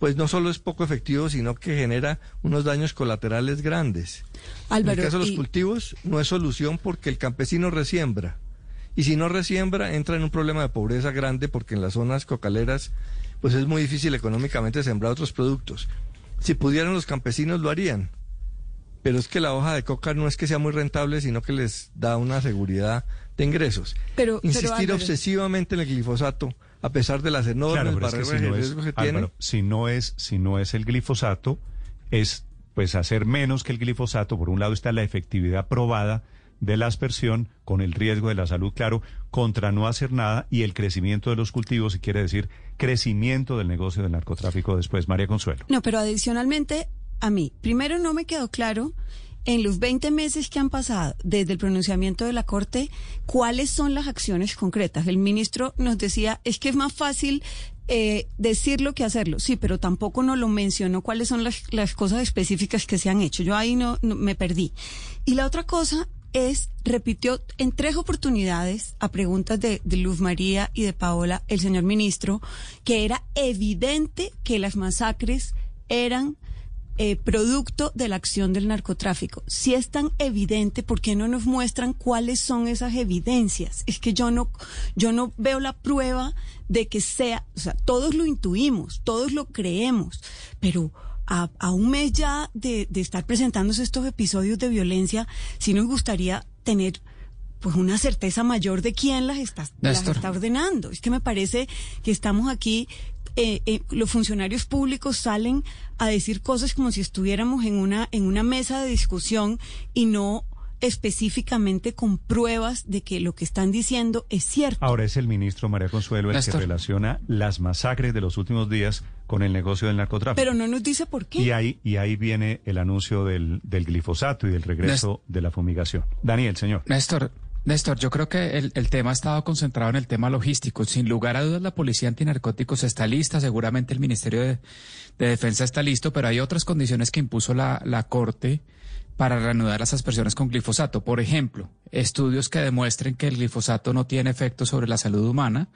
pues no solo es poco efectivo, sino que genera unos daños colaterales grandes. en el caso de los y- cultivos no es solución porque el campesino resiembra. Y si no resiembra, entra en un problema de pobreza grande porque en las zonas cocaleras pues es muy difícil económicamente sembrar otros productos. Si pudieran los campesinos lo harían. Pero es que la hoja de coca no es que sea muy rentable, sino que les da una seguridad de ingresos. Pero- pero, Insistir Álvaro- obsesivamente en el glifosato, a pesar de las enormes Claro, pero es que barreras si no es, que tiene, Álvaro, si no es, si no es el glifosato, es pues hacer menos que el glifosato. Por un lado está la efectividad probada de la aspersión con el riesgo de la salud, claro, contra no hacer nada y el crecimiento de los cultivos, y quiere decir crecimiento del negocio del narcotráfico después. María Consuelo. No, pero adicionalmente, a mí, primero no me quedó claro en los 20 meses que han pasado desde el pronunciamiento de la Corte, cuáles son las acciones concretas. El ministro nos decía, es que es más fácil eh, decirlo que hacerlo. Sí, pero tampoco nos lo mencionó cuáles son las, cosas específicas que se han hecho. Yo ahí no, me perdí. Y la otra cosa es, repitió en tres oportunidades a preguntas de Luz María y de Paola, el señor ministro, que era evidente que las masacres eran eh, producto de la acción del narcotráfico. Si es tan evidente, ¿por qué no nos muestran cuáles son esas evidencias? Es que yo no, yo no veo la prueba de que sea, o sea, todos lo intuimos, todos lo creemos, pero a, a un mes ya de, de estar presentándose estos episodios de violencia, sí nos gustaría tener pues una certeza mayor de quién las está, las está ordenando. Es que me parece que estamos aquí eh, eh, los funcionarios públicos salen a decir cosas como si estuviéramos en una, en una mesa de discusión y no específicamente con pruebas de que lo que están diciendo es cierto. Ahora es el ministro María Consuelo el Néstor. que relaciona las masacres de los últimos días con el negocio del narcotráfico. Pero no nos dice por qué. Y ahí, y ahí viene el anuncio del, del glifosato y del regreso de la fumigación. Daniel, señor. Néstor, Néstor, yo creo que el, el tema ha estado concentrado en el tema logístico. Sin lugar a dudas, la Policía Antinarcóticos está lista, seguramente el Ministerio de, de Defensa está listo, pero hay otras condiciones que impuso la, la Corte para reanudar las aspersiones con glifosato. Por ejemplo, estudios que demuestren que el glifosato no tiene efecto sobre la salud humana.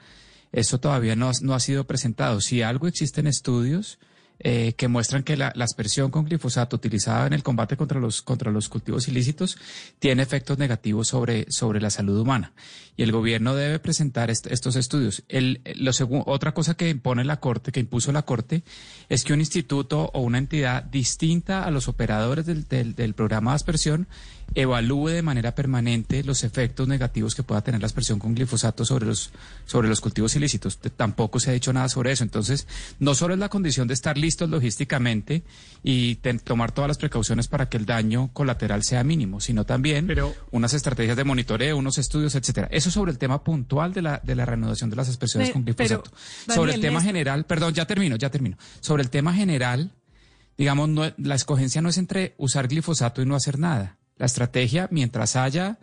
Eso todavía no, no ha sido presentado. Si algo existen estudios eh, que muestran que la, aspersión con glifosato utilizada en el combate contra los, contra los cultivos ilícitos tiene efectos negativos sobre, sobre la salud humana. Y el gobierno debe presentar est- estos estudios. El, lo otra cosa que impone la Corte, que impuso la Corte, es que un instituto o una entidad distinta a los operadores del, del- del programa de aspersión evalúe de manera permanente los efectos negativos que pueda tener la aspersión con glifosato sobre los, sobre los cultivos ilícitos. Tampoco se ha dicho nada sobre eso. Entonces, no solo es la condición de estar listos logísticamente y ten- tomar todas las precauciones para que el daño colateral sea mínimo, sino también unas estrategias de monitoreo, unos estudios, etcétera. Eso sobre el tema puntual de la, de la reanudación de las aspersiones Pe- con pero, glifosato. sobre el tema Néstor- general, perdón, ya termino, ya termino. Sobre el tema general, digamos, no- la escogencia no es entre usar glifosato y no hacer nada. La estrategia, mientras haya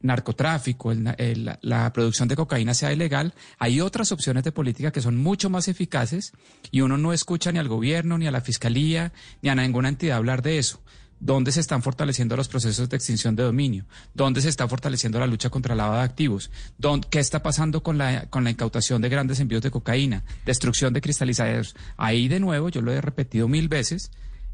narcotráfico, la, la producción de cocaína sea ilegal, hay otras opciones de política que son mucho más eficaces y uno no escucha ni al gobierno, ni a la fiscalía, ni a ninguna entidad hablar de eso. ¿Dónde se están fortaleciendo los procesos de extinción de dominio? ¿Dónde se está fortaleciendo la lucha contra el lavado de activos? ¿Dónde- ¿Qué está pasando con la, con la incautación de grandes envíos de cocaína? Destrucción de cristalizadores. Ahí de nuevo, yo lo he repetido mil veces,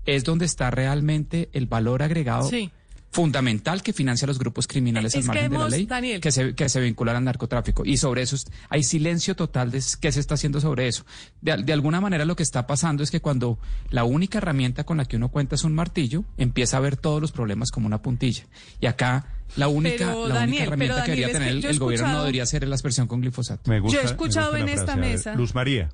es donde está realmente el valor agregado Sí. Fundamental que financia a los grupos criminales Es al que margen de la ley Daniel- que se, que se vinculan al narcotráfico. Y sobre eso es- hay silencio total de qué se está haciendo sobre eso. De, al- de alguna manera lo que está pasando es que cuando la única herramienta con la que uno cuenta es un martillo, empieza a ver todos los problemas como una puntilla. Y acá la única, Pero, la Daniel, única herramienta pero, que debería tener que el, gobierno no debería ser la aspersión con glifosato. Me gusta, Yo he escuchado me gusta en esta frase. Mesa- Luz María.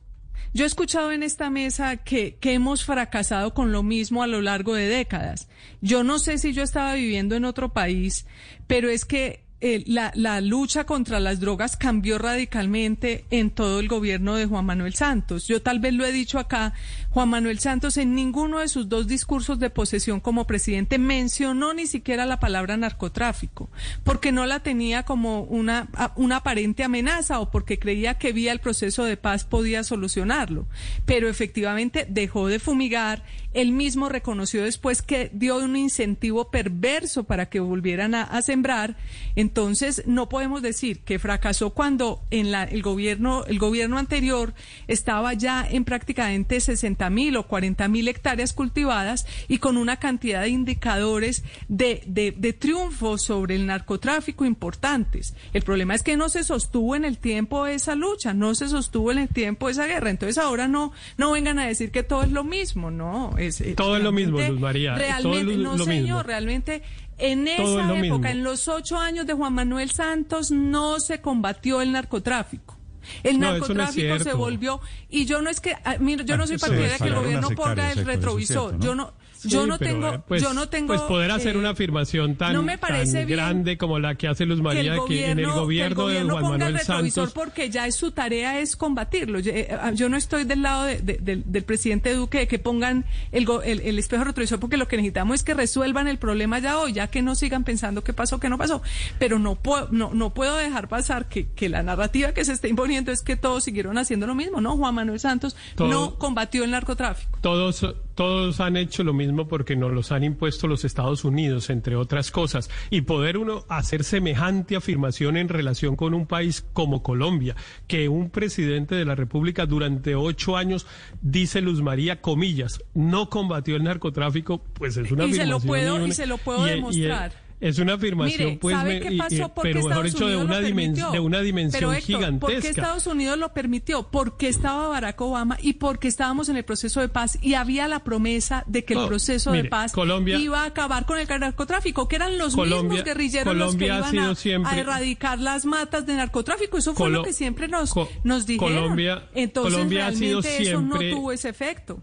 Yo he escuchado en esta mesa que, que hemos fracasado con lo mismo a lo largo de décadas. Yo no sé si yo estaba viviendo en otro país, pero es que eh, la, la lucha contra las drogas cambió radicalmente en todo el gobierno de Juan Manuel Santos. Yo tal vez lo he dicho acá, Juan Manuel Santos en ninguno de sus dos discursos de posesión como presidente mencionó ni siquiera la palabra narcotráfico, porque no la tenía como una, aparente amenaza o porque creía que vía el proceso de paz podía solucionarlo. Pero efectivamente dejó de fumigar, él mismo reconoció después que dio un incentivo perverso para que volvieran a, a sembrar. Entonces, no podemos decir que fracasó cuando en la, el gobierno, el gobierno anterior estaba ya en prácticamente 60 mil o 40 mil hectáreas cultivadas y con una cantidad de indicadores de, de, de triunfo sobre el narcotráfico importantes. El problema es que no se sostuvo en el tiempo esa lucha, no se sostuvo en el tiempo esa guerra. Entonces ahora no, no vengan a decir que todo es lo mismo, no. Es, Todo es lo mismo, Luz María, todo es Realmente, lo- no lo señor, mismo. realmente en Todo esa época, mismo. en los ocho años de Juan Manuel Santos, no se combatió el narcotráfico. El No, no narcotráfico se volvió y yo no es que ah, mira, yo no soy Eso partidaria es que el gobierno ponga el retrovisor. cierto, ¿no? Yo no yo no tengo eh, pues, yo no tengo pues poder hacer eh, una afirmación tan, no me parece tan bien grande como la que hace Luz María que, en el que el gobierno, gobierno de Juan Manuel Santos porque ya es su tarea es combatirlo. Yo, eh, ah, yo no estoy del lado de- de- del- del presidente Duque de que pongan el, el, el espejo retrovisor porque lo que necesitamos es que resuelvan el problema ya hoy, ya que no sigan pensando qué pasó, qué no pasó. Pero no puedo, no, no puedo dejar pasar que, que la narrativa que se está imponiendo es que todos siguieron haciendo lo mismo, ¿no? Juan Manuel Santos Todo- no combatió el narcotráfico. Todos, todos han hecho lo mismo porque nos los han impuesto los Estados Unidos, entre otras cosas. Y poder uno hacer semejante afirmación en relación con un país como Colombia, que un presidente de la República durante ocho años, dice Luz María, comillas, no combatió el narcotráfico, pues es una Y se lo puedo- y una- se lo puedo y- y- demostrar. Es una afirmación, Mire, pues, ¿sabe me- qué pasó? y- Porque pero mejor Estados dicho, de una, lo dimen- permitió. de una dimensión Pero, Héctor, ¿Por gigantesca. qué Estados Unidos lo permitió? Porque estaba Barack Obama y porque estábamos en el proceso de paz y había la promesa de que el proceso mire, de paz Colombia- iba a acabar con el narcotráfico, que eran los Colombia- mismos guerrilleros Colombia los que iban a, siempre- a erradicar las matas de narcotráfico. Eso fue Colo- lo que siempre nos, Co- nos dijeron. Colombia- Entonces, Colombia ha sido realmente eso no siempre- tuvo ese efecto.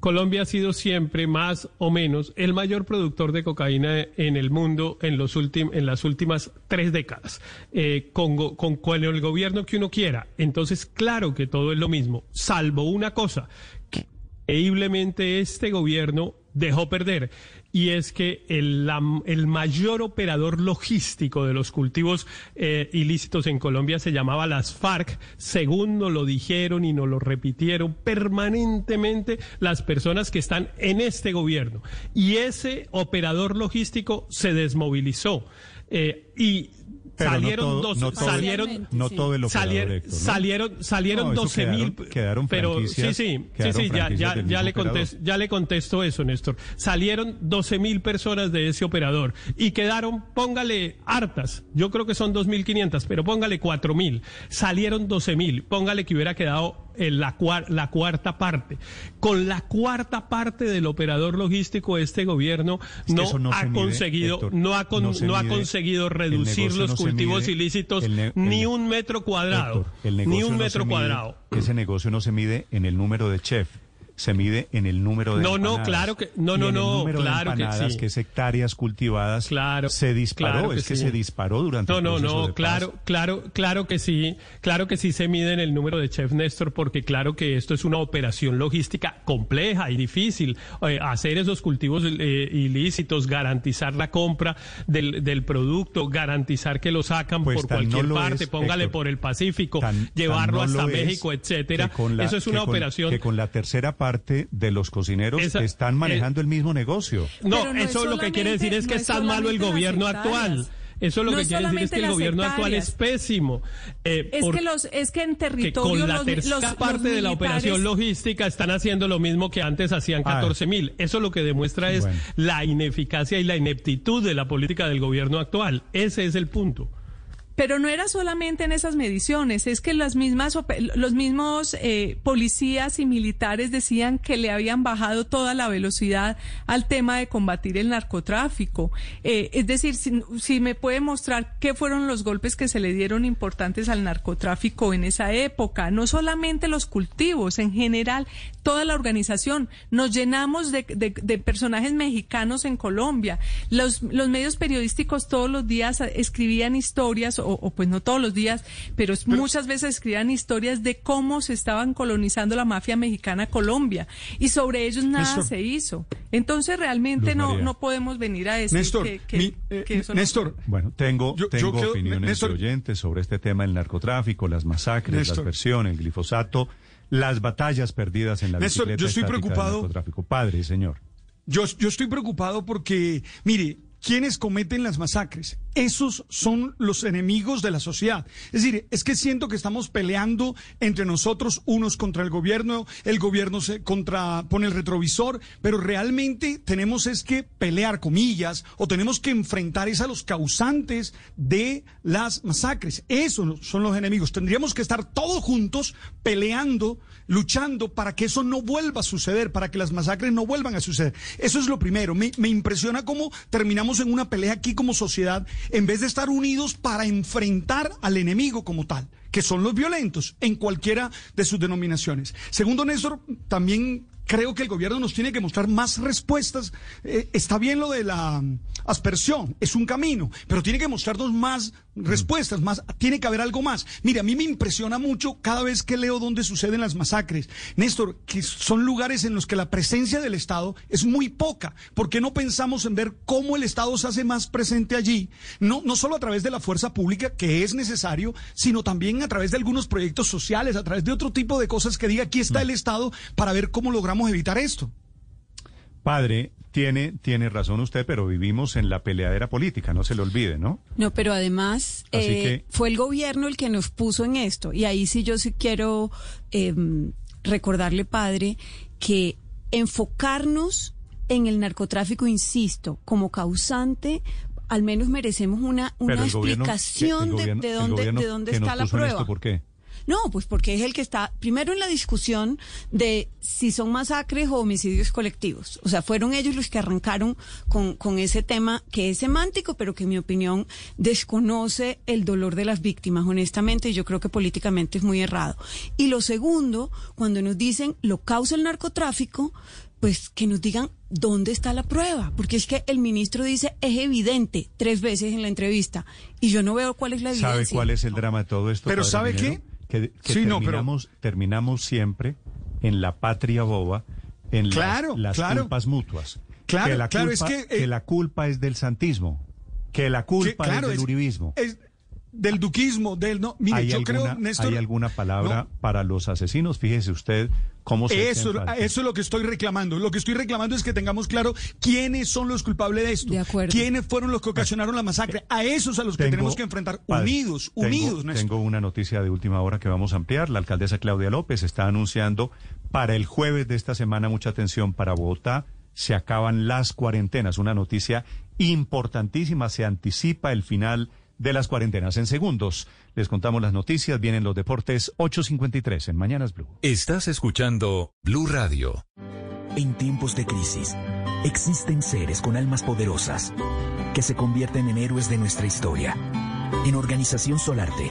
Colombia ha sido siempre más o menos el mayor productor de cocaína en el mundo en, los últim- en las últimas tres décadas, eh, con, con, con el gobierno que uno quiera. Entonces, claro que todo es lo mismo, salvo una cosa, que increíblemente este gobierno dejó perder. Y es que el, el mayor operador logístico de los cultivos eh, ilícitos en Colombia se llamaba las FARC, según nos lo dijeron y nos lo repitieron permanentemente las personas que están en este gobierno. Y ese operador logístico se desmovilizó. Eh, y Pero no salieron todo- dos, no todo- salieron, no todo el operador, salieron, salieron, salieron No, eso 12 mil, quedaron- quedaron pero sí, sí, sí, sí, ya, ya, ya le contesto, ya le contesto eso, Néstor. Salieron 12 mil personas de ese operador y quedaron, póngale hartas, yo creo que son 2.500, pero póngale 4.000. Salieron 12 mil, póngale que hubiera quedado en la, cuar- la cuarta parte. Con la cuarta parte del operador logístico, este gobierno no, ha mide, conseguido, Héctor, no ha, con- no ha conseguido reducir los cultivos mide, ilícitos ni un metro cuadrado, Héctor, ni un metro mide- cuadrado. ese negocio no se mide en el número de chef, se mide en el número de No, no, empanadas. claro que- no, no, el no, número claro de que sí. que es hectáreas cultivadas, se disparó, claro que es que sí. se disparó durante No, el no, no, de paz. claro, claro, claro que sí, claro que sí se mide en el número de chef Néstor, porque claro que esto es una operación logística compleja y difícil, eh, hacer esos cultivos eh, ilícitos, garantizar la compra del, del producto, garantizar que lo sacan Pues por cualquier no parte, es, póngale Héctor. por el Pacífico, Tan- llevarlo tan no hasta lo es México, etcétera. la- Eso es una con- operación que con la tercera parte de los cocineros Esa- están manejando eh, el mismo negocio. No, es eso lo que quiere decir es que no es es tan malo el gobierno actual. Eso lo No que quiere decir es que el gobierno actual es pésimo. eh, Es por- que los es que en que territorio con la los, tercera los- parte los de la operación logística están haciendo lo mismo que antes hacían Ah. 14 mil. Eso lo que demuestra es Bueno. la ineficacia y la ineptitud de la política del gobierno actual. Ese es el punto. Pero no era solamente en esas mediciones, es que las mismas, los mismos eh, policías y militares decían que le habían bajado toda la velocidad al tema de combatir el narcotráfico. Eh, es decir, si, si me puede mostrar qué fueron los golpes que se le dieron importantes al narcotráfico en esa época, no solamente los cultivos, en general, toda la organización. Nos llenamos de, de- de personajes mexicanos en Colombia. Los, los medios periodísticos todos los días escribían historias, o, o pues no todos los días, pero, muchas veces escribían historias de cómo se estaban colonizando la mafia mexicana Colombia. Y sobre ellos nada Néstor. se hizo. Entonces realmente no, no podemos venir a decir Néstor, que, que- mi- eh, que eso no- Néstor, Bueno, tengo, Yo- yo tengo creo- opiniones Néstor- de oyentes sobre este tema del narcotráfico, las masacres, Néstor. las versiones, el glifosato, las batallas perdidas en la Néstor, yo estoy del preocupado. Padre, señor. Yo, yo estoy preocupado porque, mire, quienes cometen las masacres, esos son los enemigos de la sociedad. Es decir, es que siento que estamos peleando entre nosotros unos contra el gobierno, el gobierno se contra pone el retrovisor, pero realmente tenemos es que pelear comillas o tenemos que enfrentar es a los causantes de las masacres. Esos son los enemigos. Tendríamos que estar todos juntos peleando, luchando para que eso no vuelva a suceder, para que las masacres no vuelvan a suceder. Eso es lo primero. Me, me impresiona cómo terminamos en una pelea aquí como sociedad en vez de estar unidos para enfrentar al enemigo como tal, que son los violentos en cualquiera de sus denominaciones. Segundo, Néstor, también creo que el gobierno nos tiene que mostrar más respuestas. Eh, está bien lo de la mm, aspersión, es un camino, pero tiene que mostrarnos más respuestas, más, tiene que haber algo más. Mire, a mí me impresiona mucho cada vez que leo dónde suceden las masacres. Néstor, que son lugares en los que la presencia del Estado es muy poca. ¿Por qué no pensamos en ver cómo el Estado se hace más presente allí? No, no solo a través de la fuerza pública, que es necesario, sino también a través de algunos proyectos sociales, a través de otro tipo de cosas que diga aquí está el Estado para ver cómo logramos evitar esto. Padre, tiene, tiene razón usted, pero vivimos en la peleadera política, no se le olvide, ¿no? No, pero además Así eh, que- fue el gobierno el que nos puso en esto. Y ahí sí yo sí quiero eh, recordarle, padre, que enfocarnos en el narcotráfico, insisto, como causante al menos merecemos una, una explicación de, de, dónde, de dónde está la prueba. ¿Por qué? No, pues porque es el que está primero en la discusión de si son masacres o homicidios colectivos. O sea, fueron ellos los que arrancaron con, con ese tema que es semántico, pero que en mi opinión desconoce el dolor de las víctimas, honestamente, y yo creo que políticamente es muy errado. Y lo segundo, cuando nos dicen lo causa el narcotráfico, pues que nos digan dónde está la prueba, porque es que el ministro dice es evidente tres veces en la entrevista y yo no veo cuál es la evidencia. ¿Sabe cuál es el drama de todo esto? Pero ¿sabe qué? Que, terminamos, terminamos siempre en la patria boba, en las, culpas mutuas. Claro, que la claro, culpa, es que, que la culpa es del santismo, que la culpa es del uribismo. Es, del duquismo, del no. Mire, yo creo, Néstor. ¿Hay alguna palabra para los asesinos? Fíjese usted cómo se. Eso, eso es lo que estoy reclamando. Lo que estoy reclamando es que tengamos claro quiénes son los culpables de esto. De acuerdo. Quiénes fueron los que ocasionaron la masacre. A esos a los que tenemos que enfrentar unidos, unidos, Néstor. Tengo una noticia de última hora que vamos a ampliar. La alcaldesa Claudia López está anunciando para el jueves de esta semana, mucha atención para Bogotá. Se acaban las cuarentenas. Una noticia importantísima. Se anticipa el final de las cuarentenas. En segundos les contamos las noticias, vienen los deportes 8.53 en Mañanas Blue. Estás escuchando Blue Radio. En tiempos de crisis, existen seres con almas poderosas que se convierten en héroes de nuestra historia. En Organización Solarte,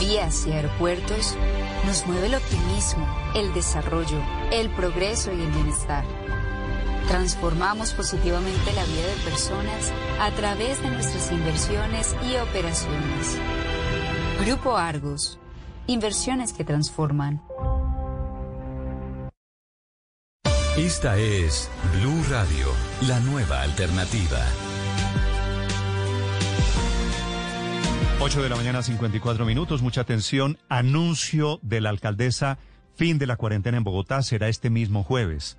vías y aeropuertos, nos mueve el optimismo, el desarrollo, el progreso y el bienestar Transformamos positivamente la vida de personas a través de nuestras inversiones y operaciones. Grupo Argos. Inversiones que transforman. Esta es Blue Radio, la nueva alternativa. 8 de la mañana, 54 minutos. Mucha atención. Anuncio de la alcaldesa. Fin de la cuarentena en Bogotá será este mismo jueves.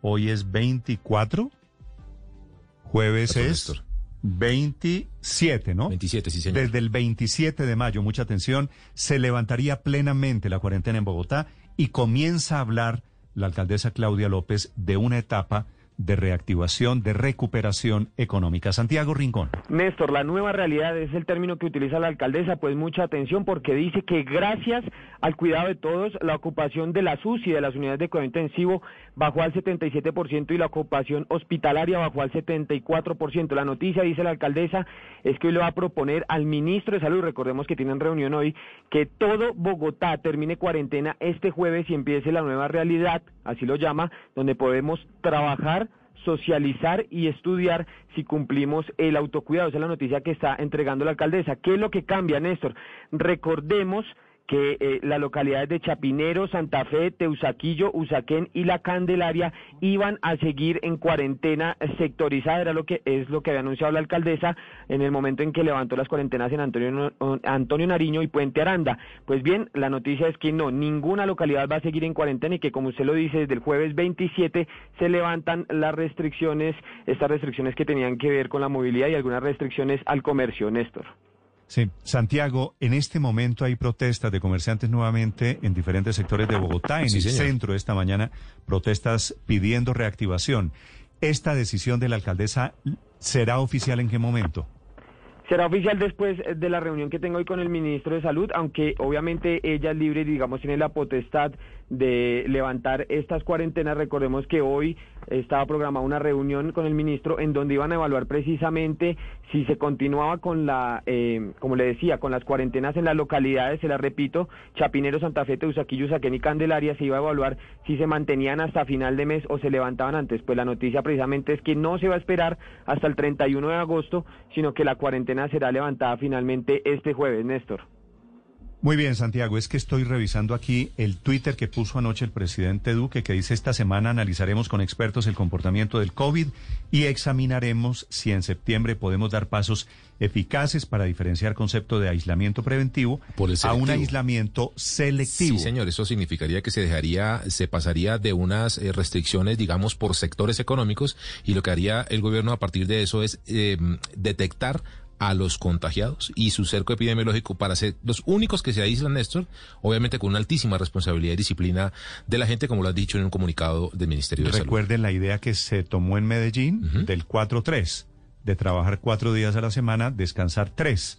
Hoy es 24. Jueves es 27, ¿no? 27, sí, señor. Desde el 27 de mayo, mucha atención, se levantaría plenamente la cuarentena en Bogotá y comienza a hablar la alcaldesa Claudia López de una etapa de reactivación, de recuperación económica. Santiago Rincón. Néstor, la nueva realidad es el término que utiliza la alcaldesa, pues mucha atención porque dice que gracias al cuidado de todos, la ocupación de las UCI, de las unidades de cuidado intensivo, bajó al 77% y la ocupación hospitalaria bajó al 74%. La noticia, dice la alcaldesa, es que hoy le va a proponer al ministro de Salud, recordemos que tienen reunión hoy, que todo Bogotá termine cuarentena este jueves y empiece la nueva realidad, así lo llama, donde podemos trabajar socializar y estudiar si cumplimos el autocuidado. Esa es la noticia que está entregando la alcaldesa. ¿Qué es lo que cambia, Néstor? Recordemos que eh, las localidades de Chapinero, Santa Fe, Teusaquillo, Usaquén y La Candelaria iban a seguir en cuarentena sectorizada, era lo que es lo que había anunciado la alcaldesa en el momento en que levantó las cuarentenas en Antonio, Antonio Nariño y Puente Aranda. Pues bien, la noticia es que no, ninguna localidad va a seguir en cuarentena y que como usted lo dice, desde el jueves 27 se levantan las restricciones, estas restricciones que tenían que ver con la movilidad y algunas restricciones al comercio, Néstor. Sí, Santiago, en este momento hay protestas de comerciantes nuevamente en diferentes sectores de Bogotá, en el centro esta mañana, protestas pidiendo reactivación. ¿Esta decisión de la alcaldesa será oficial en qué momento? Será oficial después de la reunión que tengo hoy con el ministro de Salud, aunque obviamente ella es libre y digamos tiene la potestad de levantar estas cuarentenas. Recordemos que hoy estaba programada una reunión con el ministro en donde iban a evaluar precisamente si se continuaba con la, eh, como le decía, con las cuarentenas en las localidades, se las repito, Chapinero, Santa Fe, Teusaquillo, Usaquén y Candelaria, se iba a evaluar si se mantenían hasta final de mes o se levantaban antes. Pues la noticia precisamente es que no se va a esperar hasta el 31 de agosto, sino que la cuarentena será levantada finalmente este jueves, Néstor. Muy bien, Santiago, es que estoy revisando aquí el Twitter que puso anoche el presidente Duque, que dice esta semana analizaremos con expertos el comportamiento del COVID y examinaremos si en septiembre podemos dar pasos eficaces para diferenciar concepto de aislamiento preventivo a un aislamiento selectivo. Sí, señor, eso significaría que se dejaría, se pasaría de unas eh, restricciones, digamos, por sectores económicos y lo que haría el gobierno a partir de eso es eh, detectar a los contagiados y su cerco epidemiológico para ser los únicos que se aíslan, Néstor, obviamente con una altísima responsabilidad y disciplina de la gente, como lo has dicho en un comunicado del Ministerio de Recuerden la idea que se tomó en Medellín del 4-3, de trabajar cuatro días a la semana, descansar tres.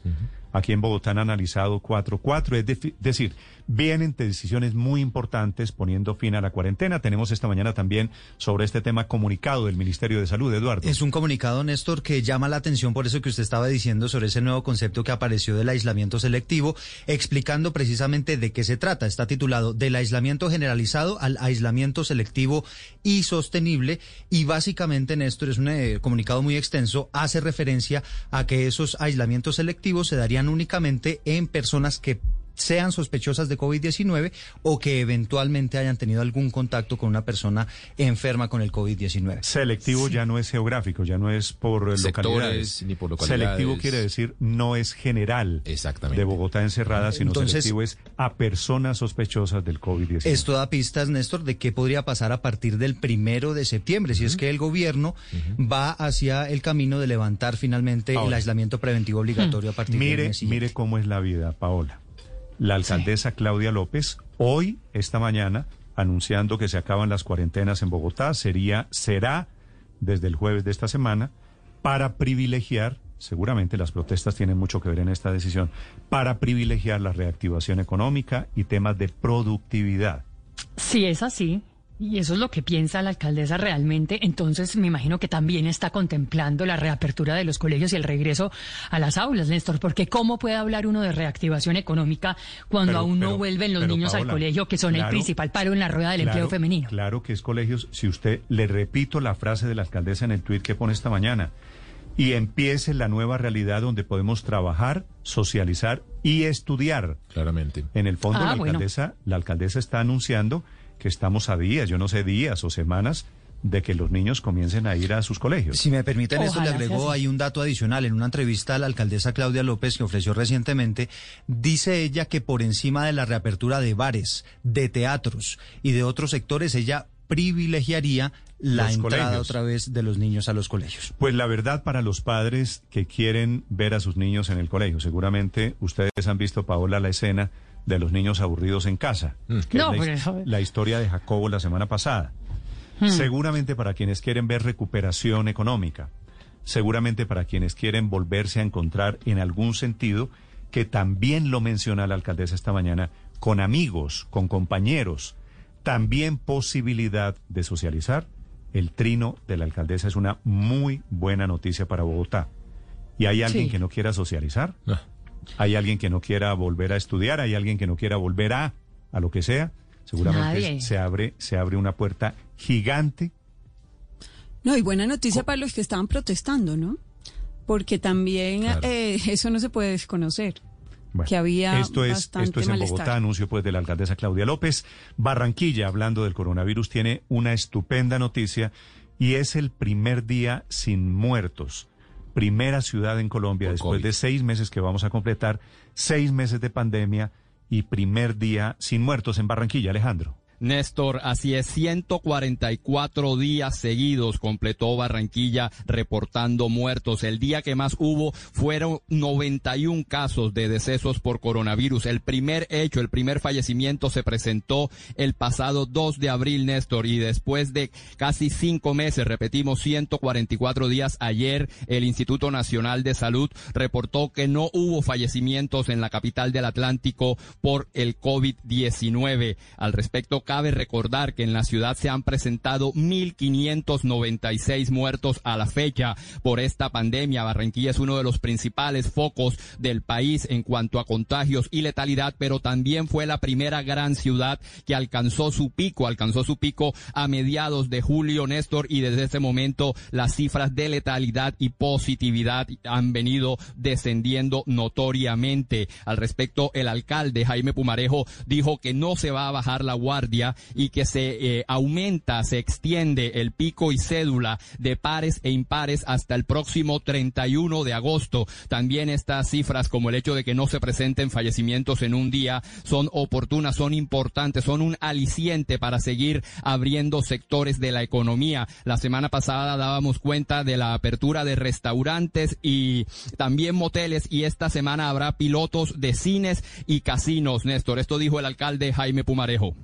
Aquí en Bogotá han analizado 4-4, es decir, vienen decisiones muy importantes poniendo fin a la cuarentena. Tenemos esta mañana también sobre este tema comunicado del Ministerio de Salud, Eduardo. Es un comunicado, Néstor, que llama la atención por eso que usted estaba diciendo sobre ese nuevo concepto que apareció del aislamiento selectivo, explicando precisamente de qué se trata. Está titulado Del aislamiento generalizado al aislamiento selectivo y sostenible. Y básicamente, Néstor, es un eh, comunicado muy extenso, hace referencia a que esos aislamientos selectivos se darían únicamente en personas que sean sospechosas de COVID-19 o que eventualmente hayan tenido algún contacto con una persona enferma con el COVID-19. Selectivo ya no es geográfico, ya no es por localidades. Ni por localidades. Selectivo quiere decir no es general Exactamente. de Bogotá encerrada, sino selectivo es a personas sospechosas del COVID-19. Esto da pistas, Néstor, de qué podría pasar a partir del primero de septiembre, si es que el gobierno va hacia el camino de levantar finalmente el aislamiento preventivo obligatorio a partir mire, del mes Mire cómo es la vida, Paola la alcaldesa Claudia López, hoy, esta mañana, anunciando que se acaban las cuarentenas en Bogotá, sería, será desde el jueves de esta semana, para privilegiar, seguramente las protestas tienen mucho que ver en esta decisión, para privilegiar la reactivación económica y temas de productividad. Si es así, y eso es lo que piensa la alcaldesa realmente. Entonces, me imagino que también está contemplando la reapertura de los colegios y el regreso a las aulas, Néstor, porque ¿cómo puede hablar uno de reactivación económica cuando aún no vuelven los niños al colegio, que son el principal paro en la rueda del empleo femenino? Claro que es colegios. Si usted le repito la frase de la alcaldesa en el tuit que pone esta mañana, y empiece la nueva realidad donde podemos trabajar, socializar y estudiar. Claramente. En el fondo, Ah, la, bueno. alcaldesa, la alcaldesa está anunciando que estamos a días, yo no sé días o semanas, de que los niños comiencen a ir a sus colegios. Si me permiten, esto le Ojalá agregó ahí un dato adicional. En una entrevista a la alcaldesa Claudia López que ofreció recientemente, dice ella que por encima de la reapertura de bares, de teatros y de otros sectores, ella privilegiaría la Los entrada colegios. otra vez de los niños a los colegios. Pues la verdad para los padres que quieren ver a sus niños en el colegio. Seguramente ustedes han visto, Paola, la escena de los niños aburridos en casa, que No, es la, pero his- eso- la historia de Jacobo la semana pasada. Hmm. Seguramente para quienes quieren ver recuperación económica, seguramente para quienes quieren volverse a encontrar en algún sentido, que también lo menciona la alcaldesa esta mañana, con amigos, con compañeros, también posibilidad de socializar. El trino de la alcaldesa es una muy buena noticia para Bogotá. ¿Y hay alguien Sí. que no quiera socializar? No. ¿Hay alguien que no quiera volver a estudiar? ¿Hay alguien que no quiera volver a, a lo que sea? Seguramente Nadie. se abre, se abre una puerta gigante. No, y buena noticia para los que estaban protestando, ¿no? Porque también Claro. eh, eso no se puede desconocer. Bueno, que había esto es, esto es en malestar. Bogotá, anuncio pues de la alcaldesa Claudia López. Barranquilla, hablando del coronavirus, tiene una estupenda noticia y es el primer día sin muertos. Primera ciudad en Colombia, Por después COVID. de seis meses que vamos a completar, seis meses de pandemia y primer día sin muertos en Barranquilla, Alejandro. Néstor, así es, 144 días seguidos completó Barranquilla reportando muertos. El día que más hubo fueron 91 casos de decesos por coronavirus. El primer hecho, el primer fallecimiento se presentó el pasado 2 de abril, Néstor, y después de casi cinco meses, repetimos, 144 días ayer, el Instituto Nacional de Salud reportó que no hubo fallecimientos en la capital del Atlántico por el COVID-19. Al respecto, cabe recordar que en la ciudad se han presentado 1.596 muertos a la fecha por esta pandemia. Barranquilla es uno de los principales focos del país en cuanto a contagios y letalidad, pero también fue la primera gran ciudad que alcanzó su pico, alcanzó su pico a mediados de julio, Néstor, y desde ese momento las cifras de letalidad y positividad han venido descendiendo notoriamente. Al respecto, el alcalde Jaime Pumarejo dijo que no se va a bajar la guardia y que se eh, aumenta, se extiende el pico y cédula de pares e impares hasta el próximo 31 de agosto. También estas cifras, como el hecho de que no se presenten fallecimientos en un día, son oportunas, son importantes, son un aliciente para seguir abriendo sectores de la economía. La semana pasada dábamos cuenta de la apertura de restaurantes y también moteles y esta semana habrá pilotos de cines y casinos, Néstor. Esto dijo el alcalde Jaime Pumarejo.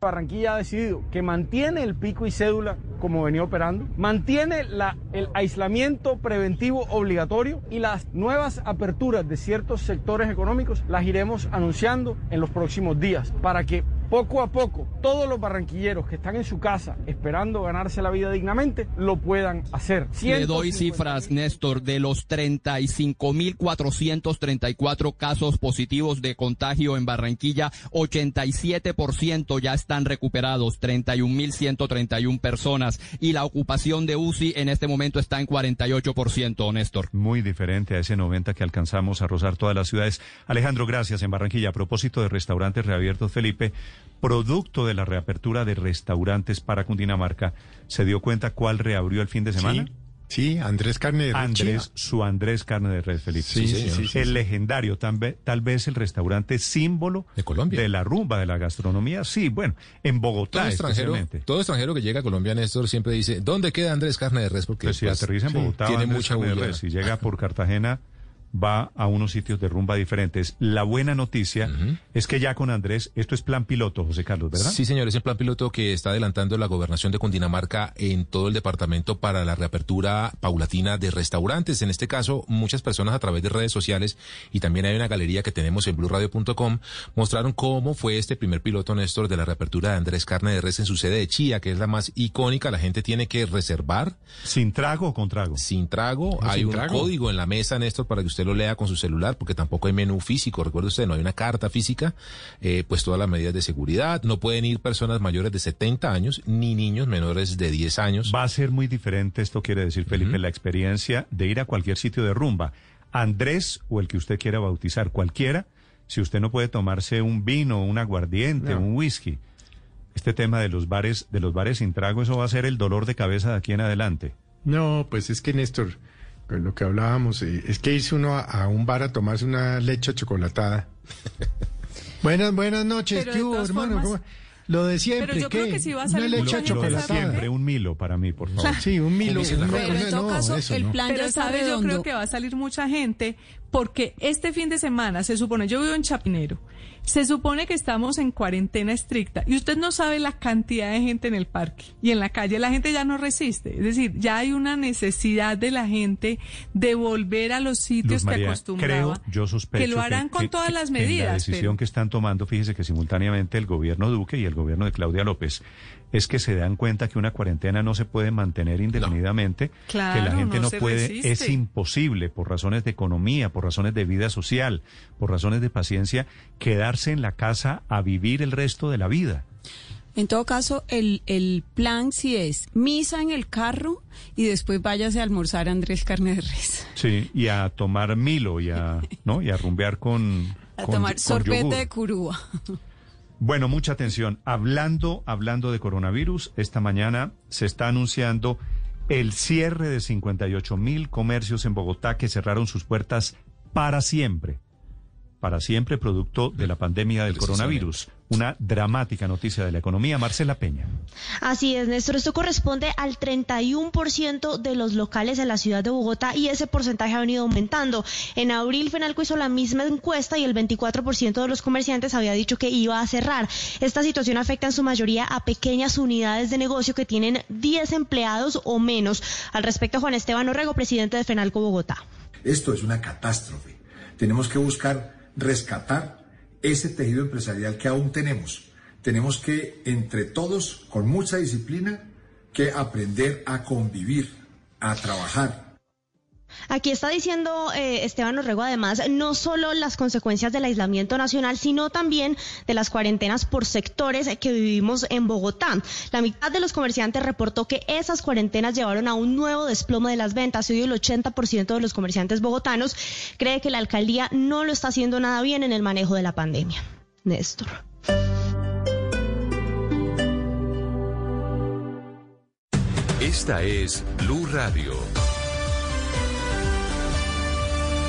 Barranquilla ha decidido que mantiene el pico y cédula como venía operando, mantiene la, el aislamiento preventivo obligatorio y las nuevas aperturas de ciertos sectores económicos las iremos anunciando en los próximos días para que poco a poco todos los barranquilleros que están en su casa esperando ganarse la vida dignamente lo puedan hacer. Le doy cifras, Néstor, de los 35.434 casos positivos de contagio en Barranquilla, 87% ya están recuperados, 31.131 personas y la ocupación de UCI en este momento está en 48%, Néstor. Muy diferente a ese 90 que alcanzamos a rozar todas las ciudades. Alejandro, gracias en Barranquilla. A propósito de restaurantes reabiertos, Felipe, producto de la reapertura de restaurantes para Cundinamarca, ¿se dio cuenta cuál reabrió el fin de semana? Sí, Andrés Carne de Red. Andrés, su Andrés Carne de Red, Felipe. Sí, sí, sí, el legendario, tal vez, tal vez el restaurante símbolo de Colombia. De la rumba, de la gastronomía. Sí, bueno, en Bogotá. Todo extranjero, todo extranjero que llega a Colombia, Néstor, siempre dice, ¿dónde queda Andrés Carne de Res? Porque pues si aterriza en Bogotá, tiene mucha bulla. Si llega por Cartagena va a unos sitios de rumba diferentes. La buena noticia es que ya con Andrés, esto es plan piloto, José Carlos, ¿verdad? Sí, señor, es el plan piloto que está adelantando la gobernación de Cundinamarca en todo el departamento para la reapertura paulatina de restaurantes. En este caso, muchas personas a través de redes sociales y también hay una galería que tenemos en blurradio.com mostraron cómo fue este primer piloto, Néstor, de la reapertura de Andrés Carne de Res en su sede de Chía, que es la más icónica. La gente tiene que reservar. ¿Sin trago o con trago? Sin trago. hay un código en la mesa, Néstor, para que usted lo lea con su celular, porque tampoco hay menú físico, recuerde usted, no hay una carta física, eh, pues todas las medidas de seguridad, no pueden ir personas mayores de 70 años, ni niños menores de 10 años. Va a ser muy diferente, esto quiere decir, Felipe, la experiencia de ir a cualquier sitio de rumba. Andrés, o el que usted quiera bautizar, cualquiera, si usted no puede tomarse un vino, un aguardiente, un whisky, este tema de los bares, de los bares sin trago, eso va a ser el dolor de cabeza de aquí en adelante. No, pues es que Néstor, con lo que hablábamos, es que irse uno a, un bar a tomarse una leche chocolatada. buenas, buenas noches, ¿qué hubo, hermano? Lo de siempre, Pero yo ¿qué? creo que sí va a salir Una leche mucha gente chocolatada. Siempre un Milo para mí, por favor. Sí, un Milo. Pero en no, todo no, caso, eso el no. plan Pero ya sabe, yo redondo. creo que va a salir mucha gente porque este fin de semana se supone, yo vivo en Chapinero, se supone que estamos en cuarentena estricta y usted no sabe la cantidad de gente en el parque y en la calle, la gente ya no resiste, es decir, ya hay una necesidad de la gente de volver a los sitios María, que acostumbraba. creo, yo sospecho que lo harán con que- todas las En la medidas. decisión pero- que están tomando, fíjese que simultáneamente el gobierno Duque y el gobierno de Claudia López es que se dan cuenta que una cuarentena no se puede mantener indefinidamente, que la Claro, gente no puede, resiste. es imposible por razones de economía, por razones de vida social, por razones de paciencia, quedarse en la casa a vivir el resto de la vida. En todo caso, el, el plan sí es misa en el carro y después váyase a almorzar a Andrés Carne de Res. Sí, y a tomar Milo y a, ¿no? y a rumbear con, A con- tomar con sorbete yogur. de curúa. Bueno, mucha atención. Hablando, hablando de coronavirus, esta mañana se está anunciando el cierre de 58 mil comercios en Bogotá que cerraron sus puertas para siempre. Para siempre, producto de la pandemia del coronavirus. Una dramática noticia de la economía. Marcela Peña. Así es, Néstor. Esto corresponde al 31% de los locales en la ciudad de Bogotá y ese porcentaje ha venido aumentando. En abril, Fenalco hizo la misma encuesta y el 24% de los comerciantes había dicho que iba a cerrar. Esta situación afecta en su mayoría a pequeñas unidades de negocio que tienen 10 empleados o menos. Al respecto, Juan Esteban Orrego, presidente de Fenalco Bogotá. Esto es una catástrofe. Tenemos que buscar rescatar ese tejido empresarial que aún tenemos. tenemos que, entre todos, con mucha disciplina, que aprender a convivir, a trabajar, Aquí está diciendo eh, Esteban Orrego, además, no solo las consecuencias del aislamiento nacional, sino también de las cuarentenas por sectores que vivimos en Bogotá. La mitad de los comerciantes reportó que esas cuarentenas llevaron a un nuevo desplome de las ventas hoy el 80% de los comerciantes bogotanos cree que la alcaldía no lo está haciendo nada bien en el manejo de la pandemia. Néstor. Esta es Blue Radio.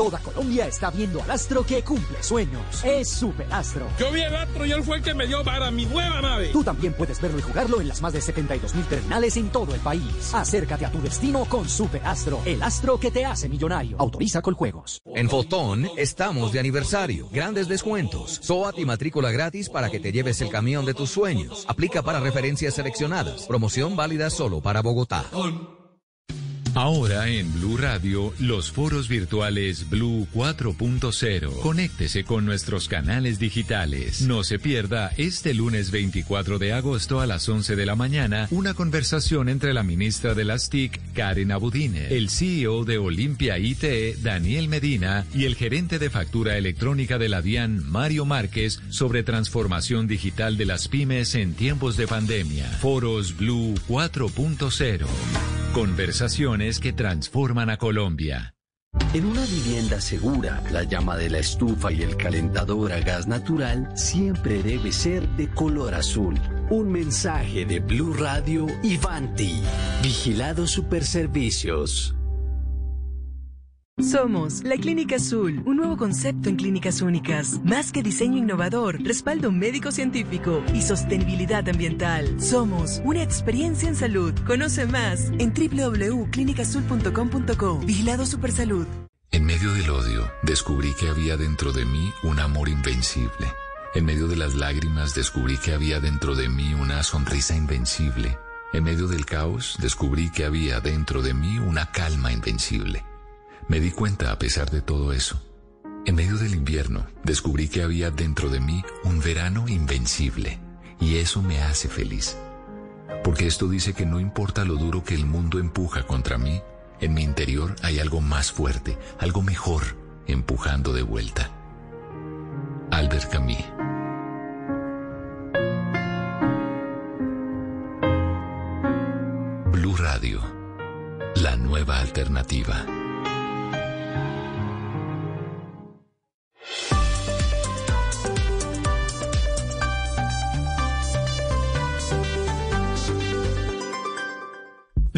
Toda Colombia está viendo al astro que cumple sueños. Es Superastro. Yo vi el astro y él fue el que me dio para mi nueva nave. Tú también puedes verlo y jugarlo en las más de 72 mil terminales en todo el país. Acércate a tu destino con Superastro, el astro que te hace millonario. Autoriza con juegos. En Fotón estamos de aniversario. Grandes descuentos. SOAT y matrícula gratis para que te lleves el camión de tus sueños. Aplica para referencias seleccionadas. Promoción válida solo para Bogotá. Ahora en Blue Radio, los foros virtuales Blue 4.0. Conéctese con nuestros canales digitales. No se pierda este lunes 24 de agosto a las 11 de la mañana una conversación entre la ministra de las TIC, Karen Abudine, el CEO de Olimpia IT, Daniel Medina, y el gerente de factura electrónica de la DIAN, Mario Márquez, sobre transformación digital de las pymes en tiempos de pandemia. Foros Blue 4.0. Conversaciones que transforman a Colombia. En una vivienda segura, la llama de la estufa y el calentador a gas natural siempre debe ser de color azul. Un mensaje de Blue Radio y Vanti. Vigilado Superservicios. Somos la Clínica Azul, un nuevo concepto en clínicas únicas. Más que diseño innovador, respaldo médico científico y sostenibilidad ambiental. Somos una experiencia en salud. Conoce más en www.clinicazul.com.co. Vigilado Supersalud. En medio del odio, descubrí que había dentro de mí un amor invencible. En medio de las lágrimas, descubrí que había dentro de mí una sonrisa invencible. En medio del caos, descubrí que había dentro de mí una calma invencible. Me di cuenta a pesar de todo eso. En medio del invierno, descubrí que había dentro de mí un verano invencible. Y eso me hace feliz. Porque esto dice que no importa lo duro que el mundo empuja contra mí, en mi interior hay algo más fuerte, algo mejor, empujando de vuelta. Albert Camus. Blue Radio, la nueva alternativa.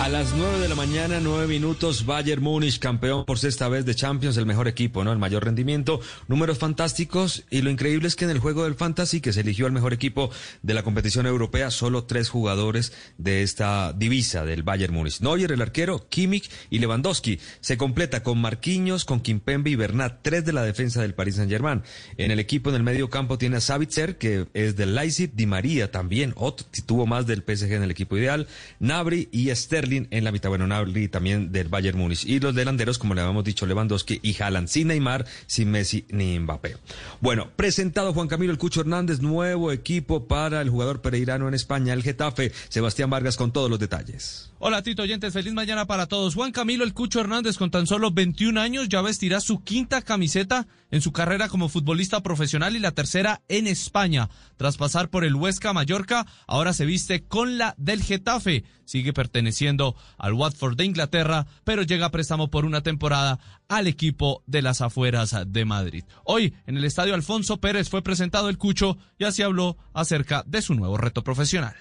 A las 9 de la mañana, 9 minutos, Bayern Múnich, campeón por sexta vez de Champions, el mejor equipo, ¿no? El mayor rendimiento, números fantásticos y lo increíble es que en el juego del Fantasy, que se eligió al mejor equipo de la competición europea, solo tres jugadores de esta divisa del Bayern Múnich. Neuer, el arquero, Kimmich y Lewandowski. Se completa con Marquinhos, con Kimpembe y Bernat, tres de la defensa del Paris Saint-Germain. En el equipo en el medio campo tiene a Savitzer, que es del Leipzig, Di María también, otro, tuvo más del PSG en el equipo ideal, Nabri y En la mitad, bueno, Nabri también del Bayern Múnich. Y los delanteros, como le habíamos dicho, Lewandowski y Haaland, sin Neymar, sin Messi ni Mbappé. Bueno, presentado Juan Camilo El Cucho Hernández, nuevo equipo para el jugador pereirano en España, el Getafe. Sebastián Vargas con todos los detalles. Hola Tito Oyentes, feliz mañana para todos. Juan Camilo El Cucho Hernández con tan solo 21 años ya vestirá su quinta camiseta en su carrera como futbolista profesional y la tercera en España. Tras pasar por el Huesca Mallorca, ahora se viste con la del Getafe. Sigue perteneciendo al Watford de Inglaterra, pero llega a préstamo por una temporada al equipo de las afueras de Madrid. Hoy en el estadio Alfonso Pérez fue presentado el Cucho y así habló acerca de su nuevo reto profesional.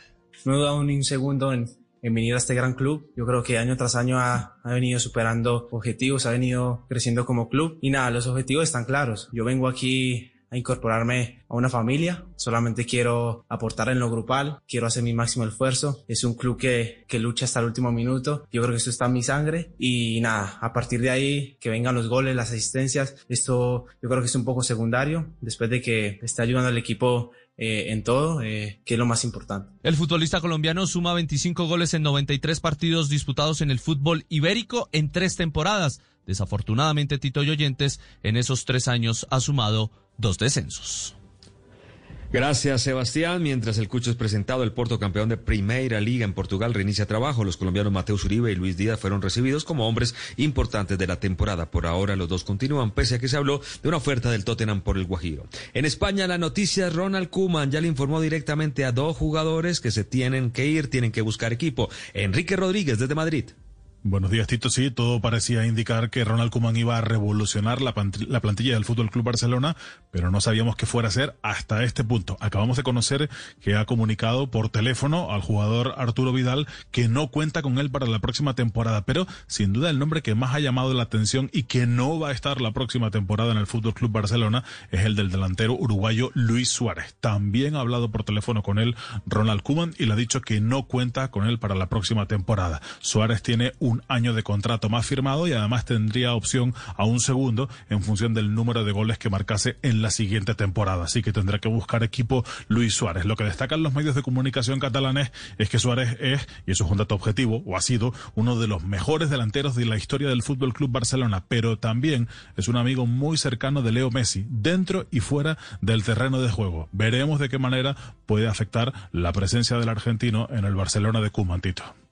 No ni un segundo en, en venir a este gran club. Yo creo que año tras año ha, ha, venido superando objetivos, ha venido creciendo como club. Y nada, los objetivos están claros. Yo vengo aquí incorporarme a una familia, solamente quiero aportar en lo grupal, quiero hacer mi máximo esfuerzo. Es un club que, que lucha hasta el último minuto, yo creo que eso está en mi sangre y nada, a partir de ahí que vengan los goles, las asistencias, esto yo creo que es un poco secundario, después de que esté ayudando al equipo eh, en todo, eh, que es lo más importante. El futbolista colombiano suma 25 goles en 93 partidos disputados en el fútbol ibérico en tres temporadas. Desafortunadamente, Tito Oyentes en esos tres años ha sumado dos descensos. Gracias, Sebastián. Mientras el Cucho es presentado, el Porto campeón de Primeira Liga en Portugal reinicia trabajo. Los colombianos Mateus Uribe y Luis Díaz fueron recibidos como hombres importantes de la temporada. Por ahora los dos continúan, pese a que se habló de una oferta del Tottenham por el Guajiro. En España, la noticia Ronald Kuman ya le informó directamente a dos jugadores que se tienen que ir, tienen que buscar equipo. Enrique Rodríguez desde Madrid. Buenos días, Tito. Sí, todo parecía indicar que Ronald Koeman iba a revolucionar la, plantilla del Fútbol Club Barcelona, pero no sabíamos qué fuera a ser hasta este punto. Acabamos de conocer que ha comunicado por teléfono al jugador Arturo Vidal que no cuenta con él para la próxima temporada, pero sin duda el nombre que más ha llamado la atención y que no va a estar la próxima temporada en el Fútbol Club Barcelona es el del delantero uruguayo Luis Suárez. También ha hablado por teléfono con él Ronald Koeman y le ha dicho que no cuenta con él para la próxima temporada. Suárez tiene un un año de contrato más firmado y además tendría opción a un segundo en función del número de goles que marcase en la siguiente temporada. Así que tendrá que buscar equipo Luis Suárez. Lo que destacan los medios de comunicación catalanes es que Suárez es, y eso es un dato objetivo, o ha sido uno de los mejores delanteros de la historia del Fútbol Club Barcelona, pero también es un amigo muy cercano de Leo Messi, dentro y fuera del terreno de juego. Veremos de qué manera puede afectar la presencia del argentino en el Barcelona de Cumantito.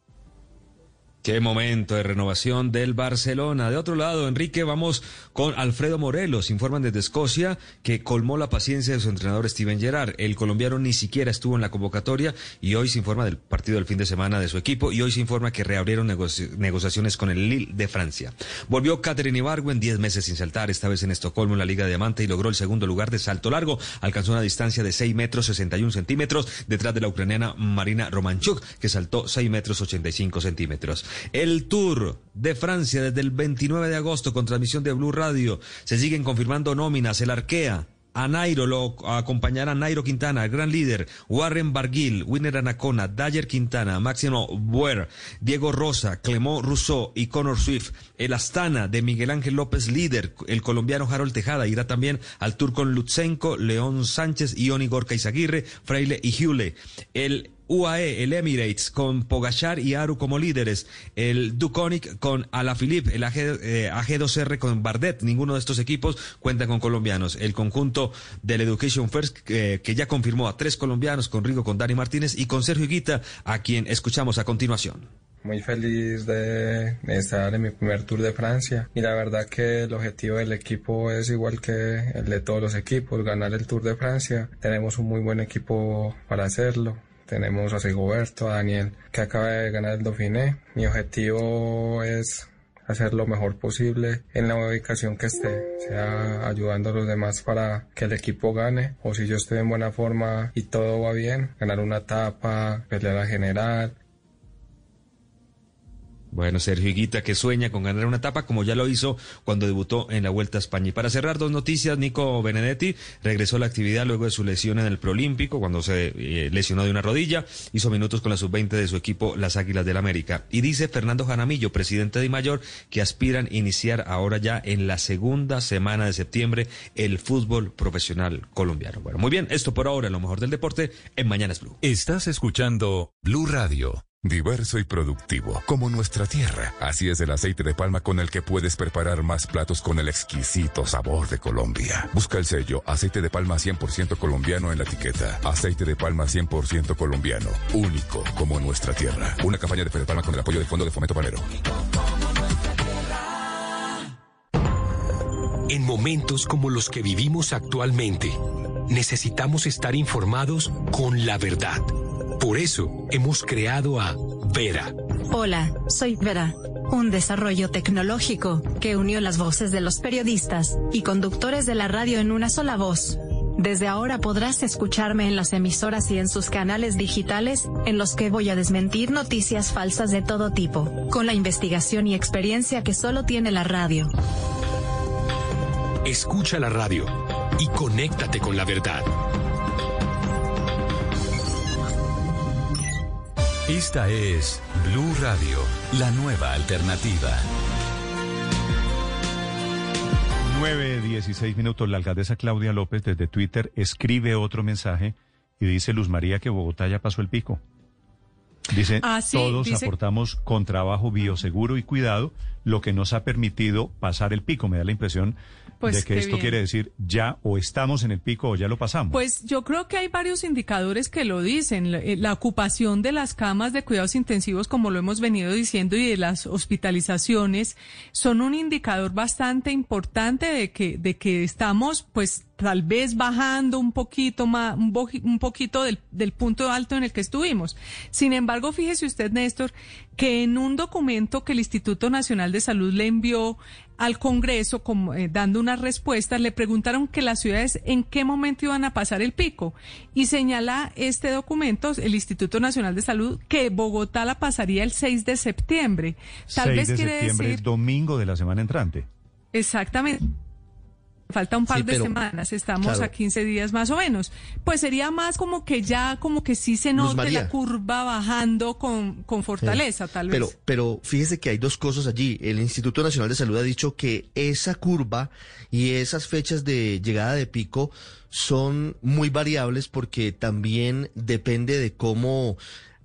Qué momento de renovación del Barcelona. De otro lado, Enrique, vamos con Alfredo Morelos. Informan desde Escocia que colmó la paciencia de su entrenador Steven Gerrard. El colombiano ni siquiera estuvo en la convocatoria y hoy se informa del partido del fin de semana de su equipo y hoy se informa que reabrieron negociaciones con el Lille de Francia. Volvió Catherine Ibargüen 10 meses sin saltar, esta vez en Estocolmo en la Liga de Diamante y logró el segundo lugar de salto largo. Alcanzó una distancia de 6 metros 61 centímetros detrás de la ucraniana Marina Romanchuk, que saltó 6 metros 85 centímetros. El Tour de Francia desde el 29 de agosto con transmisión de Blue Radio. Se siguen confirmando nóminas. El Arkea. A Nairo lo acompañará Nairo Quintana, el gran líder, Warren Barguil, Winner Anacona, Dyer Quintana, Máximo Buer, Diego Rosa, Clemó Rousseau y Connor Swift. El Astana de Miguel Ángel López, líder, el colombiano Harold Tejada irá también al tour con Lutsenko, León Sánchez, Ioni Gorka Izaguirre, Fraile y Hule. El UAE, el Emirates con Pogachar y Aru como líderes, el Duconic con Alaphilippe, el AG, 2 r con Bardet, ninguno de estos equipos cuenta con colombianos. El conjunto del Education First que ya confirmó a tres colombianos, con Rigo, con Dani Martínez y con Sergio Guita, a quien escuchamos a continuación. Muy feliz de, estar en mi primer Tour de Francia y la verdad que el objetivo del equipo es igual que el de todos los equipos, ganar el Tour de Francia. Tenemos un muy buen equipo para hacerlo tenemos a Sigoberto, a Daniel, que acaba de ganar el Dauphiné. Mi objetivo es hacer lo mejor posible en la ubicación que esté, sea ayudando a los demás para que el equipo gane, o si yo estoy en buena forma y todo va bien, ganar una etapa, pelear a general, bueno, Sergio Higuita que sueña con ganar una etapa como ya lo hizo cuando debutó en la Vuelta a España. Y para cerrar dos noticias, Nico Benedetti regresó a la actividad luego de su lesión en el Prolímpico cuando se eh, lesionó de una rodilla, hizo minutos con la sub-20 de su equipo Las Águilas del América. Y dice Fernando Janamillo, presidente de Mayor, que aspiran iniciar ahora ya en la segunda semana de septiembre el fútbol profesional colombiano. Bueno, muy bien, esto por ahora, lo mejor del deporte en Mañanas Blue. Estás escuchando Blue Radio. Diverso y productivo, como nuestra tierra. Así es el aceite de palma con el que puedes preparar más platos con el exquisito sabor de Colombia. Busca el sello aceite de palma 100% colombiano en la etiqueta. Aceite de palma 100% colombiano, único como nuestra tierra. Una campaña de Fede Palma con el apoyo del Fondo de Fomento Panero. En momentos como los que vivimos actualmente, necesitamos estar informados con la verdad. Por eso hemos creado a Vera. Hola, soy Vera, un desarrollo tecnológico que unió las voces de los periodistas y conductores de la radio en una sola voz. Desde ahora podrás escucharme en las emisoras y en sus canales digitales, en los que voy a desmentir noticias falsas de todo tipo, con la investigación y experiencia que solo tiene la radio. Escucha la radio y conéctate con la verdad. Esta es Blue Radio, la nueva alternativa. 9, 16 minutos. La alcaldesa Claudia López desde Twitter escribe otro mensaje y dice Luz María que Bogotá ya pasó el pico. Dice, Ah, sí, todos dice- aportamos con trabajo bioseguro y cuidado, lo que nos ha permitido pasar el pico. Me da la impresión Pues de que esto bien. quiere decir ya o estamos en el pico o ya lo pasamos. Pues yo creo que hay varios indicadores que lo dicen. La, eh, la ocupación de las camas de cuidados intensivos, como lo hemos venido diciendo, y de las hospitalizaciones son un indicador bastante importante de que, de que estamos, pues, tal vez bajando un poquito más, un, un poquito del, del punto alto en el que estuvimos. Sin embargo, fíjese usted, Néstor, que en un documento que el Instituto Nacional de Salud le envió al Congreso como, eh, dando unas respuestas, le preguntaron que las ciudades en qué momento iban a pasar el pico. Y señala este documento, el Instituto Nacional de Salud, que Bogotá la pasaría el 6 de septiembre. Tal 6 vez de quiere septiembre decir... domingo de la semana entrante. Exactamente. Falta un par Sí, de pero- semanas, estamos claro. a 15 días más o menos. Pues sería más como que ya, como que sí se note la curva bajando con, con fortaleza, tal vez. Pero, pero fíjese que hay dos cosas allí. El Instituto Nacional de Salud ha dicho que esa curva y esas fechas de llegada de pico son muy variables porque también depende de cómo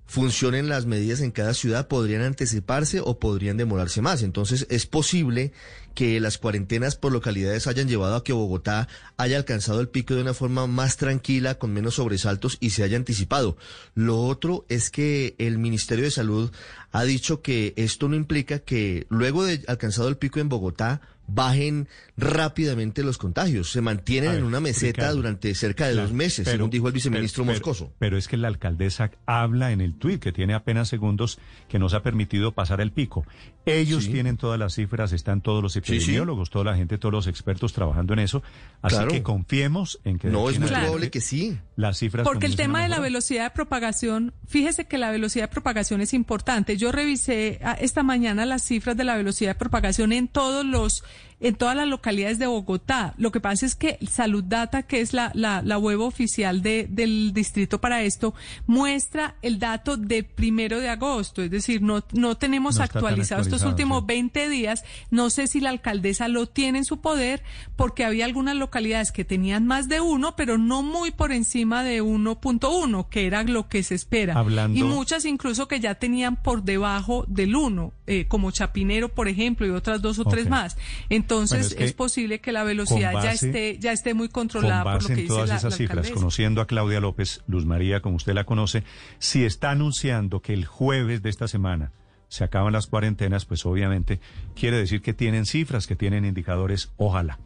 funcionen las medidas en cada ciudad, podrían anticiparse o podrían demorarse más. Entonces es posible que las cuarentenas por localidades hayan llevado a que Bogotá haya alcanzado el pico de una forma más tranquila, con menos sobresaltos y se haya anticipado. Lo otro es que el Ministerio de Salud ha dicho que esto no implica que luego de alcanzado el pico en Bogotá bajen rápidamente los contagios. Se mantienen ver, en una meseta Ricardo. durante cerca de Claro, dos meses, pero- según dijo el viceministro pero- Moscoso. Pero es que la alcaldesa habla en el tuit, que tiene apenas segundos, que nos ha permitido pasar el pico. Ellos Sí. tienen todas las cifras, están todos los sí. epidemiólogos, toda la gente, todos los expertos trabajando en eso. Así Claro. que confiemos en que... No, es muy probable que sí. Las cifras Porque el tema de la velocidad de propagación, fíjese que la velocidad de propagación es importante. Yo revisé ah, esta mañana las cifras de la velocidad de propagación en todos los, en todas las localidades de Bogotá. Lo que pasa es que Salud Data, que es la, la, la web oficial de, del distrito para esto, muestra el dato de primero de agosto. Es decir, no, no tenemos No actualizado estos últimos sí. 20 días. No sé si la alcaldesa lo tiene en su poder, porque había algunas localidades que tenían más de uno, pero no muy por encima de 1.1, que era lo que se espera. Hablando- Y muchas incluso que ya tenían por debajo del 1, eh, como Chapinero, por ejemplo, y otras dos o tres más. Entonces, Bueno, es que es posible que la velocidad con ya esté ya esté muy Con controlada por base lo que en dice todas la, esas la cifras, conociendo a Claudia López, Luz María, como usted la conoce, si está anunciando que el jueves de esta semana se acaban las cuarentenas, pues obviamente quiere decir que tienen cifras, que tienen indicadores, ojalá.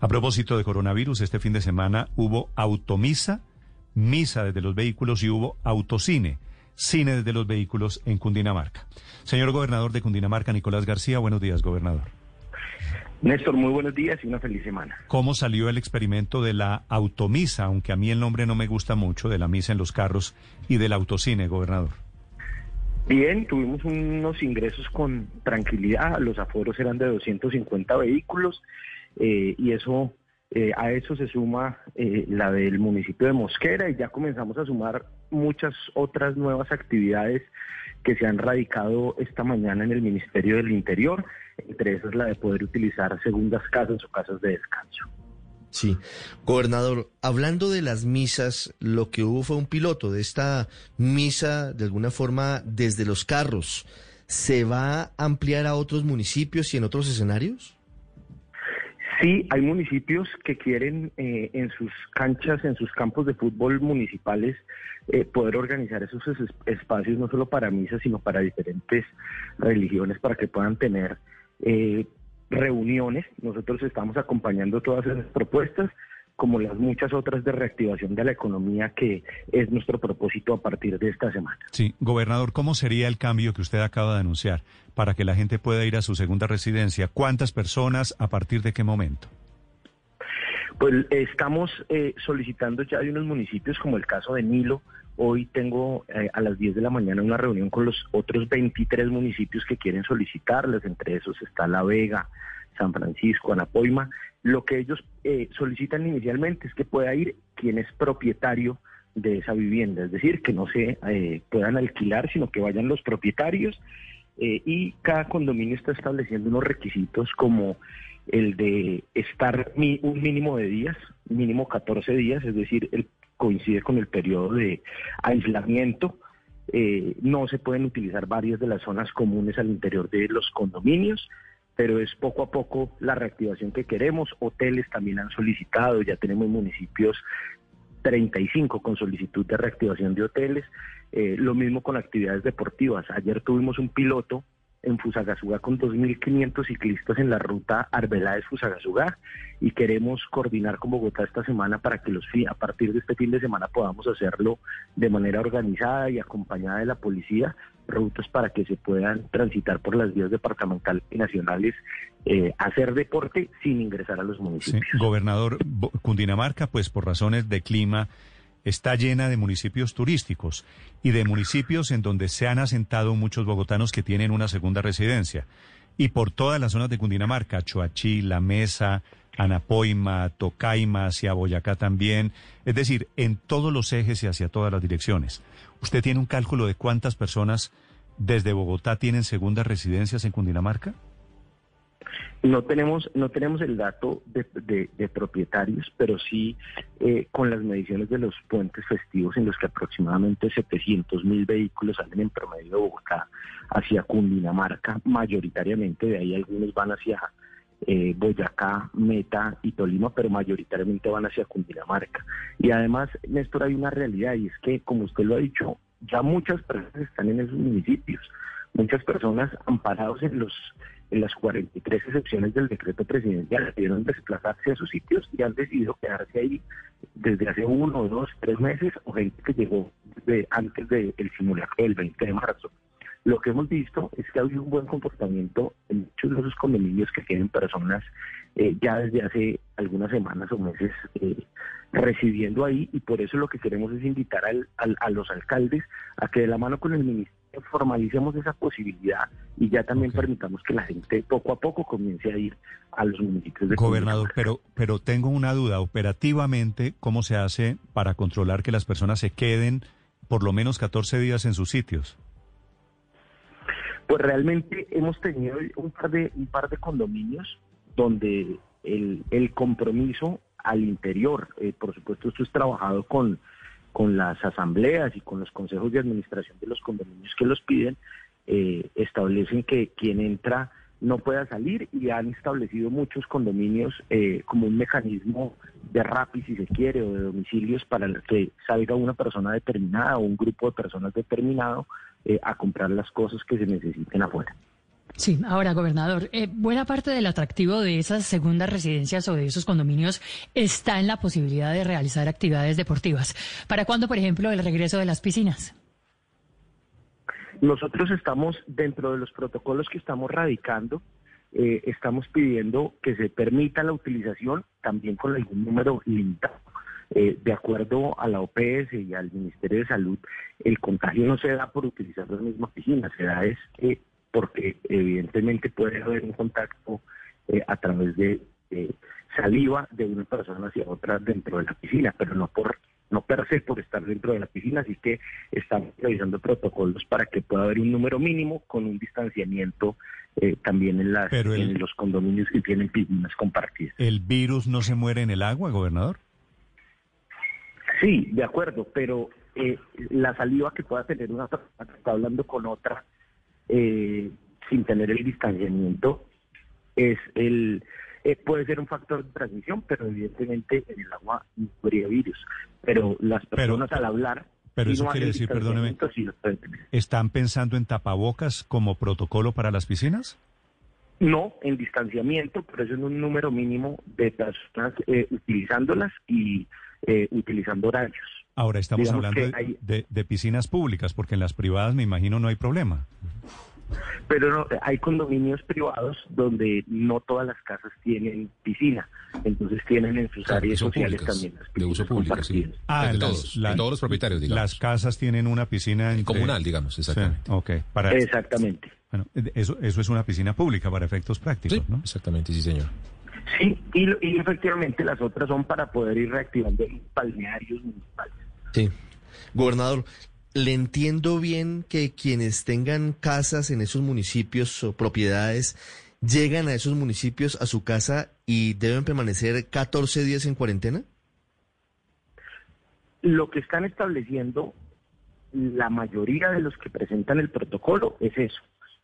A propósito de coronavirus, este fin de semana hubo automisa, misa desde los vehículos y hubo autocine, cine desde los vehículos en Cundinamarca. Señor gobernador de Cundinamarca, Nicolás García, buenos días, gobernador. Néstor, muy buenos días y una feliz semana. ¿Cómo salió el experimento de la automisa, aunque a mí el nombre no me gusta mucho, de la misa en los carros y del autocine, gobernador? Bien, tuvimos unos ingresos con tranquilidad, los aforos eran de 250 vehículos eh, y eso eh, a eso se suma eh, la del municipio de Mosquera y ya comenzamos a sumar muchas otras nuevas actividades que se han radicado esta mañana en el Ministerio del Interior, entre esas la de poder utilizar segundas casas o casas de descanso. Sí, gobernador, hablando de las misas, lo que hubo fue un piloto de esta misa, de alguna forma, desde los carros. ¿Se va a ampliar a otros municipios y en otros escenarios? Sí, hay municipios que quieren eh, en sus canchas, en sus campos de fútbol municipales, eh, poder organizar esos es- espacios no solo para misas, sino para diferentes religiones, para que puedan tener eh, reuniones. Nosotros estamos acompañando todas esas propuestas, como las muchas otras de reactivación de la economía, que es nuestro propósito a partir de esta semana. Sí, gobernador, ¿cómo sería el cambio que usted acaba de anunciar para que la gente pueda ir a su segunda residencia? ¿Cuántas personas? ¿A partir de qué momento? Pues estamos eh, solicitando ya de unos municipios como el caso de Nilo. Hoy tengo eh, a las 10 de la mañana una reunión con los otros 23 municipios que quieren solicitarles. Entre esos está La Vega, San Francisco, Anapoima. Lo que ellos eh, solicitan inicialmente es que pueda ir quien es propietario de esa vivienda, es decir, que no se eh, puedan alquilar, sino que vayan los propietarios eh, y cada condominio está estableciendo unos requisitos como el de estar un mínimo de días, mínimo 14 días, es decir, el, coincide con el periodo de aislamiento. Eh, no se pueden utilizar varias de las zonas comunes al interior de los condominios, pero es poco a poco la reactivación que queremos. Hoteles también han solicitado, ya tenemos municipios 35 con solicitud de reactivación de hoteles. Eh, lo mismo con actividades deportivas. Ayer tuvimos un piloto en Fusagasugá con 2.500 ciclistas en la ruta Arbeláez-Fusagasugá y queremos coordinar con Bogotá esta semana para que los a partir de este fin de semana podamos hacerlo de manera organizada y acompañada de la policía, rutas para que se puedan transitar por las vías departamentales y nacionales, eh, hacer deporte sin ingresar a los municipios. Gobernador, Cundinamarca, pues por razones de clima, está llena de municipios turísticos y de municipios en donde se han asentado muchos bogotanos que tienen una segunda residencia. Y por todas las zonas de Cundinamarca, Choachí, La Mesa, Anapoima, Tocaima, hacia Boyacá también, es decir, en todos los ejes y hacia todas las direcciones. ¿Usted tiene un cálculo de cuántas personas desde Bogotá tienen segundas residencias en Cundinamarca? No tenemos, no tenemos el dato de, propietarios, pero sí eh, con las mediciones de los puentes festivos en los que aproximadamente 700 mil vehículos salen en promedio de Bogotá hacia Cundinamarca, mayoritariamente, de ahí algunos van hacia eh, Boyacá, Meta y Tolima, pero mayoritariamente van hacia Cundinamarca. Y además, Néstor, hay una realidad y es que, como usted lo ha dicho, ya muchas personas están en esos municipios, muchas personas amparados en los en las 43 excepciones del decreto presidencial decidieron desplazarse a sus sitios y han decidido quedarse ahí desde hace uno, dos, tres meses o gente que llegó de, antes del simulacro del 20 de marzo. Lo que hemos visto es que ha habido un buen comportamiento en muchos de esos condominios que tienen personas eh, ya desde hace algunas semanas o meses eh, ahí y por eso lo que queremos es invitar al, a los alcaldes a que de la mano con el ministerio formalicemos esa posibilidad y ya también permitamos que la gente poco a poco comience a ir a los municipios de Gobernador, pero, pero tengo una duda. Operativamente, ¿cómo se hace para controlar que las personas se queden por lo menos 14 días en sus sitios? Pues realmente hemos tenido un par de, un par de condominios donde el, el compromiso al interior, eh, por supuesto esto es trabajado con con las asambleas y con los consejos de administración de los condominios que los piden, eh, establecen que quien entra no pueda salir y han establecido muchos condominios eh, como un mecanismo de RAPI, si se quiere, o de domicilios para que salga una persona determinada o un grupo de personas determinado eh, a comprar las cosas que se necesiten afuera. Sí, ahora, gobernador, eh, buena parte del atractivo de esas segundas residencias o de esos condominios está en la posibilidad de realizar actividades deportivas. ¿Para cuándo, por ejemplo, el regreso de las piscinas? Nosotros estamos, dentro de los protocolos que estamos radicando, eh, estamos pidiendo que se permita la utilización también con algún número limitado. Eh, de acuerdo a la OPS y al Ministerio de Salud, el contagio no se da por utilizar las mismas piscinas, se da es que porque evidentemente puede haber un contacto eh, a través de saliva de una persona hacia otra dentro de la piscina, pero no por no per se por estar dentro de la piscina, así que estamos realizando protocolos para que pueda haber un número mínimo con un distanciamiento eh, también en, las, en los condominios que tienen piscinas compartidas. ¿El virus no se muere en el agua, gobernador? Sí, de acuerdo, pero eh, la saliva que pueda tener una persona que está hablando con otra eh, sin tener el distanciamiento es el eh, puede ser un factor de transmisión, pero evidentemente en el agua no habría virus. Pero las personas al hablar pero eso quiere decir, perdóneme, ¿están pensando en tapabocas como protocolo para las piscinas? No, en distanciamiento, pero eso en un número mínimo de personas eh, utilizándolas y utilizando horarios. Ahora estamos hablando de, piscinas públicas, porque en las privadas me imagino no hay problema. Pero no, hay condominios privados donde no todas las casas tienen piscina, entonces tienen en sus áreas sociales también las de uso público, Ah, de todos, los propietarios, digamos. Las casas tienen una piscina comunal, digamos, exactamente. okay, Exactamente. Bueno, eso, eso es una piscina pública para efectos prácticos, ¿no? Exactamente, sí, señor. Sí, y, y, efectivamente las otras son para poder ir reactivando balnearios municipales. Sí. Gobernador, le entiendo bien que quienes tengan casas en esos municipios o propiedades llegan a esos municipios a su casa y deben permanecer 14 días en cuarentena. Lo que están estableciendo la mayoría de los que presentan el protocolo es eso.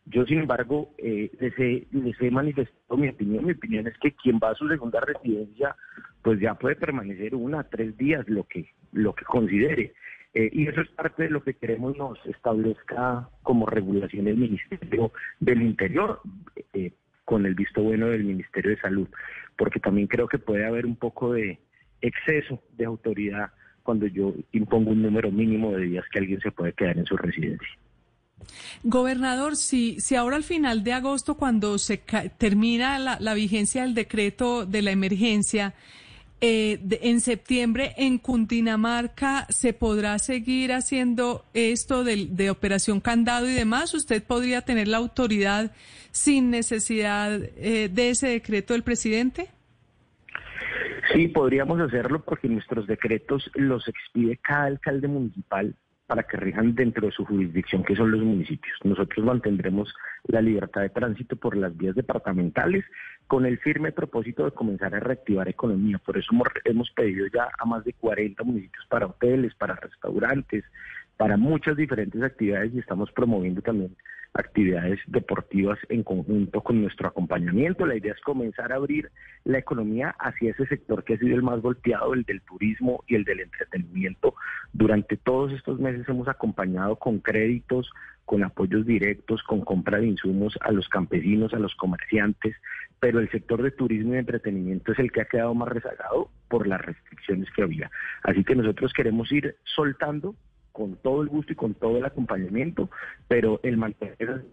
Yo, sin embargo, eh, les, he, les he manifestado mi opinión. Mi opinión es que quien va a su segunda residencia, pues ya puede permanecer una, tres días, lo que, lo que considere. Eh, y eso es parte de lo que queremos nos establezca como regulación el Ministerio del Interior, eh, con el visto bueno del Ministerio de Salud, porque también creo que puede haber un poco de exceso de autoridad cuando yo impongo un número mínimo de días que alguien se puede quedar en su residencia. Gobernador, si, si ahora al final de agosto, cuando se termina la, vigencia del decreto de la emergencia, eh, en septiembre en Cundinamarca se podrá seguir haciendo esto de, de, operación candado y demás. ¿Usted podría tener la autoridad sin necesidad eh, de ese decreto del presidente? Sí, podríamos hacerlo porque nuestros decretos los expide cada alcalde municipal para que rijan dentro de su jurisdicción, que son los municipios. Nosotros mantendremos la libertad de tránsito por las vías departamentales con el firme propósito de comenzar a reactivar economía. Por eso hemos, pedido ya a más de 40 municipios para hoteles, para restaurantes, para muchas diferentes actividades y estamos promoviendo también actividades deportivas en conjunto con nuestro acompañamiento. La idea es comenzar a abrir la economía hacia ese sector que ha sido el más golpeado, el del turismo y el del entretenimiento. Durante todos estos meses hemos acompañado con créditos, con apoyos directos, con compra de insumos a los campesinos, a los comerciantes, pero el sector de turismo y entretenimiento es el que ha quedado más rezagado por las restricciones que había. Así que nosotros queremos ir soltando con todo el gusto y con todo el acompañamiento, pero el mantener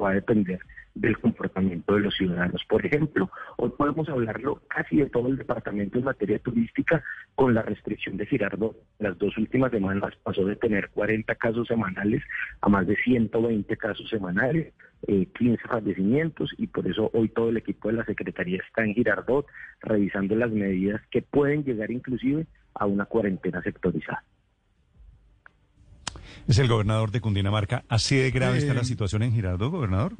va a depender del comportamiento de los ciudadanos. Por ejemplo, hoy podemos hablarlo casi de todo el departamento en materia turística con la restricción de Girardot. Las dos últimas semanas pasó de tener 40 casos semanales a más de 120 casos semanales, 15 eh, fallecimientos y por eso hoy todo el equipo de la Secretaría está en Girardot revisando las medidas que pueden llegar inclusive a una cuarentena sectorizada. Es el gobernador de Cundinamarca. ¿Así de grave está la situación en Girardot, gobernador?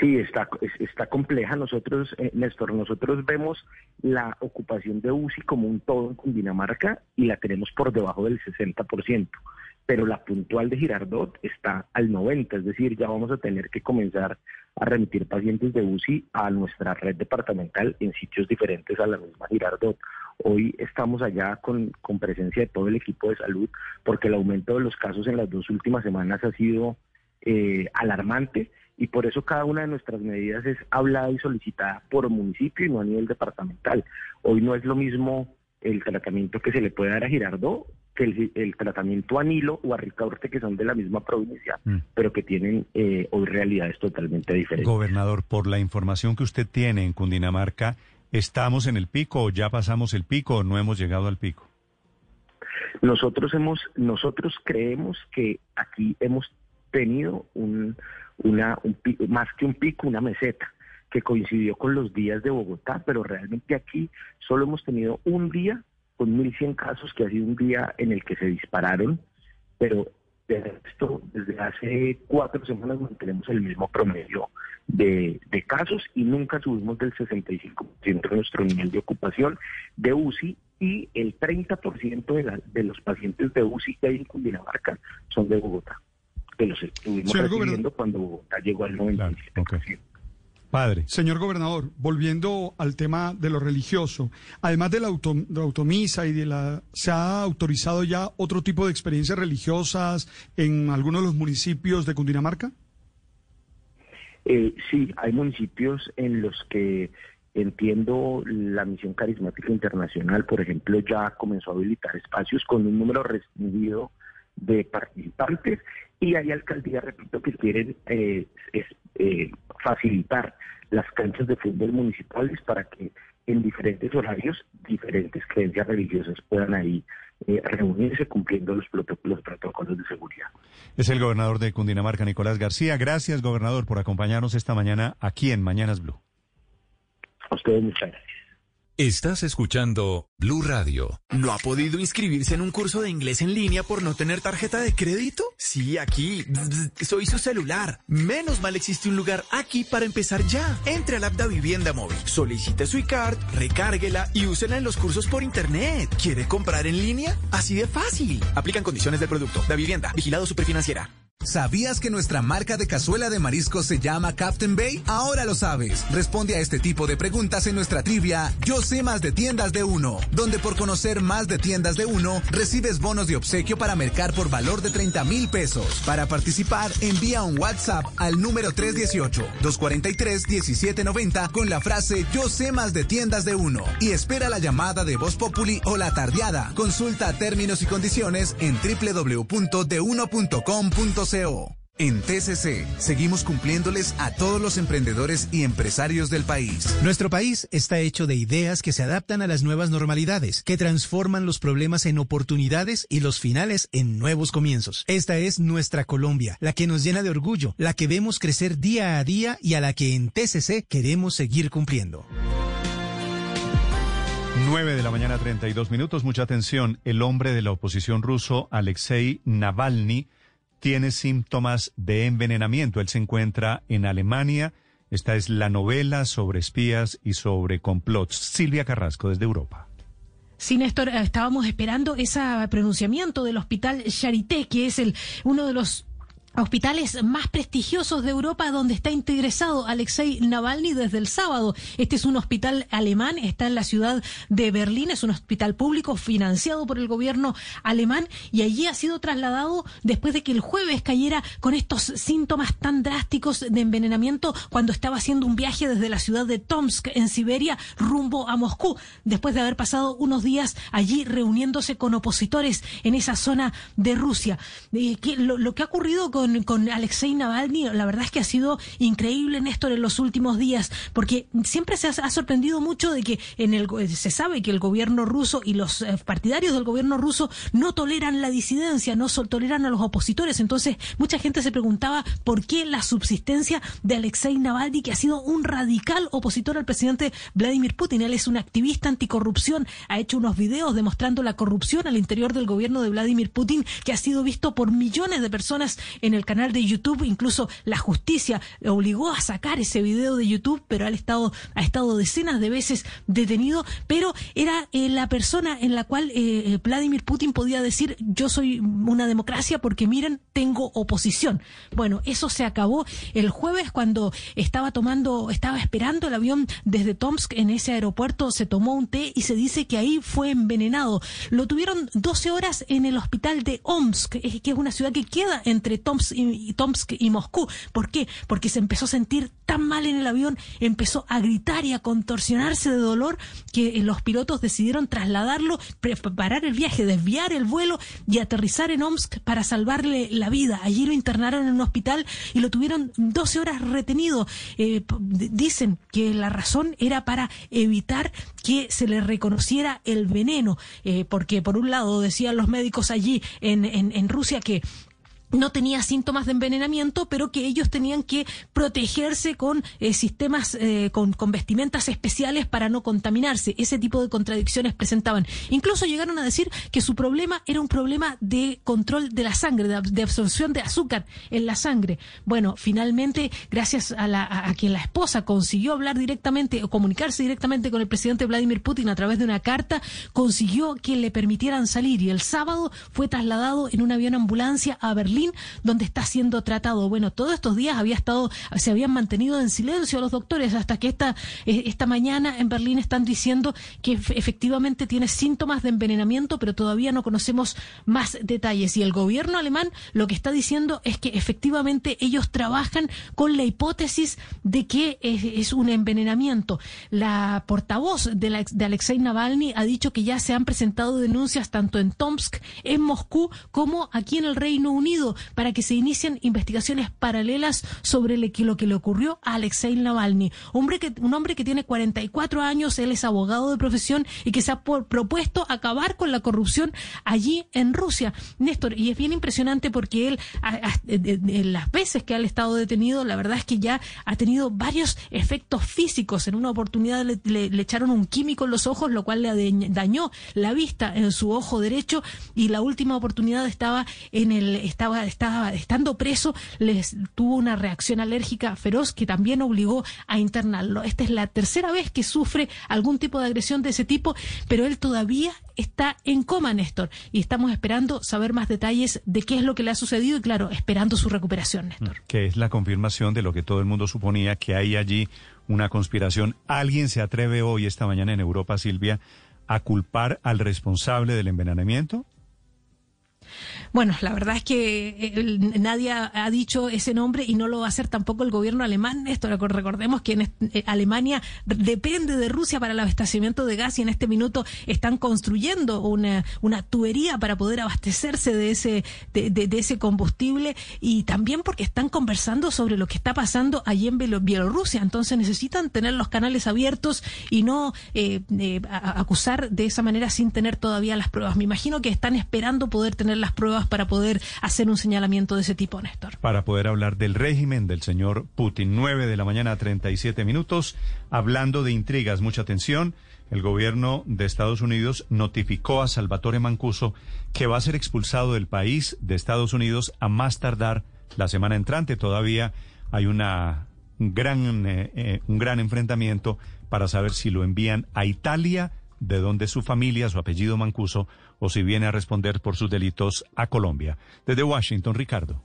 Sí, está, está compleja. Nosotros, eh, Néstor, nosotros vemos la ocupación de UCI como un todo en Cundinamarca y la tenemos por debajo del 60%, pero la puntual de Girardot está al 90%, es decir, ya vamos a tener que comenzar a remitir pacientes de UCI a nuestra red departamental en sitios diferentes a la misma Girardot. Hoy estamos allá con, con presencia de todo el equipo de salud porque el aumento de los casos en las dos últimas semanas ha sido eh, alarmante y por eso cada una de nuestras medidas es hablada y solicitada por municipio y no a nivel departamental. Hoy no es lo mismo el tratamiento que se le puede dar a Girardot que el, tratamiento a Nilo o a Ricaurte, que son de la misma provincia, mm. pero que tienen eh, hoy realidades totalmente diferentes. Gobernador, por la información que usted tiene en Cundinamarca, ¿Estamos en el pico o ya pasamos el pico o no hemos llegado al pico? Nosotros hemos, nosotros creemos que aquí hemos tenido un, una, un más que un pico, una meseta que coincidió con los días de Bogotá, pero realmente aquí solo hemos tenido un día con 1.100 casos, que ha sido un día en el que se dispararon, pero de esto, desde hace cuatro semanas mantenemos el mismo promedio de, casos y nunca subimos del 65% de nuestro nivel de ocupación de UCI y el 30% de, la, de los pacientes de UCI que hay en Cundinamarca son de Bogotá, que los estuvimos recibiendo cuando Bogotá llegó al 97%. Padre. Señor gobernador, volviendo al tema de lo religioso, además de la, automisa y de la... ¿Se ha autorizado ya otro tipo de experiencias religiosas en algunos de los municipios de Cundinamarca? Eh, sí, hay municipios en los que entiendo la misión carismática internacional, por ejemplo, ya comenzó a habilitar espacios con un número restringido de participantes y hay alcaldías, repito, que quieren eh, eh, facilitar las canchas de fútbol municipales para que en diferentes horarios diferentes creencias religiosas puedan ahí eh, reunirse cumpliendo los, los protocolos de seguridad. Es el gobernador de Cundinamarca, Nicolás García. Gracias, gobernador, por acompañarnos esta mañana aquí en Mañanas Blue. A ustedes muchas gracias. Estás escuchando Blue Radio. ¿No ha podido inscribirse en un curso de inglés en línea por no tener tarjeta de crédito? Sí, aquí. Soy su celular. Menos mal existe un lugar aquí para empezar ya. Entre al app de Vivienda Móvil, solicite su iCard, recárguela y úsela en los cursos por internet. ¿Quiere comprar en línea? Así de fácil. Aplican condiciones del producto. Da Vivienda, vigilado superfinanciera. ¿Sabías que nuestra marca de cazuela de mariscos se llama Captain Bay? Ahora lo sabes. Responde a este tipo de preguntas en nuestra trivia Yo sé más de tiendas de uno, donde por conocer más de tiendas de uno, recibes bonos de obsequio para mercar por valor de 30 mil pesos. Para participar, envía un WhatsApp al número 318-243-1790 con la frase Yo sé más de tiendas de uno y espera la llamada de Voz Populi o la tardeada. Consulta términos y condiciones en www.deuno.com.co. En TCC seguimos cumpliéndoles a todos los emprendedores y empresarios del país. Nuestro país está hecho de ideas que se adaptan a las nuevas normalidades, que transforman los problemas en oportunidades y los finales en nuevos comienzos. Esta es nuestra Colombia, la que nos llena de orgullo, la que vemos crecer día a día y a la que en TCC queremos seguir cumpliendo. 9 de la mañana 32 minutos, mucha atención. El hombre de la oposición ruso, Alexei Navalny, tiene síntomas de envenenamiento. Él se encuentra en Alemania. Esta es la novela sobre espías y sobre complots. Silvia Carrasco desde Europa. Sí, Néstor, estábamos esperando ese pronunciamiento del hospital Charité, que es el uno de los hospitales más prestigiosos de Europa donde está ingresado Alexei Navalny desde el sábado. Este es un hospital alemán, está en la ciudad de Berlín, es un hospital público financiado por el gobierno alemán y allí ha sido trasladado después de que el jueves cayera con estos síntomas tan drásticos de envenenamiento cuando estaba haciendo un viaje desde la ciudad de Tomsk en Siberia rumbo a Moscú, después de haber pasado unos días allí reuniéndose con opositores en esa zona de Rusia. Lo, lo que ha ocurrido con con, Alexei Navalny, la verdad es que ha sido increíble, Néstor, en los últimos días, porque siempre se ha, sorprendido mucho de que en el, se sabe que el gobierno ruso y los eh, partidarios del gobierno ruso no toleran la disidencia, no toleran a los opositores. Entonces, mucha gente se preguntaba por qué la subsistencia de Alexei Navalny, que ha sido un radical opositor al presidente Vladimir Putin. Él es un activista anticorrupción, ha hecho unos videos demostrando la corrupción al interior del gobierno de Vladimir Putin, que ha sido visto por millones de personas en en el canal de YouTube, incluso la justicia obligó a sacar ese video de YouTube, pero ha estado, ha estado decenas de veces detenido, pero era eh, la persona en la cual eh, eh, Vladimir Putin podía decir yo soy una democracia porque miren, tengo oposición. Bueno, eso se acabó el jueves cuando estaba tomando, estaba esperando el avión desde Tomsk en ese aeropuerto, se tomó un té y se dice que ahí fue envenenado. Lo tuvieron 12 horas en el hospital de Omsk, que es una ciudad que queda entre Tomsk y, Tomsk y Moscú. ¿Por qué? Porque se empezó a sentir tan mal en el avión, empezó a gritar y a contorsionarse de dolor que eh, los pilotos decidieron trasladarlo, preparar el viaje, desviar el vuelo y aterrizar en Omsk para salvarle la vida. Allí lo internaron en un hospital y lo tuvieron 12 horas retenido. Eh, dicen que la razón era para evitar que se le reconociera el veneno, eh, porque por un lado decían los médicos allí en, Rusia que no tenía síntomas de envenenamiento, pero que ellos tenían que protegerse con eh, sistemas, eh, con, vestimentas especiales para no contaminarse. Ese tipo de contradicciones presentaban. Incluso llegaron a decir que su problema era un problema de control de la sangre, de, absorción de azúcar en la sangre. Bueno, finalmente, gracias a, la, a, la esposa consiguió hablar directamente o comunicarse directamente con el presidente Vladimir Putin a través de una carta, consiguió que le permitieran salir y el sábado fue trasladado en un avión ambulancia a Berlín donde está siendo tratado. Bueno, todos estos días había estado, se habían mantenido en silencio los doctores hasta que esta, eh, esta mañana en Berlín están diciendo que efectivamente tiene síntomas de envenenamiento, pero todavía no conocemos más detalles. Y el gobierno alemán lo que está diciendo es que efectivamente ellos trabajan con la hipótesis de que es, un envenenamiento. La portavoz de, la, de Alexei Navalny ha dicho que ya se han presentado denuncias tanto en Tomsk, en Moscú, como aquí en el Reino Unido para que se inicien investigaciones paralelas sobre lo que le ocurrió a Alexei Navalny, hombre que, un hombre que tiene 44 años, él es abogado de profesión y que se ha propuesto acabar con la corrupción allí en Rusia. Néstor, y es bien impresionante porque él, en las veces que ha estado detenido, la verdad es que ya ha tenido varios efectos físicos. En una oportunidad le, le echaron un químico en los ojos, lo cual le dañó la vista en su ojo derecho y la última oportunidad estaba en el estaba estaba estando preso les tuvo una reacción alérgica feroz que también obligó a internarlo. Esta es la tercera vez que sufre algún tipo de agresión de ese tipo, pero él todavía está en coma, Néstor, y estamos esperando saber más detalles de qué es lo que le ha sucedido y claro, esperando su recuperación, Néstor. Que es la confirmación de lo que todo el mundo suponía que hay allí una conspiración. ¿Alguien se atreve hoy, esta mañana en Europa, Silvia, a culpar al responsable del envenenamiento? Bueno, la verdad es que eh, nadie ha dicho ese nombre y no lo va a hacer tampoco el gobierno alemán. Esto recordemos que en eh, Alemania depende de Rusia para el abastecimiento de gas y en este minuto están construyendo una, tubería para poder abastecerse de ese, de, ese combustible y también porque están conversando sobre lo que está pasando allí en Bielorrusia. Entonces necesitan tener los canales abiertos y no eh, acusar de esa manera sin tener todavía las pruebas. Me imagino que están esperando poder tener las pruebas para poder hacer un señalamiento de ese tipo, Néstor. Para poder hablar del régimen del señor Putin. 9 de la mañana, 37 minutos. Hablando de intrigas, mucha atención. El gobierno de Estados Unidos notificó a Salvatore Mancuso que va a ser expulsado del país de Estados Unidos a más tardar la semana entrante. Todavía hay una gran, eh, eh, un gran enfrentamiento para saber si lo envían a Italia de donde su familia, su apellido Mancuso, o si viene a responder por sus delitos a Colombia. Desde Washington, Ricardo.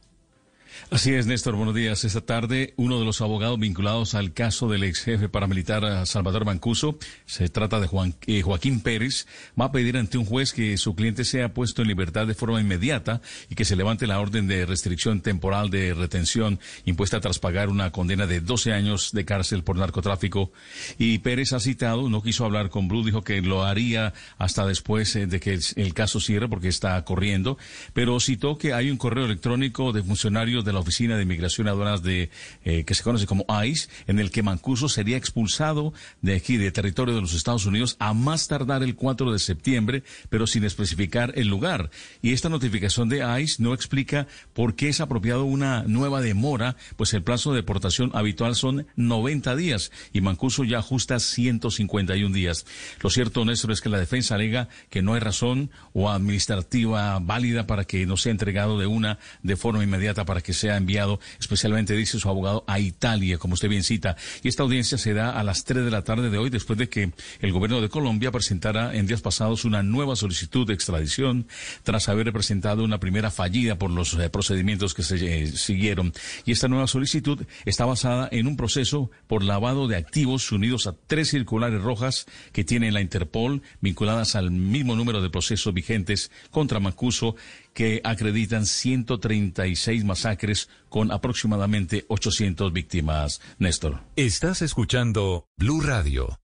Así es, Néstor. Buenos días. Esta tarde, uno de los abogados vinculados al caso del ex jefe paramilitar Salvador Mancuso, se trata de Juan, eh, Joaquín Pérez, va a pedir ante un juez que su cliente sea puesto en libertad de forma inmediata y que se levante la orden de restricción temporal de retención impuesta tras pagar una condena de 12 años de cárcel por narcotráfico. Y Pérez ha citado, no quiso hablar con Blue, dijo que lo haría hasta después eh, de que el caso cierre porque está corriendo, pero citó que hay un correo electrónico de funcionarios de la Oficina de Inmigración y Aduanas de, eh, que se conoce como ICE, en el que Mancuso sería expulsado de aquí, de territorio de los Estados Unidos, a más tardar el 4 de septiembre, pero sin especificar el lugar. Y esta notificación de ICE no explica por qué es apropiado una nueva demora, pues el plazo de deportación habitual son 90 días y Mancuso ya ajusta 151 días. Lo cierto, Néstor, es que la defensa alega que no hay razón o administrativa válida para que no sea entregado de una de forma inmediata para que se ha enviado, especialmente dice su abogado, a Italia, como usted bien cita. Y esta audiencia se da a las 3 de la tarde de hoy, después de que el gobierno de Colombia presentara en días pasados una nueva solicitud de extradición, tras haber presentado una primera fallida por los eh, procedimientos que se eh, siguieron. Y esta nueva solicitud está basada en un proceso por lavado de activos unidos a tres circulares rojas que tiene la Interpol, vinculadas al mismo número de procesos vigentes contra Mancuso que acreditan 136 masacres con aproximadamente 800 víctimas. Néstor. Estás escuchando Blue Radio.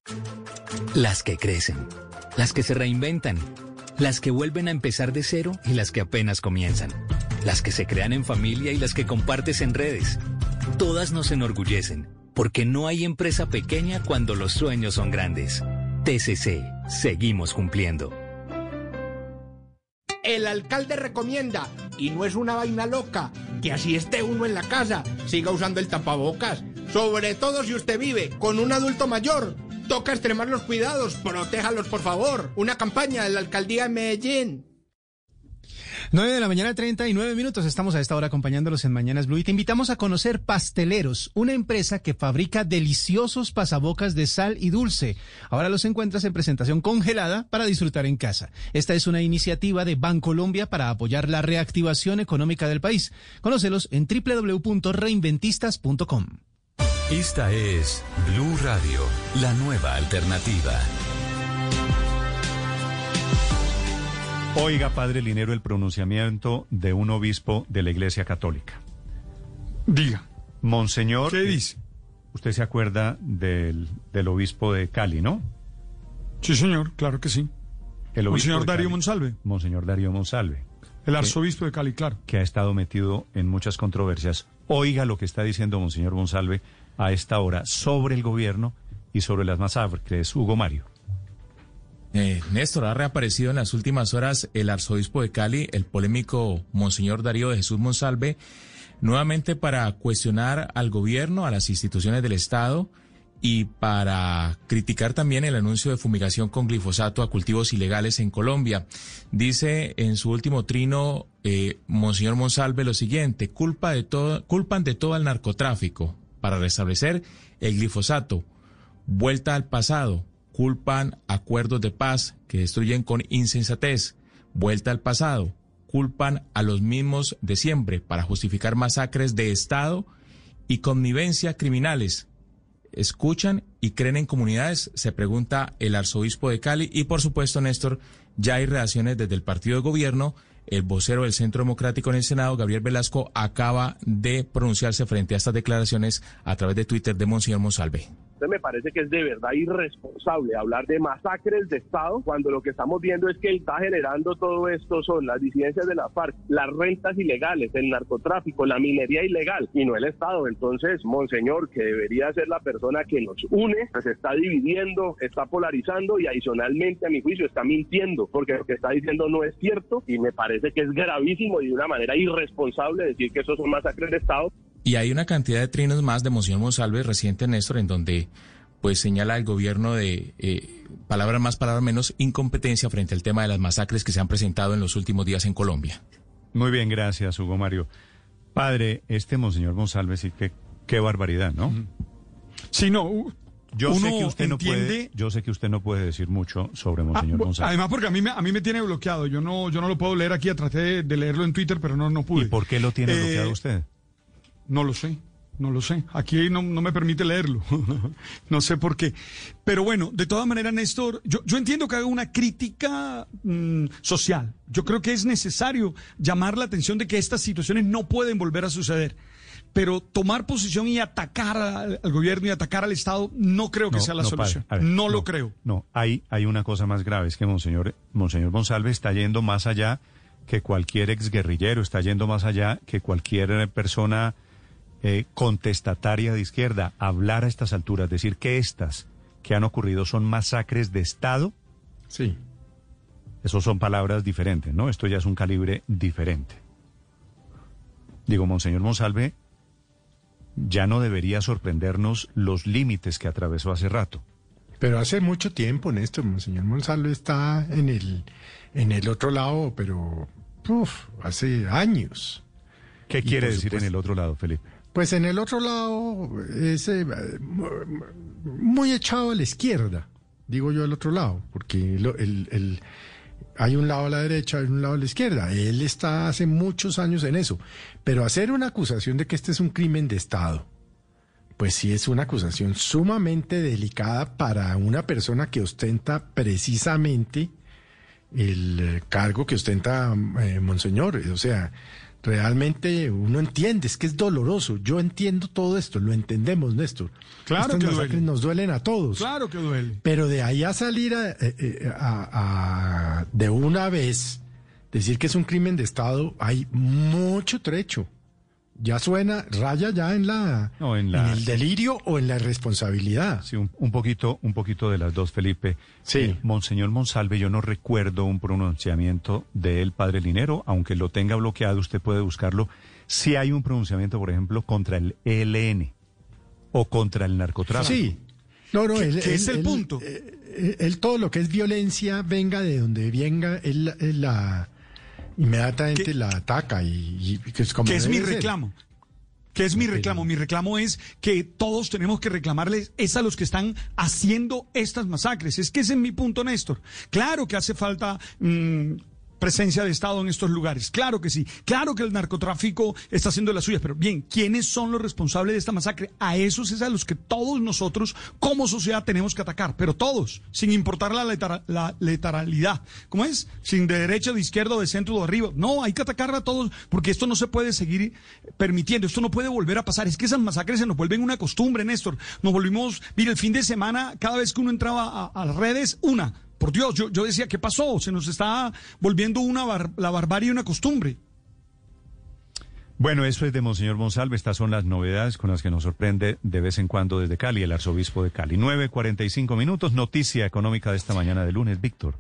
Las que crecen, las que se reinventan, las que vuelven a empezar de cero y las que apenas comienzan, las que se crean en familia y las que compartes en redes. Todas nos enorgullecen, porque no hay empresa pequeña cuando los sueños son grandes. TCC, seguimos cumpliendo el alcalde recomienda, y no es una vaina loca, que así esté uno en la casa, siga usando el tapabocas. Sobre todo si usted vive con un adulto mayor. Toca extremar los cuidados, protéjalos por favor. Una campaña de la alcaldía de Medellín. 9 de la mañana, 39 minutos. Estamos a esta hora acompañándolos en Mañanas Blue y te invitamos a conocer Pasteleros, una empresa que fabrica deliciosos pasabocas de sal y dulce. Ahora los encuentras en presentación congelada para disfrutar en casa. Esta es una iniciativa de Bancolombia para apoyar la reactivación económica del país. Conócelos en www.reinventistas.com. Esta es Blue Radio, la nueva alternativa. Oiga, padre Linero, el pronunciamiento de un obispo de la Iglesia Católica. Diga. Monseñor. ¿Qué dice? Usted se acuerda del, obispo de Cali, ¿no? Sí, señor, claro que sí. El Monseñor Darío Monsalve. Monseñor Darío Monsalve. El arzobispo de Cali, claro. Que ha estado metido en muchas controversias. Oiga lo que está diciendo Monseñor Monsalve a esta hora sobre el gobierno y sobre las masacres. Hugo Mario. Eh, Néstor, ha reaparecido en las últimas horas el arzobispo de Cali, el polémico Monseñor Darío de Jesús Monsalve, nuevamente para cuestionar al gobierno, a las instituciones del Estado y para criticar también el anuncio de fumigación con glifosato a cultivos ilegales en Colombia. Dice en su último trino eh, Monseñor Monsalve lo siguiente, culpa de todo, culpan de todo al narcotráfico para restablecer el glifosato, vuelta al pasado, culpan acuerdos de paz que destruyen con insensatez, vuelta al pasado, culpan a los mismos de siempre para justificar masacres de Estado y connivencia criminales. ¿Escuchan y creen en comunidades? Se pregunta el arzobispo de Cali y por supuesto, Néstor, ya hay reacciones desde el partido de gobierno. El vocero del Centro Democrático en el Senado, Gabriel Velasco, acaba de pronunciarse frente a estas declaraciones a través de Twitter de Monseñor Monsalve me parece que es de verdad irresponsable hablar de masacres de Estado cuando lo que estamos viendo es que él está generando todo esto son las disidencias de la FARC, las rentas ilegales, el narcotráfico, la minería ilegal y no el Estado. Entonces, Monseñor, que debería ser la persona que nos une, pues está dividiendo, está polarizando y adicionalmente a mi juicio está mintiendo porque lo que está diciendo no es cierto y me parece que es gravísimo y de una manera irresponsable decir que esos son masacres de Estado. Y hay una cantidad de trinos más de Moción Monsalve reciente, Néstor, en donde pues señala el gobierno de, eh, palabras más, palabras menos, incompetencia frente al tema de las masacres que se han presentado en los últimos días en Colombia. Muy bien, gracias, Hugo Mario. Padre, este Monseñor Monsalve, sí que qué barbaridad, ¿no? Sí, no, yo sé que usted no puede, yo sé que usted no puede decir mucho sobre Monseñor ah, Monsalve. Además, porque a mí me, a mí me tiene bloqueado. Yo no, yo no lo puedo leer aquí. Traté de, leerlo en Twitter, pero no, no pude. ¿Y por qué lo tiene Eh, bloqueado usted? No lo sé, no lo sé. Aquí no, no me permite leerlo. no sé por qué. Pero bueno, de todas maneras, Néstor, yo, yo entiendo que haga una crítica mm, social. Yo creo que es necesario llamar la atención de que estas situaciones no pueden volver a suceder. Pero tomar posición y atacar al, al gobierno y atacar al Estado no creo que No, sea la no, solución. padre, a ver, no, lo creo. No, hay, hay una cosa más grave, es que Monseñor, Monseñor Monsalve está yendo más allá que cualquier exguerrillero, está yendo más allá que cualquier persona eh, contestataria de izquierda. Hablar a estas alturas, decir que estas que han ocurrido son masacres de Estado. Sí. Esos son palabras diferentes, ¿no? Esto ya es un calibre diferente. Digo, Monseñor Monsalve, ya no debería sorprendernos los límites que atravesó hace rato. Pero hace mucho tiempo, Néstor, Monseñor Monsalve está en el, en el otro lado, pero uf, hace años. ¿Qué quiere decir en el otro lado, Felipe? Pues en el otro lado es eh, muy echado a la izquierda, digo yo al otro lado, porque lo- el- el- hay un lado a la derecha, hay un lado a la izquierda. Él está hace muchos años en eso. Pero hacer una acusación de que este es un crimen de Estado, pues sí es una acusación sumamente delicada para una persona que ostenta precisamente el eh, cargo que ostenta eh, Monseñor. O sea, realmente uno entiende, es que es doloroso. Yo entiendo todo esto, lo entendemos, Néstor. Claro Estas que masacres duele. nos duelen a todos. Claro que duele. Pero de ahí a salir a- eh, eh, a- a- de una vez, decir que es un crimen de Estado, hay mucho trecho. Ya suena, raya ya en la, No, en la- el delirio o en la irresponsabilidad. Sí, un, un poquito, un poquito de las dos, Felipe. Sí. Eh, Monseñor Monsalve, yo no recuerdo un pronunciamiento del padre Linero, aunque lo tenga bloqueado, usted puede buscarlo. Si hay un pronunciamiento, por ejemplo, contra el ELN o contra el narcotráfico. Sí. No, no, ¿Qué- él, qué es el él- punto? eh, él todo lo que es violencia, venga de donde venga, él la inmediatamente la ataca y, y que es como que es mi ser. reclamo. Que es mi reclamo. Mi reclamo es que todos tenemos que reclamarles es a los que están haciendo estas masacres. Es que ese es mi punto, Néstor. Claro que hace falta mm, presencia de Estado en estos lugares. Claro que sí. Claro que el narcotráfico está haciendo las suyas. Pero bien, ¿quiénes son los responsables de esta masacre? A esos es a los que todos nosotros como sociedad tenemos que atacar. Pero todos, sin importar la, letalidad. ¿Cómo es? Sin de derecha, de izquierda, de centro, de arriba. No, hay que atacar a todos porque esto no se puede seguir permitiendo. Esto no puede volver a pasar. Es que esas masacres se nos vuelven una costumbre, Néstor. Nos volvimos, mira, el fin de semana, cada vez que uno entraba a las redes, una por Dios, yo, decía, ¿qué pasó? Se nos está volviendo una la barbarie una costumbre. Bueno, eso es de Monseñor Monsalve. Estas son las novedades con las que nos sorprende de vez en cuando desde Cali, el arzobispo de Cali. 9.45 minutos, noticia económica de esta mañana de lunes, Víctor.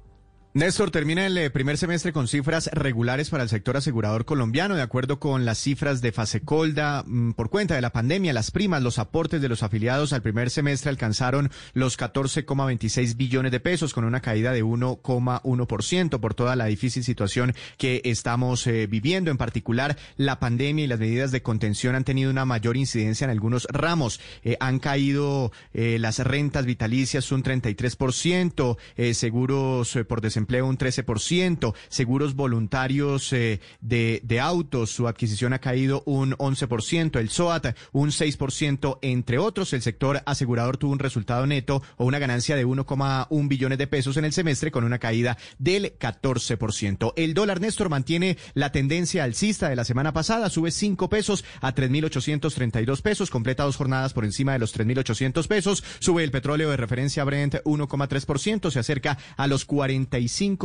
Néstor, termina el eh, primer semestre con cifras regulares para el sector asegurador colombiano. De acuerdo con las cifras de Fasecolda, mm, por cuenta de la pandemia, las primas, los aportes de los afiliados al primer semestre alcanzaron los 14,26 billones de pesos, con una caída de 1,1% por toda la difícil situación que estamos eh, viviendo. En particular, la pandemia y las medidas de contención han tenido una mayor incidencia en algunos ramos. Eh, han caído las rentas vitalicias un 33%, seguros por desempleo empleo un 13%, seguros voluntarios eh, de, de autos, su adquisición ha caído un 11%, el SOAT un 6%, entre otros. El sector asegurador tuvo un resultado neto o una ganancia de 1,1 billones de pesos en el semestre con una caída del 14%. El dólar Néstor mantiene la tendencia alcista de la semana pasada, sube 5 pesos a 3.832 pesos, completa dos jornadas por encima de los 3.800 pesos, sube el petróleo de referencia Brent 1,3%, se acerca a los 45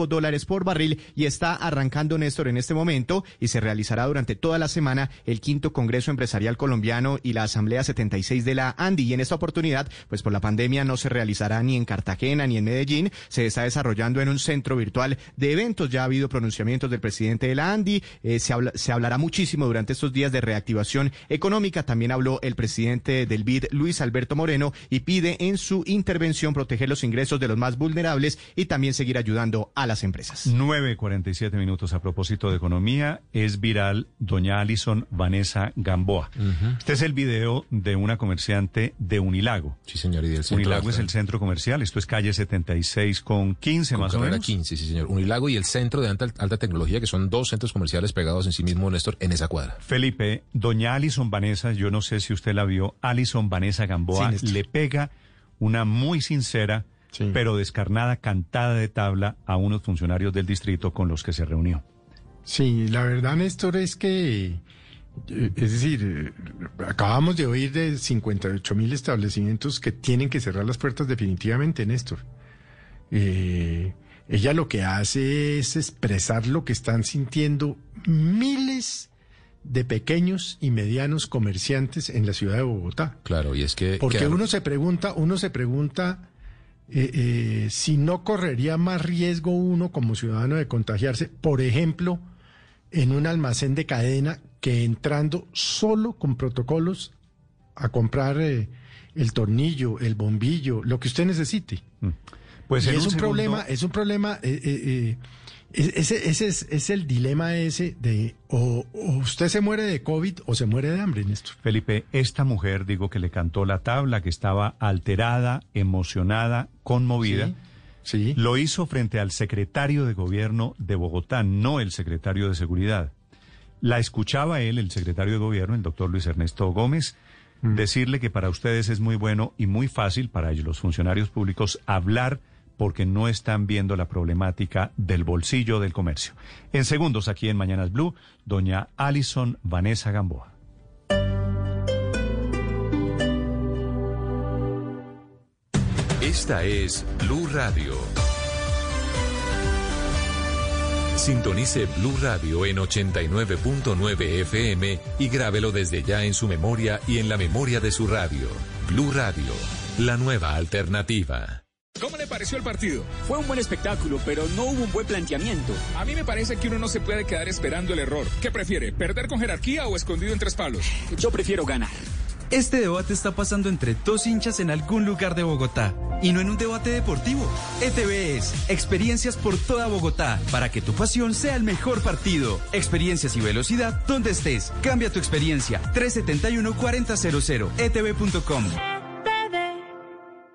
dólares por barril y está arrancando Néstor en este momento y se realizará durante toda la semana el quinto Congreso Empresarial Colombiano y la Asamblea 76 de la ANDI. Y en esta oportunidad, pues por la pandemia no se realizará ni en Cartagena ni en Medellín, se está desarrollando en un centro virtual de eventos. Ya ha habido pronunciamientos del presidente de la ANDI, eh, se, se hablará muchísimo durante estos días de reactivación económica. También habló el presidente del BID, Luis Alberto Moreno, y pide en su intervención proteger los ingresos de los más vulnerables y también seguir ayudando a las empresas. 9.47 minutos a propósito de economía. Es viral doña Alison Vanessa Gamboa. Este es el video de una comerciante de Unilago. Sí, señor. Y del Unilago es el centro comercial. Esto es calle 76 con 15 más o menos. 15, sí, señor. Unilago y el centro de alta, alta tecnología, que son dos centros comerciales pegados en sí mismo, Néstor, en esa cuadra. Felipe, doña Alison Vanessa, yo no sé si usted la vio, Alison Vanessa Gamboa le pega una muy sincera pero descarnada cantada de tabla a unos funcionarios del distrito con los que se reunió. Sí, la verdad, Néstor, es que, eh, es decir, acabamos de oír de 58 mil establecimientos que tienen que cerrar las puertas definitivamente, Néstor. Eh, ella lo que hace es expresar lo que están sintiendo miles de pequeños y medianos comerciantes en la ciudad de Bogotá. Claro, y es que... Porque uno se pregunta, uno se pregunta eh, eh, si no correría más riesgo uno como ciudadano de contagiarse, por ejemplo, en un almacén de cadena que entrando solo con protocolos a comprar eh, el tornillo, el bombillo, lo que usted necesite. Mm. Pues es un, problema, es un problema, ese, ese es, el dilema ese de o, usted se muere de COVID o se muere de hambre, Néstor. Felipe, esta mujer, digo, que le cantó la tabla, que estaba alterada, emocionada, conmovida. Sí, Lo hizo frente al secretario de gobierno de Bogotá, no el secretario de seguridad. La escuchaba él, el secretario de gobierno, el doctor Luis Ernesto Gómez, mm. decirle que para ustedes es muy bueno y muy fácil, para ellos los funcionarios públicos, hablar porque no están viendo la problemática del bolsillo del comercio. En segundos, aquí en Mañanas Blue, doña Alison Vanessa Gamboa. Esta es Blue Radio. Sintonice Blue Radio en 89.9 FM y grábelo desde ya en su memoria y en la memoria de su radio. Blue Radio, la nueva alternativa. ¿Cómo le pareció el partido? Fue un buen espectáculo, pero no hubo un buen planteamiento. A mí me parece que uno no se puede quedar esperando el error. ¿Qué prefiere, perder con jerarquía o escondido en tres palos? Yo prefiero ganar. Este debate está pasando entre dos hinchas en algún lugar de Bogotá y no en un debate deportivo. ETV es experiencias por toda Bogotá para que tu pasión sea el mejor partido. Experiencias y velocidad donde estés. Cambia tu experiencia. 371 4000 etv.com.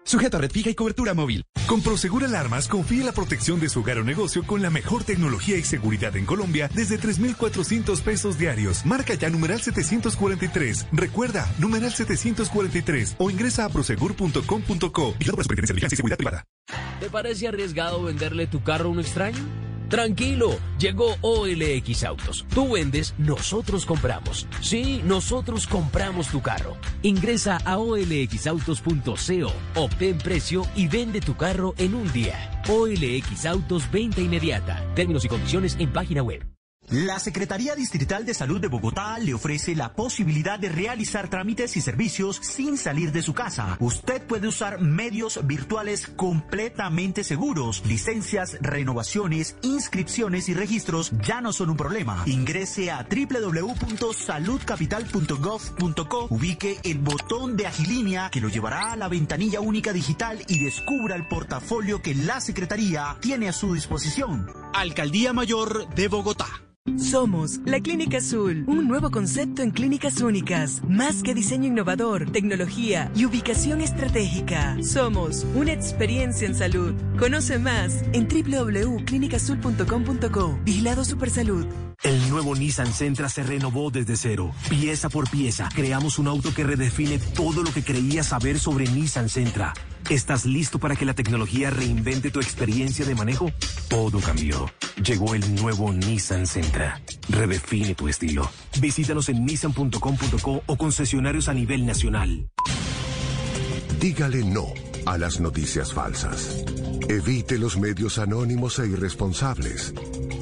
Sujeto a red fija y cobertura móvil. Con Prosegur Alarmas, confíe la protección de su hogar o negocio con la mejor tecnología y seguridad en Colombia desde 3,400 pesos diarios. Marca ya numeral 743. Recuerda, numeral 743 o ingresa a prosegur.com.co y la Superintendencia de y Seguridad Privada. ¿Te parece arriesgado venderle tu carro a un extraño? Tranquilo, llegó OLX Autos. Tú vendes, nosotros compramos. Sí, nosotros compramos tu carro. Ingresa a olxautos.co, obtén precio y vende tu carro en un día. OLX Autos, venta inmediata. Términos y condiciones en página web. La Secretaría Distrital de Salud de Bogotá le ofrece la posibilidad de realizar trámites y servicios sin salir de su casa. Usted puede usar medios virtuales completamente seguros. Licencias, renovaciones, inscripciones y registros ya no son un problema. Ingrese a www.saludcapital.gov.co, ubique el botón de Agilínea que lo llevará a la ventanilla única digital y descubra el portafolio que la Secretaría tiene a su disposición. Alcaldía Mayor de Bogotá. Somos la Clínica Azul, un nuevo concepto en clínicas únicas, más que diseño innovador, tecnología y ubicación estratégica. Somos una experiencia en salud. Conoce más en www.clinicazul.com.co. Vigilado Supersalud. El nuevo Nissan Sentra se renovó desde cero, pieza por pieza. Creamos un auto que redefine todo lo que creías saber sobre Nissan Sentra. ¿Estás listo para que la tecnología reinvente tu experiencia de manejo? Todo cambió. Llegó el nuevo Nissan Sentra. Redefine tu estilo. Visítanos en nissan.com.co o concesionarios a nivel nacional. Dígale no a las noticias falsas. Evite los medios anónimos e irresponsables.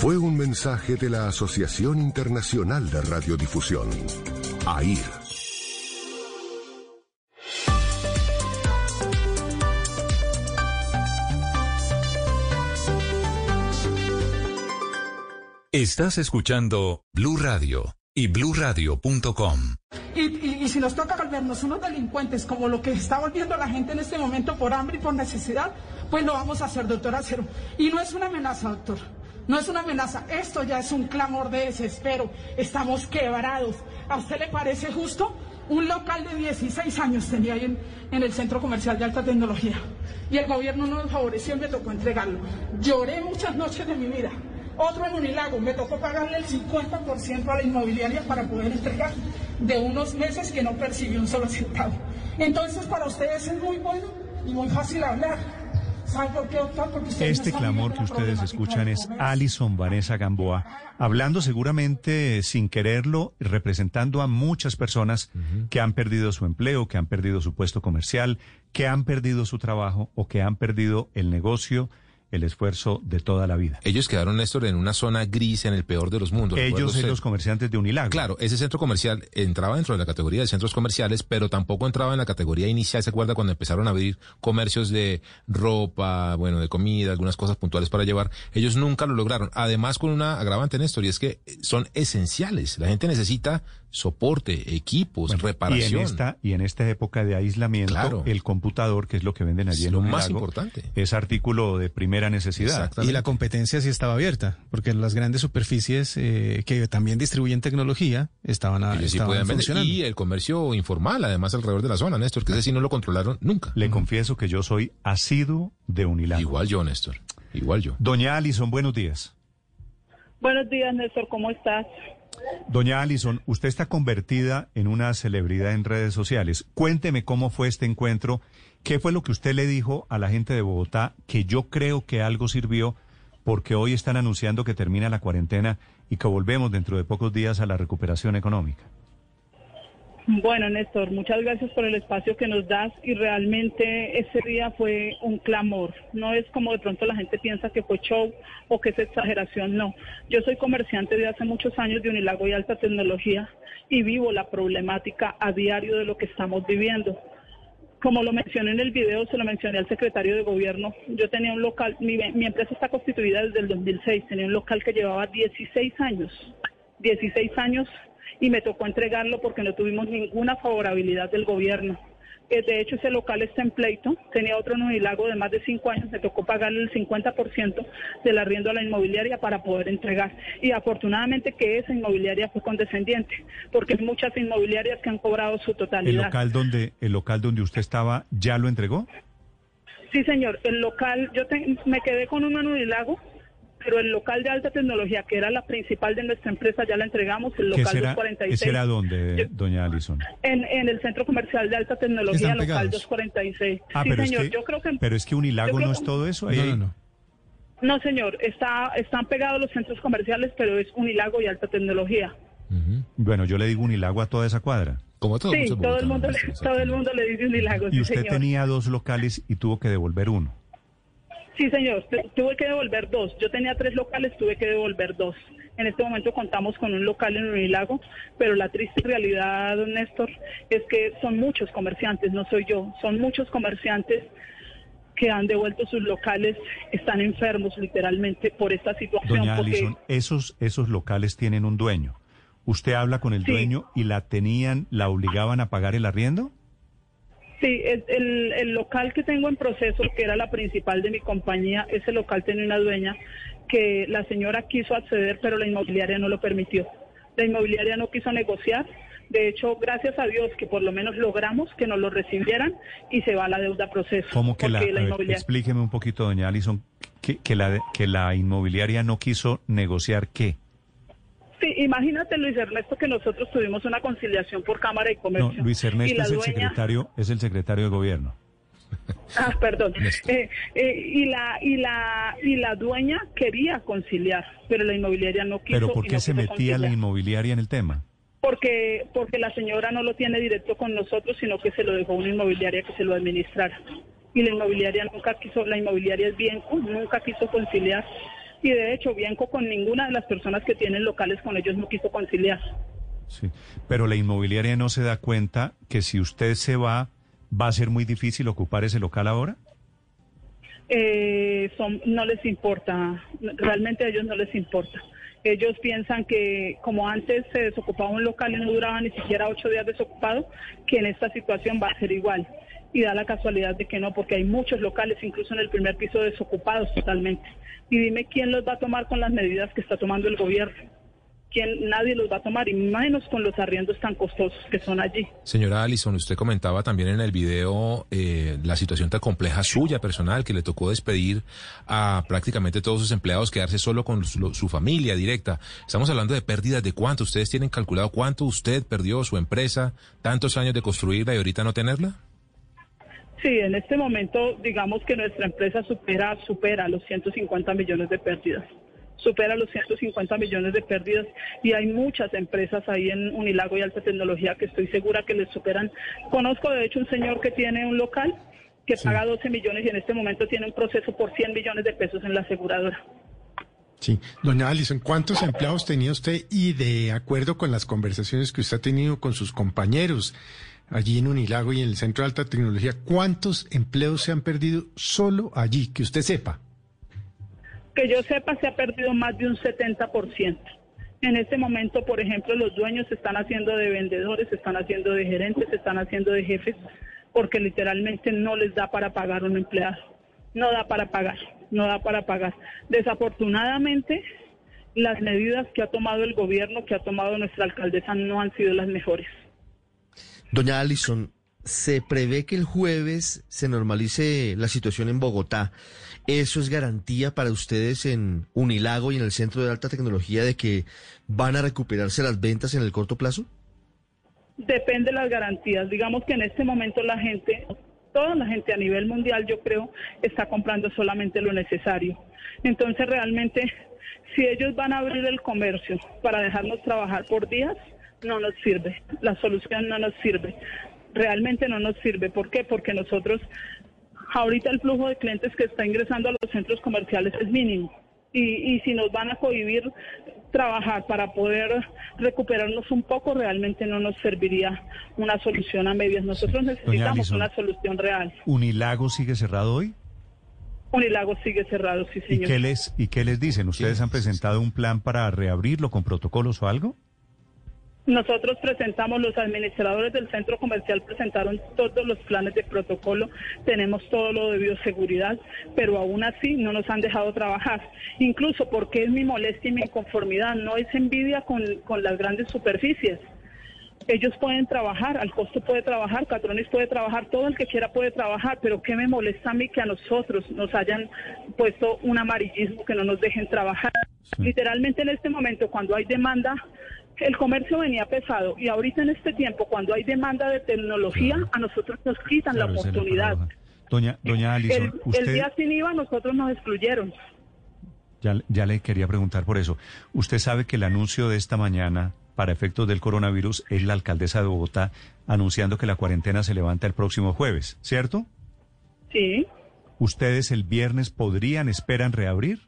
Fue un mensaje de la Asociación Internacional de Radiodifusión, AIR. Estás escuchando Blue Radio y bluradio.com. Y, y, y si nos toca volvernos unos delincuentes como lo que está volviendo la gente en este momento por hambre y por necesidad, pues lo vamos a hacer, doctor Acero. Y no es una amenaza, doctor. No es una amenaza. Esto ya es un clamor de desespero. Estamos quebrados. ¿A usted le parece justo? Un local de 16 años tenía ahí en, el centro comercial de alta tecnología. Y el gobierno no nos favoreció y me tocó entregarlo. Lloré muchas noches de mi vida. Otro en Unilago, me tocó pagarle el 50% a la inmobiliaria para poder entregar de unos meses que no percibió un solo centavo. Entonces, para ustedes es muy bueno y muy fácil hablar. Este clamor que ustedes escuchan es. Alison Vanessa Gamboa, hablando seguramente sin quererlo, representando a muchas personas que han perdido su empleo, que han perdido su puesto comercial, que han perdido su trabajo o que han perdido el negocio, el esfuerzo de toda la vida. Ellos quedaron, Néstor, en una zona gris en el peor de los mundos. Ellos usted- los comerciantes de Unilago. Claro, ese centro comercial entraba dentro de la categoría de centros comerciales, pero tampoco entraba en la categoría inicial. ¿Se acuerda cuando empezaron a abrir comercios de ropa, bueno, de comida, algunas cosas puntuales para llevar? Ellos nunca lo lograron. Además, con una agravante, Néstor, y es que son esenciales. La gente necesita soporte, equipos, Y en, reparación. esta, y en esta época de aislamiento, Claro. el computador, que es lo que venden allí Es en lo más importante. es artículo de primera necesidad. Y la competencia sí estaba abierta, porque las grandes superficies eh, que también distribuyen tecnología estaban, a- sí estaban vender. funcionando. Y el comercio informal, además, alrededor de la zona, Néstor, que ese sí no lo controlaron nunca. Le confieso que yo soy asiduo de Unilago. Igual yo, Néstor. Igual yo. Doña Alison, buenos días. Buenos días, Néstor, ¿cómo estás? Doña Alison, usted está convertida en una celebridad en redes sociales. Cuénteme cómo fue este encuentro. ¿Qué fue lo que usted le dijo a la gente de Bogotá que yo creo que algo sirvió porque hoy están anunciando que termina la cuarentena y que volvemos dentro de pocos días a la recuperación económica? Bueno, Néstor, muchas gracias por el espacio que nos das y realmente ese día fue un clamor. No es como de pronto la gente piensa que fue show o que es exageración, no. Yo soy comerciante de hace muchos años de Unilago y Alta Tecnología y vivo la problemática a diario de lo que estamos viviendo. Como lo mencioné en el video, se lo mencioné al secretario de gobierno. Yo tenía un local, mi, mi empresa está constituida desde el 2006, tenía un local que llevaba 16 años, 16 años y me tocó entregarlo porque no tuvimos ninguna favorabilidad del gobierno. Eh, De hecho, ese local está en pleito. Tenía otro en Unilago de más de cinco años. Me tocó pagarle el 50% del arriendo a la inmobiliaria para poder entregar. Y afortunadamente que esa inmobiliaria fue condescendiente, porque hay muchas inmobiliarias que han cobrado su ¿El totalidad. local donde el local donde usted estaba ya lo entregó? Sí, señor. El local, yo te- me quedé con uno en Unilago, pero el local de alta tecnología, que era la principal de nuestra empresa, ya la entregamos, el ¿Qué local será, 246. ¿Ese era dónde, doña Alison? En, en el centro comercial de alta tecnología, local pegados. 246. Ah, sí, pero, señor. es que, yo creo que. pero es que Unilago no es todo eso. Ahí hay- No, señor. Está, están pegados los centros comerciales, pero es Unilago y alta tecnología. Bueno, yo le digo Unilago a toda esa cuadra. Como sí, todo el, mundo le, todo el mundo le dice Unilago, Y sí, usted señor. tenía dos locales y tuvo que devolver uno. Sí, señor. Tu- Tuve que devolver dos. Yo tenía tres locales, tuve que devolver dos. En este momento contamos con un local en Unilago, pero la triste realidad, don Néstor, es que son muchos comerciantes, no soy yo, son muchos comerciantes que han devuelto sus locales, están enfermos literalmente por esta situación. Doña porque Alison, esos, esos locales tienen un dueño. ¿Usted habla con el Sí. dueño y la tenían, la obligaban a pagar el arriendo? Sí, el, el local que tengo en proceso, que era la principal de mi compañía, ese local tenía una dueña que la señora quiso acceder, pero la inmobiliaria no lo permitió. La inmobiliaria no quiso negociar. De hecho, gracias a Dios que por lo menos logramos que nos lo recibieran y se va la deuda a proceso. ¿Cómo que la, porque a ver, inmobiliaria- explíqueme un poquito, doña Alison, que, que, la, que la inmobiliaria no quiso negociar qué? Sí, imagínate, Luis Ernesto, que nosotros tuvimos una conciliación por Cámara No, Comercio. Luis y Ernesto es el secretario, es el secretario de gobierno. Ah, perdón. Eh, eh, y la y la y la dueña quería conciliar, pero la inmobiliaria no quiso. Pero ¿por y qué no se metía la inmobiliaria en el tema? Porque porque la señora no lo tiene directo con nosotros, sino que se lo dejó a una inmobiliaria que se lo administrara. Y la inmobiliaria nunca quiso, la inmobiliaria es Bienco, nunca quiso conciliar. Y de hecho, Bienco con ninguna de las personas que tienen locales con ellos no quiso conciliar. Sí. Pero la inmobiliaria no se da cuenta que si usted se va, va a ser muy difícil ocupar ese local ahora. eh, son, no les importa, realmente a ellos no les importa. Ellos piensan que como antes se desocupaba un local y no duraba ni siquiera ocho días desocupado, que en esta situación va a ser igual. Y da la casualidad de que no, porque hay muchos locales, incluso en el primer piso, desocupados totalmente. Y dime quién los va a tomar con las medidas que está tomando el gobierno. ¿Quién? Nadie los va a tomar, y menos con los arriendos tan costosos que son allí. Señora Allison, usted comentaba también en el video eh, la situación tan compleja suya personal que le tocó despedir a prácticamente todos sus empleados, quedarse solo con su, su familia directa. Estamos hablando de pérdidas de cuánto. ¿Ustedes tienen calculado cuánto usted perdió su empresa, tantos años de construirla y ahorita no tenerla? Sí, en este momento digamos que nuestra empresa supera supera los 150 millones de pérdidas. Supera los 150 millones de pérdidas y hay muchas empresas ahí en Unilago y Alta Tecnología que estoy segura que les superan. Conozco de hecho un señor que tiene un local que paga 12 millones y en este momento tiene un proceso por 100 millones de pesos en la aseguradora. Sí, doña Alison, ¿cuántos empleados tenía usted y de acuerdo con las conversaciones que usted ha tenido con sus compañeros allí en Unilago y en el Centro de Alta Tecnología, cuántos empleos se han perdido solo allí, que usted sepa? Que yo sepa, se ha perdido más de un 70%. En este momento, por ejemplo, los dueños se están haciendo de vendedores, se están haciendo de gerentes, se están haciendo de jefes, porque literalmente no les da para pagar un empleado. No da para pagar, no da para pagar. Desafortunadamente, las medidas que ha tomado el gobierno, que ha tomado nuestra alcaldesa, no han sido las mejores. Doña Allison, se prevé que el jueves se normalice la situación en Bogotá. ¿Eso es garantía para ustedes en Unilago y en el Centro de Alta Tecnología de que van a recuperarse las ventas en el corto plazo? Depende de las garantías. Digamos que en este momento la gente, toda la gente a nivel mundial, yo creo, está comprando solamente lo necesario. Entonces, realmente, si ellos van a abrir el comercio para dejarnos trabajar por días, no nos sirve. La solución no nos sirve. Realmente no nos sirve. ¿Por qué? Porque nosotros, ahorita el flujo de clientes que está ingresando a los centros comerciales es mínimo. Y, y si nos van a cohibir trabajar para poder recuperarnos un poco, realmente no nos serviría una solución a medias. Nosotros necesitamos Alison. una solución real. ¿Unilago sigue cerrado hoy? Unilago sigue cerrado, sí, ¿Y señor. qué les, y qué les dicen? ¿Ustedes han presentado un plan para reabrirlo con protocolos o algo? Nosotros presentamos, los administradores del centro comercial presentaron todos los planes de protocolo, tenemos todo lo de bioseguridad, pero aún así no nos han dejado trabajar. Incluso porque es mi molestia y mi inconformidad, no es envidia con, con las grandes superficies. Ellos pueden trabajar, al costo puede trabajar, Catronis puede trabajar, todo el que quiera puede trabajar, pero ¿qué me molesta a mí que a nosotros nos hayan puesto un amarillismo que no nos dejen trabajar? Literalmente en este momento, cuando hay demanda, el comercio venía pesado y ahorita en este tiempo, cuando hay demanda de tecnología, a nosotros nos quitan la Claro, oportunidad. Doña, doña Alison, el, el usted día sin IVA nosotros nos excluyeron. ya, ya le quería preguntar por eso. Usted sabe que el anuncio de esta mañana para efectos del coronavirus es la alcaldesa de Bogotá anunciando que la cuarentena se levanta el próximo jueves, ¿cierto? Sí. ¿Ustedes el viernes podrían, esperan reabrir?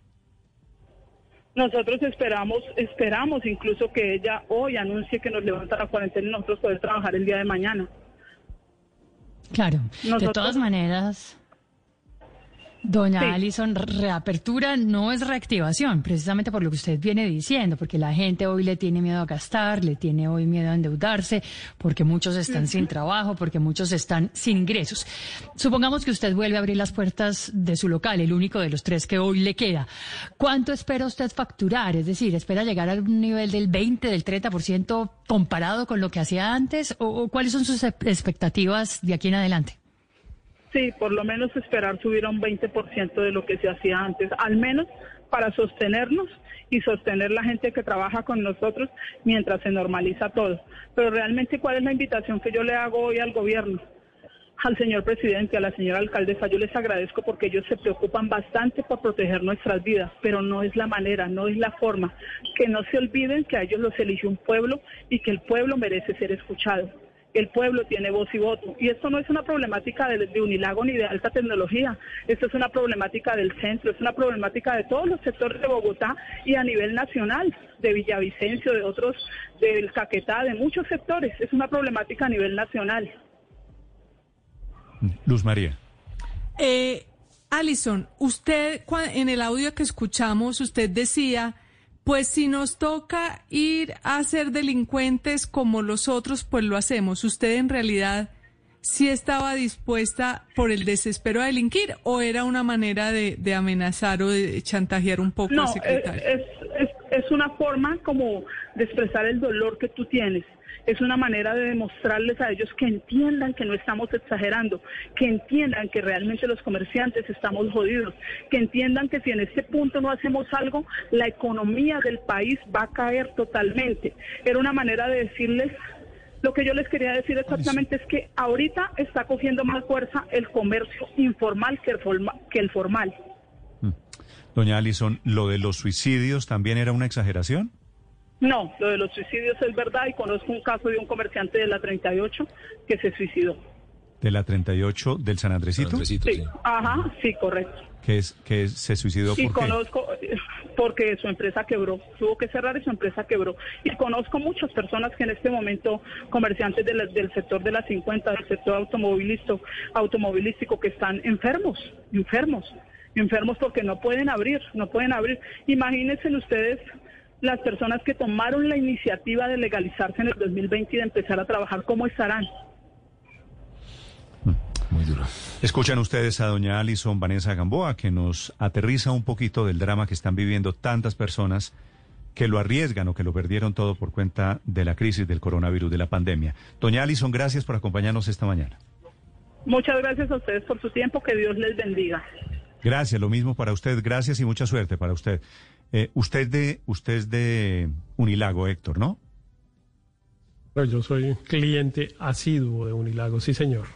Nosotros esperamos, esperamos incluso que ella hoy anuncie que nos levanta la cuarentena y nosotros poder trabajar el día de mañana. Claro, de todas maneras, doña Sí. Alison, reapertura no es reactivación, precisamente por lo que usted viene diciendo, porque la gente hoy le tiene miedo a gastar, le tiene hoy miedo a endeudarse, porque muchos están sin trabajo, porque muchos están sin ingresos. Supongamos que usted vuelve a abrir las puertas de su local, el único de los tres que hoy le queda. ¿Cuánto espera usted facturar? Es decir, ¿espera llegar a un nivel del 20, del 30% comparado con lo que hacía antes? ¿O, o cuáles son sus expectativas de aquí en adelante? Sí, por lo menos esperar subir a un 20% de lo que se hacía antes, al menos para sostenernos y sostener la gente que trabaja con nosotros mientras se normaliza todo. Pero realmente, ¿cuál es la invitación que yo le hago hoy al gobierno? Al señor presidente, a la señora alcaldesa, yo les agradezco porque ellos se preocupan bastante por proteger nuestras vidas, pero no es la manera, no es la forma. Que no se olviden que a ellos los eligió un pueblo y que el pueblo merece ser escuchado el pueblo tiene voz y voto. Y esto no es una problemática de, de, Unilago ni de alta tecnología, esto es una problemática del centro, es una problemática de todos los sectores de Bogotá y a nivel nacional, de Villavicencio, de otros, del Caquetá, de muchos sectores, es una problemática a nivel nacional. Luz María. Eh, Alison, usted cua- en el audio que escuchamos, usted decía, pues si nos toca ir a ser delincuentes como los otros, pues lo hacemos. ¿Usted en realidad sí estaba dispuesta por el desespero a delinquir o era una manera de, de amenazar o de chantajear un poco No, al secretario? es, es, es una forma como de expresar el dolor que tú tienes. Es una manera de demostrarles a ellos que entiendan que no estamos exagerando, que entiendan que realmente los comerciantes estamos jodidos, que entiendan que si en este punto no hacemos algo, la economía del país va a caer totalmente. Era una manera de decirles lo que yo les quería decir exactamente es que ahorita está cogiendo más fuerza el comercio informal que el, forma- que el formal. Doña Alison, ¿lo de los suicidios también era una exageración? No, lo de los suicidios es verdad y conozco un caso de un comerciante de la 38 que se suicidó. ¿De la 38 del San Andresito? Sí, ajá, sí, correcto. Que, es, que se suicidó Y por qué? conozco, eh, porque su empresa quebró, tuvo que cerrar y su empresa quebró. Y conozco muchas personas que en este momento, comerciantes de la- del sector de las 50, del sector automovilístico, automovilístico, que están enfermos, enfermos, enfermos porque no pueden abrir, no pueden abrir. Imagínense ustedes las personas que tomaron la iniciativa de legalizarse en el 2020 y de empezar a trabajar, ¿cómo estarán? Muy duro. Escuchan ustedes a doña Alison Vanessa Gamboa, que nos aterriza un poquito del drama que están viviendo tantas personas que lo arriesgan o que lo perdieron todo por cuenta de la crisis del coronavirus, de la pandemia. Doña Alison, gracias por acompañarnos esta mañana. Muchas gracias a ustedes por su tiempo, que Dios les bendiga. Gracias, lo mismo para usted, gracias y mucha suerte para usted. Eh, usted de usted es de Unilago, Héctor, ¿no? No, yo soy cliente asiduo de Unilago, sí señor.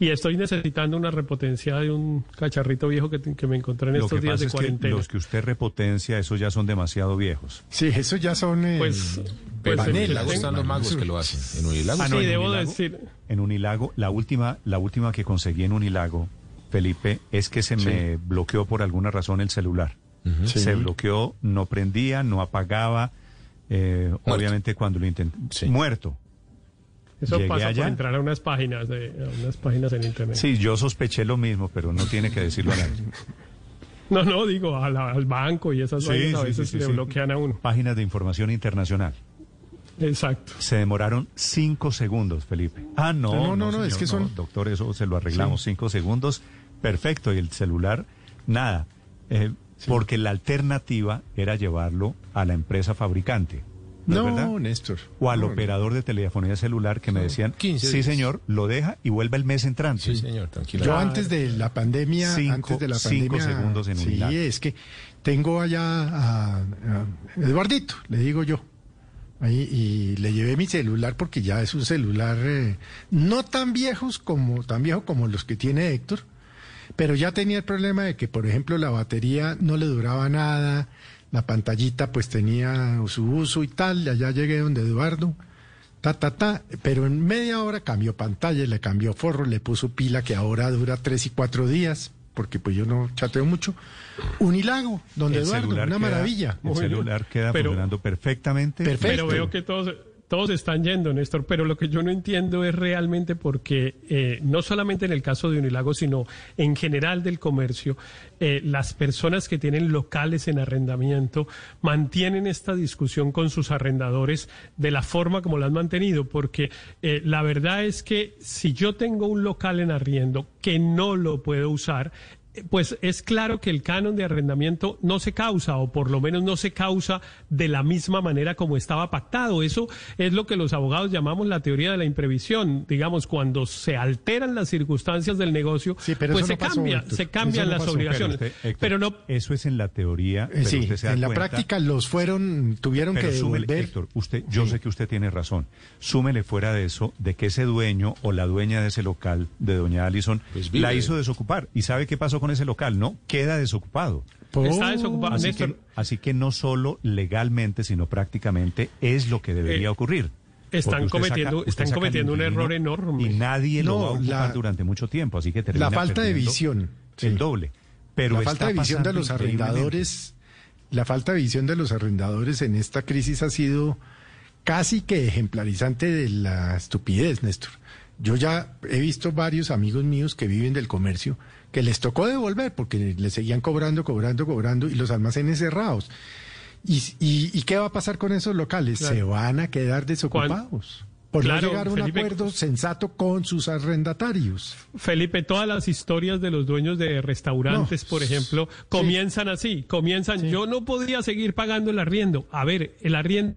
Y estoy necesitando una repotencia de un cacharrito viejo que, que me encontré en Lo estos que días pasa de es que cuarentena. los que usted repotencia, esos ya son demasiado viejos. Sí, esos ya son... eh, Pues, Pero pues, en el- Unilago el- están los magos que lo hacen. En Unilago. Ah, no, Sí, en debo Unilago- decir. En Unilago, la última, la última que conseguí en Unilago, Felipe, es que se me bloqueó por alguna razón el celular. Se bloqueó, no prendía, no apagaba. eh, obviamente cuando lo intenté. Muerto. Eso Llegué pasa allá. por entrar a unas páginas, de, a unas páginas en internet. Sí, yo sospeché lo mismo, pero no tiene que decirlo al aire. No, no, digo, a al banco y esas Sí, vainas a veces sí, sí, le sí. bloquean a uno. Páginas de información internacional. Exacto. Se demoraron cinco segundos, Felipe. Ah, no. No, no, no, señor, es que son- Doctor, eso se lo arreglamos. Cinco segundos. Perfecto. Y el celular, nada. Eh, Porque la alternativa era llevarlo a la empresa fabricante. ¿No, verdad? Néstor. O al No, operador de telefonía celular que me decían, 15 sí señor, lo deja y vuelve el mes entrante. Sí, señor, tranquilo. Yo antes de la pandemia, Cinco- antes de la cinco pandemia, segundos en un sí, es que tengo allá a, a Eduardito, le digo yo, ahí, y le llevé mi celular porque ya es un celular eh, no tan viejos como tan viejo como los que tiene Héctor, pero ya tenía el problema de que, por ejemplo, la batería no le duraba nada, la pantallita pues tenía su uso y tal, y allá llegué donde Eduardo. Ta, ta, ta, pero en media hora cambió pantalla, le cambió forro, le puso pila que ahora dura tres y cuatro días, porque pues yo no chateo mucho. Unilago, donde El Eduardo, una queda- maravilla. El celular queda Pero- funcionando perfectamente. Pero veo que todos, todos están yendo, Néstor. Pero lo que yo no entiendo es realmente porque, eh, no solamente en el caso de Unilago, sino en general del comercio, eh, las personas que tienen locales en arrendamiento mantienen esta discusión con sus arrendadores de la forma como la han mantenido. Porque eh, la verdad es que si yo tengo un local en arriendo que no lo puedo usar, pues es claro que el canon de arrendamiento no se causa, o por lo menos no se causa de la misma manera como estaba pactado. Eso es lo que los abogados llamamos la teoría de la imprevisión. Digamos, cuando se alteran las circunstancias del negocio, pero pues se, no pasó, cambia, Héctor. se cambian no las pasó. obligaciones. Pero usted, Héctor, Pero no, Eso es en la teoría. Pero sí, usted se da en la cuenta- práctica los fueron, tuvieron Pero que súmele, devolver. Héctor, usted, yo Sí. sé que usted tiene razón. Súmele fuera de eso, de que ese dueño o la dueña de ese local, de doña Allison, Pues la hizo desocupar. ¿Y sabe qué pasó con ese local? No, queda desocupado. Está desocupado, Así Néstor. que, así que no solo legalmente, sino prácticamente es lo que debería Eh, ocurrir. están cometiendo- están cometiendo un error enorme. Y nadie lo va a ocupar la- durante mucho tiempo, así que termina La falta de visión. El doble. Pero la falta de visión de los arrendadores, la falta de visión de los arrendadores en esta crisis ha sido casi que ejemplarizante de la estupidez, Néstor. Yo ya he visto varios amigos míos que viven del comercio que les tocó devolver porque le seguían cobrando, cobrando, cobrando y los almacenes cerrados. ¿Y, y, y qué va a pasar con esos locales? Claro. Se van a quedar desocupados. Por Claro, no llegar a un Felipe. acuerdo sensato con sus arrendatarios. Felipe, todas las historias de los dueños de restaurantes, No. por ejemplo, comienzan así, comienzan, yo no podía seguir pagando el arriendo. A ver, el arriendo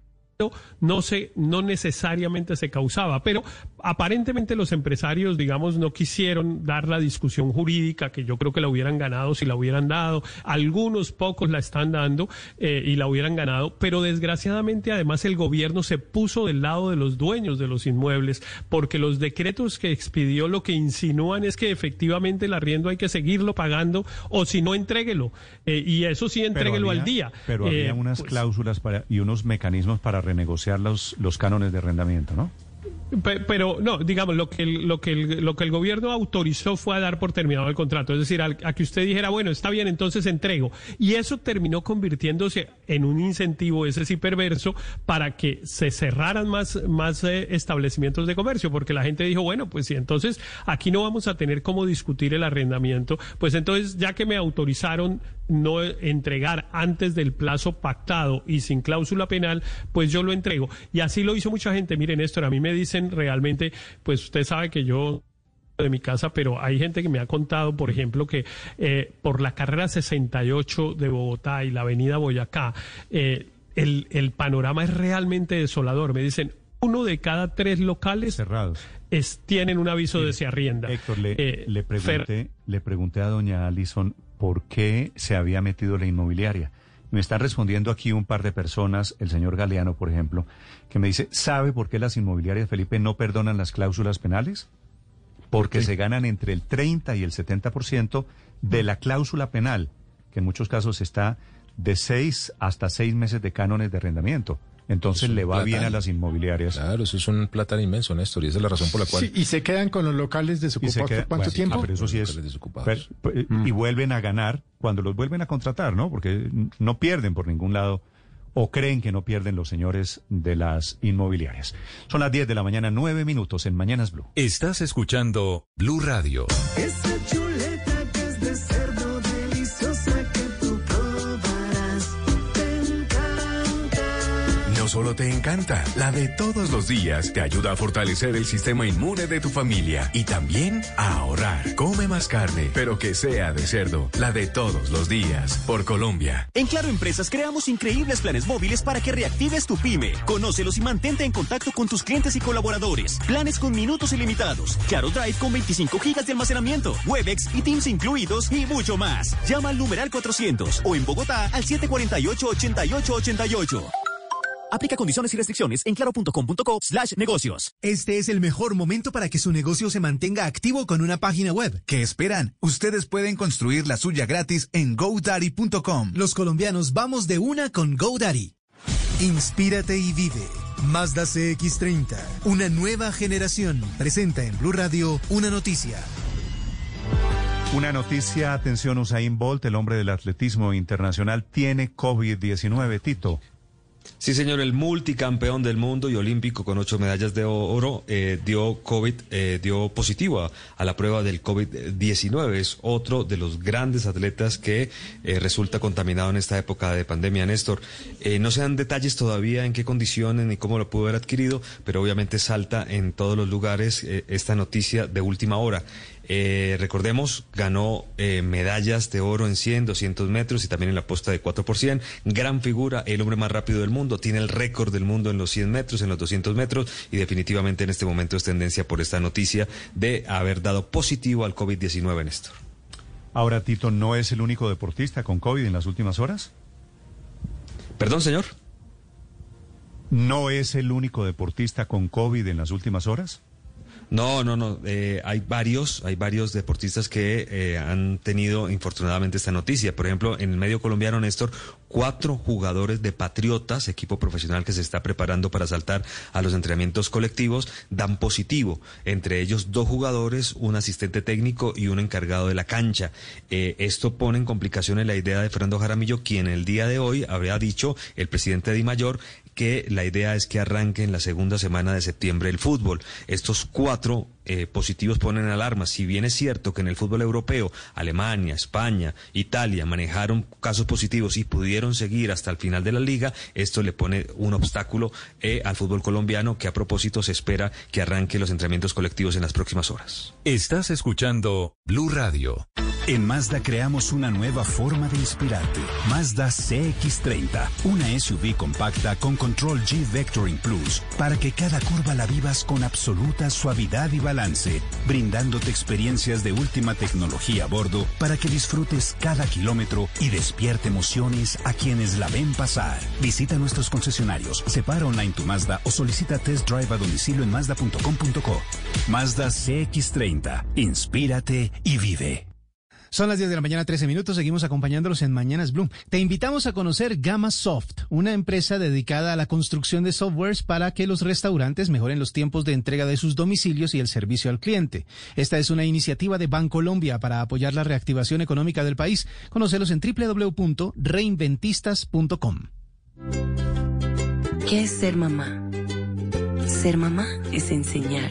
no se no necesariamente se causaba, pero aparentemente los empresarios, digamos, no quisieron dar la discusión jurídica que yo creo que la hubieran ganado si la hubieran dado. Algunos pocos la están dando eh, y la hubieran ganado, pero desgraciadamente además el gobierno se puso del lado de los dueños de los inmuebles porque los decretos que expidió lo que insinúan es que efectivamente el arriendo hay que seguirlo pagando o si no entréguelo Eh, y eso sí entréguelo había- al día. Pero Eh, había unas pues, cláusulas para, y unos mecanismos para renegociar los, los cánones de arrendamiento, ¿no? Pe- Pero no, digamos, lo que, el, lo, que lo que el gobierno autorizó fue a dar por terminado el contrato. Es decir, al- a, que usted dijera, bueno, está bien, entonces entrego. Y eso terminó convirtiéndose en un incentivo, ese sí perverso, para que se cerraran más, más eh, establecimientos de comercio. Porque la gente dijo, bueno, pues si entonces aquí no vamos a tener cómo discutir el arrendamiento, pues entonces ya que me autorizaron no entregar antes del plazo pactado y sin cláusula penal, pues yo lo entrego. Y así lo hizo mucha gente. Miren, Néstor, a mí me dicen realmente, pues usted sabe que yo de mi casa, pero hay gente que me ha contado, por ejemplo, que eh, por la carrera 68 de Bogotá y la avenida Boyacá, eh, el, el panorama es realmente desolador. Me dicen, uno de cada tres locales cerrados es, tienen un aviso de se arrienda. Héctor, le, Eh, le, Fer- pregunté, le pregunté a doña Allison por qué se había metido la inmobiliaria. Me están respondiendo aquí un par de personas, el señor Galeano, por ejemplo, que me dice, ¿sabe por qué las inmobiliarias, Felipe, no perdonan las cláusulas penales? Porque se ganan entre el 30 y el 70% de la cláusula penal, que en muchos casos está de seis hasta seis meses de cánones de arrendamiento. Entonces Es le va bien a las inmobiliarias. Claro, eso es un plátano inmenso, Néstor, y esa es la razón por la cual... Sí, y se quedan con los locales desocupados queda- cuánto bueno, tiempo. ah, pero eso sí es. Pero- pero- Y vuelven a ganar cuando los vuelven a contratar, ¿no? Porque no pierden por ningún lado o creen que no pierden los señores de las inmobiliarias. Son las 10 de la mañana, 9 minutos en Mañanas Blue. Estás escuchando Blue Radio. Esa solo te encanta. La de todos los días te ayuda a fortalecer el sistema inmune de tu familia y también a ahorrar. Come más carne, pero que sea de cerdo. La de todos los días. Por Colombia. En Claro Empresas creamos increíbles planes móviles para que reactives tu pyme. Conócelos y mantente en contacto con tus clientes y colaboradores. Planes con minutos ilimitados. Claro Drive con 25 gigas de almacenamiento. Webex y Teams incluidos y mucho más. Llama al numeral 400 o en Bogotá al 748-8888. Aplica condiciones y restricciones en claro.com.co slash negocios. Este es el mejor momento para que su negocio se mantenga activo con una página web. ¿Qué esperan? Ustedes pueden construir la suya gratis en godaddy.com. Los colombianos vamos de una con GoDaddy. Inspírate y vive. Mazda CX30. Una nueva generación. Presenta en Blue Radio una noticia. Una noticia, atención, Usain Bolt, el hombre del atletismo internacional, tiene COVID-19, Tito. Sí, señor, el multicampeón del mundo y olímpico con ocho medallas de oro eh, dio COVID, eh, dio positivo a, la prueba del COVID-19. Es otro de los grandes atletas que eh, resulta contaminado en esta época de pandemia, Néstor. no se dan detalles todavía en qué condiciones ni cómo lo pudo haber adquirido, pero obviamente salta en todos los lugares esta noticia de última hora. Eh, recordemos, ganó eh, medallas de oro en 100, 200 metros y también en la posta de 4 por 100. Gran figura, el hombre más rápido del mundo, tiene el récord del mundo en los 100 metros, en los 200 metros y definitivamente en este momento es tendencia por esta noticia de haber dado positivo al COVID-19, Néstor. Ahora, Tito, ¿no es el único deportista con COVID en las últimas horas? Perdón, señor. ¿No es el único deportista con COVID en las últimas horas? No, no, no. Eh, hay varios, hay varios deportistas que eh, han tenido infortunadamente esta noticia. Por ejemplo, en el medio colombiano, Néstor, cuatro jugadores de Patriotas, equipo profesional que se está preparando para saltar a los entrenamientos colectivos, dan positivo. Entre ellos dos jugadores, un asistente técnico y un encargado de la cancha. Eh, esto pone en complicaciones la idea de Fernando Jaramillo, quien el día de hoy habría dicho, el presidente de Di Mayor, que la idea es que arranque en la segunda semana de septiembre el fútbol. Estos cuatro eh, positivos ponen alarma. Si bien es cierto que en el fútbol europeo, Alemania, España, Italia manejaron casos positivos y pudieron seguir hasta el final de la liga, esto le pone un obstáculo eh, al fútbol colombiano que a propósito se espera que arranque los entrenamientos colectivos en las próximas horas. Estás escuchando Blue Radio. En Mazda creamos una nueva forma de inspirarte. Mazda CX30, una SUV compacta con control G Vectoring Plus para que cada curva la vivas con absoluta suavidad y balance, brindándote experiencias de última tecnología a bordo para que disfrutes cada kilómetro y despierte emociones a quienes la ven pasar. Visita nuestros concesionarios, separa online tu Mazda o solicita test drive a domicilio en mazda.com.co. Mazda CX30, inspírate y vive. Son las 10 de la mañana, 13 minutos. Seguimos acompañándolos en Mañanas Bloom. Te invitamos a conocer Gamma Soft, una empresa dedicada a la construcción de softwares para que los restaurantes mejoren los tiempos de entrega de sus domicilios y el servicio al cliente. Esta es una iniciativa de Bancolombia para apoyar la reactivación económica del país. Conocelos en www.reinventistas.com. ¿Qué es ser mamá? Ser mamá es enseñar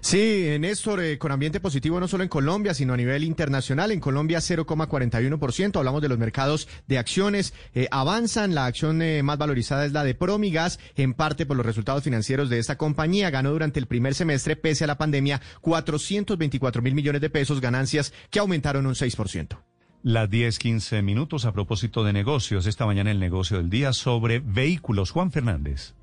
Sí, Néstor, eh, con ambiente positivo no solo en Colombia, sino a nivel internacional. En Colombia 0,41%. Hablamos de los mercados de acciones. Eh, avanzan. La acción eh, más valorizada es la de Promigas, en parte por los resultados financieros de esta compañía. Ganó durante el primer semestre, pese a la pandemia, 424 mil millones de pesos, ganancias que aumentaron un 6%. Las 10, 15 minutos a propósito de negocios. Esta mañana el negocio del día sobre vehículos. Juan Fernández.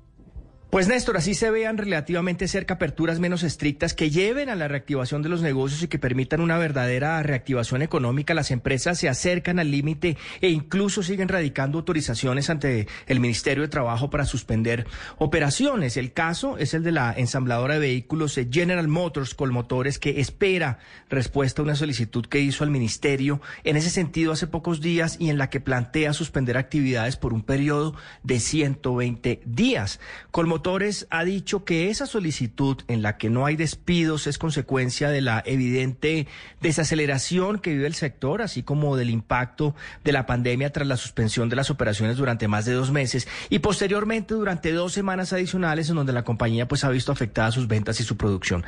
Pues Néstor, así se vean relativamente cerca aperturas menos estrictas que lleven a la reactivación de los negocios y que permitan una verdadera reactivación económica. Las empresas se acercan al límite e incluso siguen radicando autorizaciones ante el Ministerio de Trabajo para suspender operaciones. El caso es el de la ensambladora de vehículos General Motors Colmotores que espera respuesta a una solicitud que hizo al Ministerio en ese sentido hace pocos días y en la que plantea suspender actividades por un periodo de 120 días. Motores ha dicho que esa solicitud en la que no hay despidos es consecuencia de la evidente desaceleración que vive el sector, así como del impacto de la pandemia tras la suspensión de las operaciones durante más de dos meses y posteriormente durante dos semanas adicionales en donde la compañía pues ha visto afectadas sus ventas y su producción.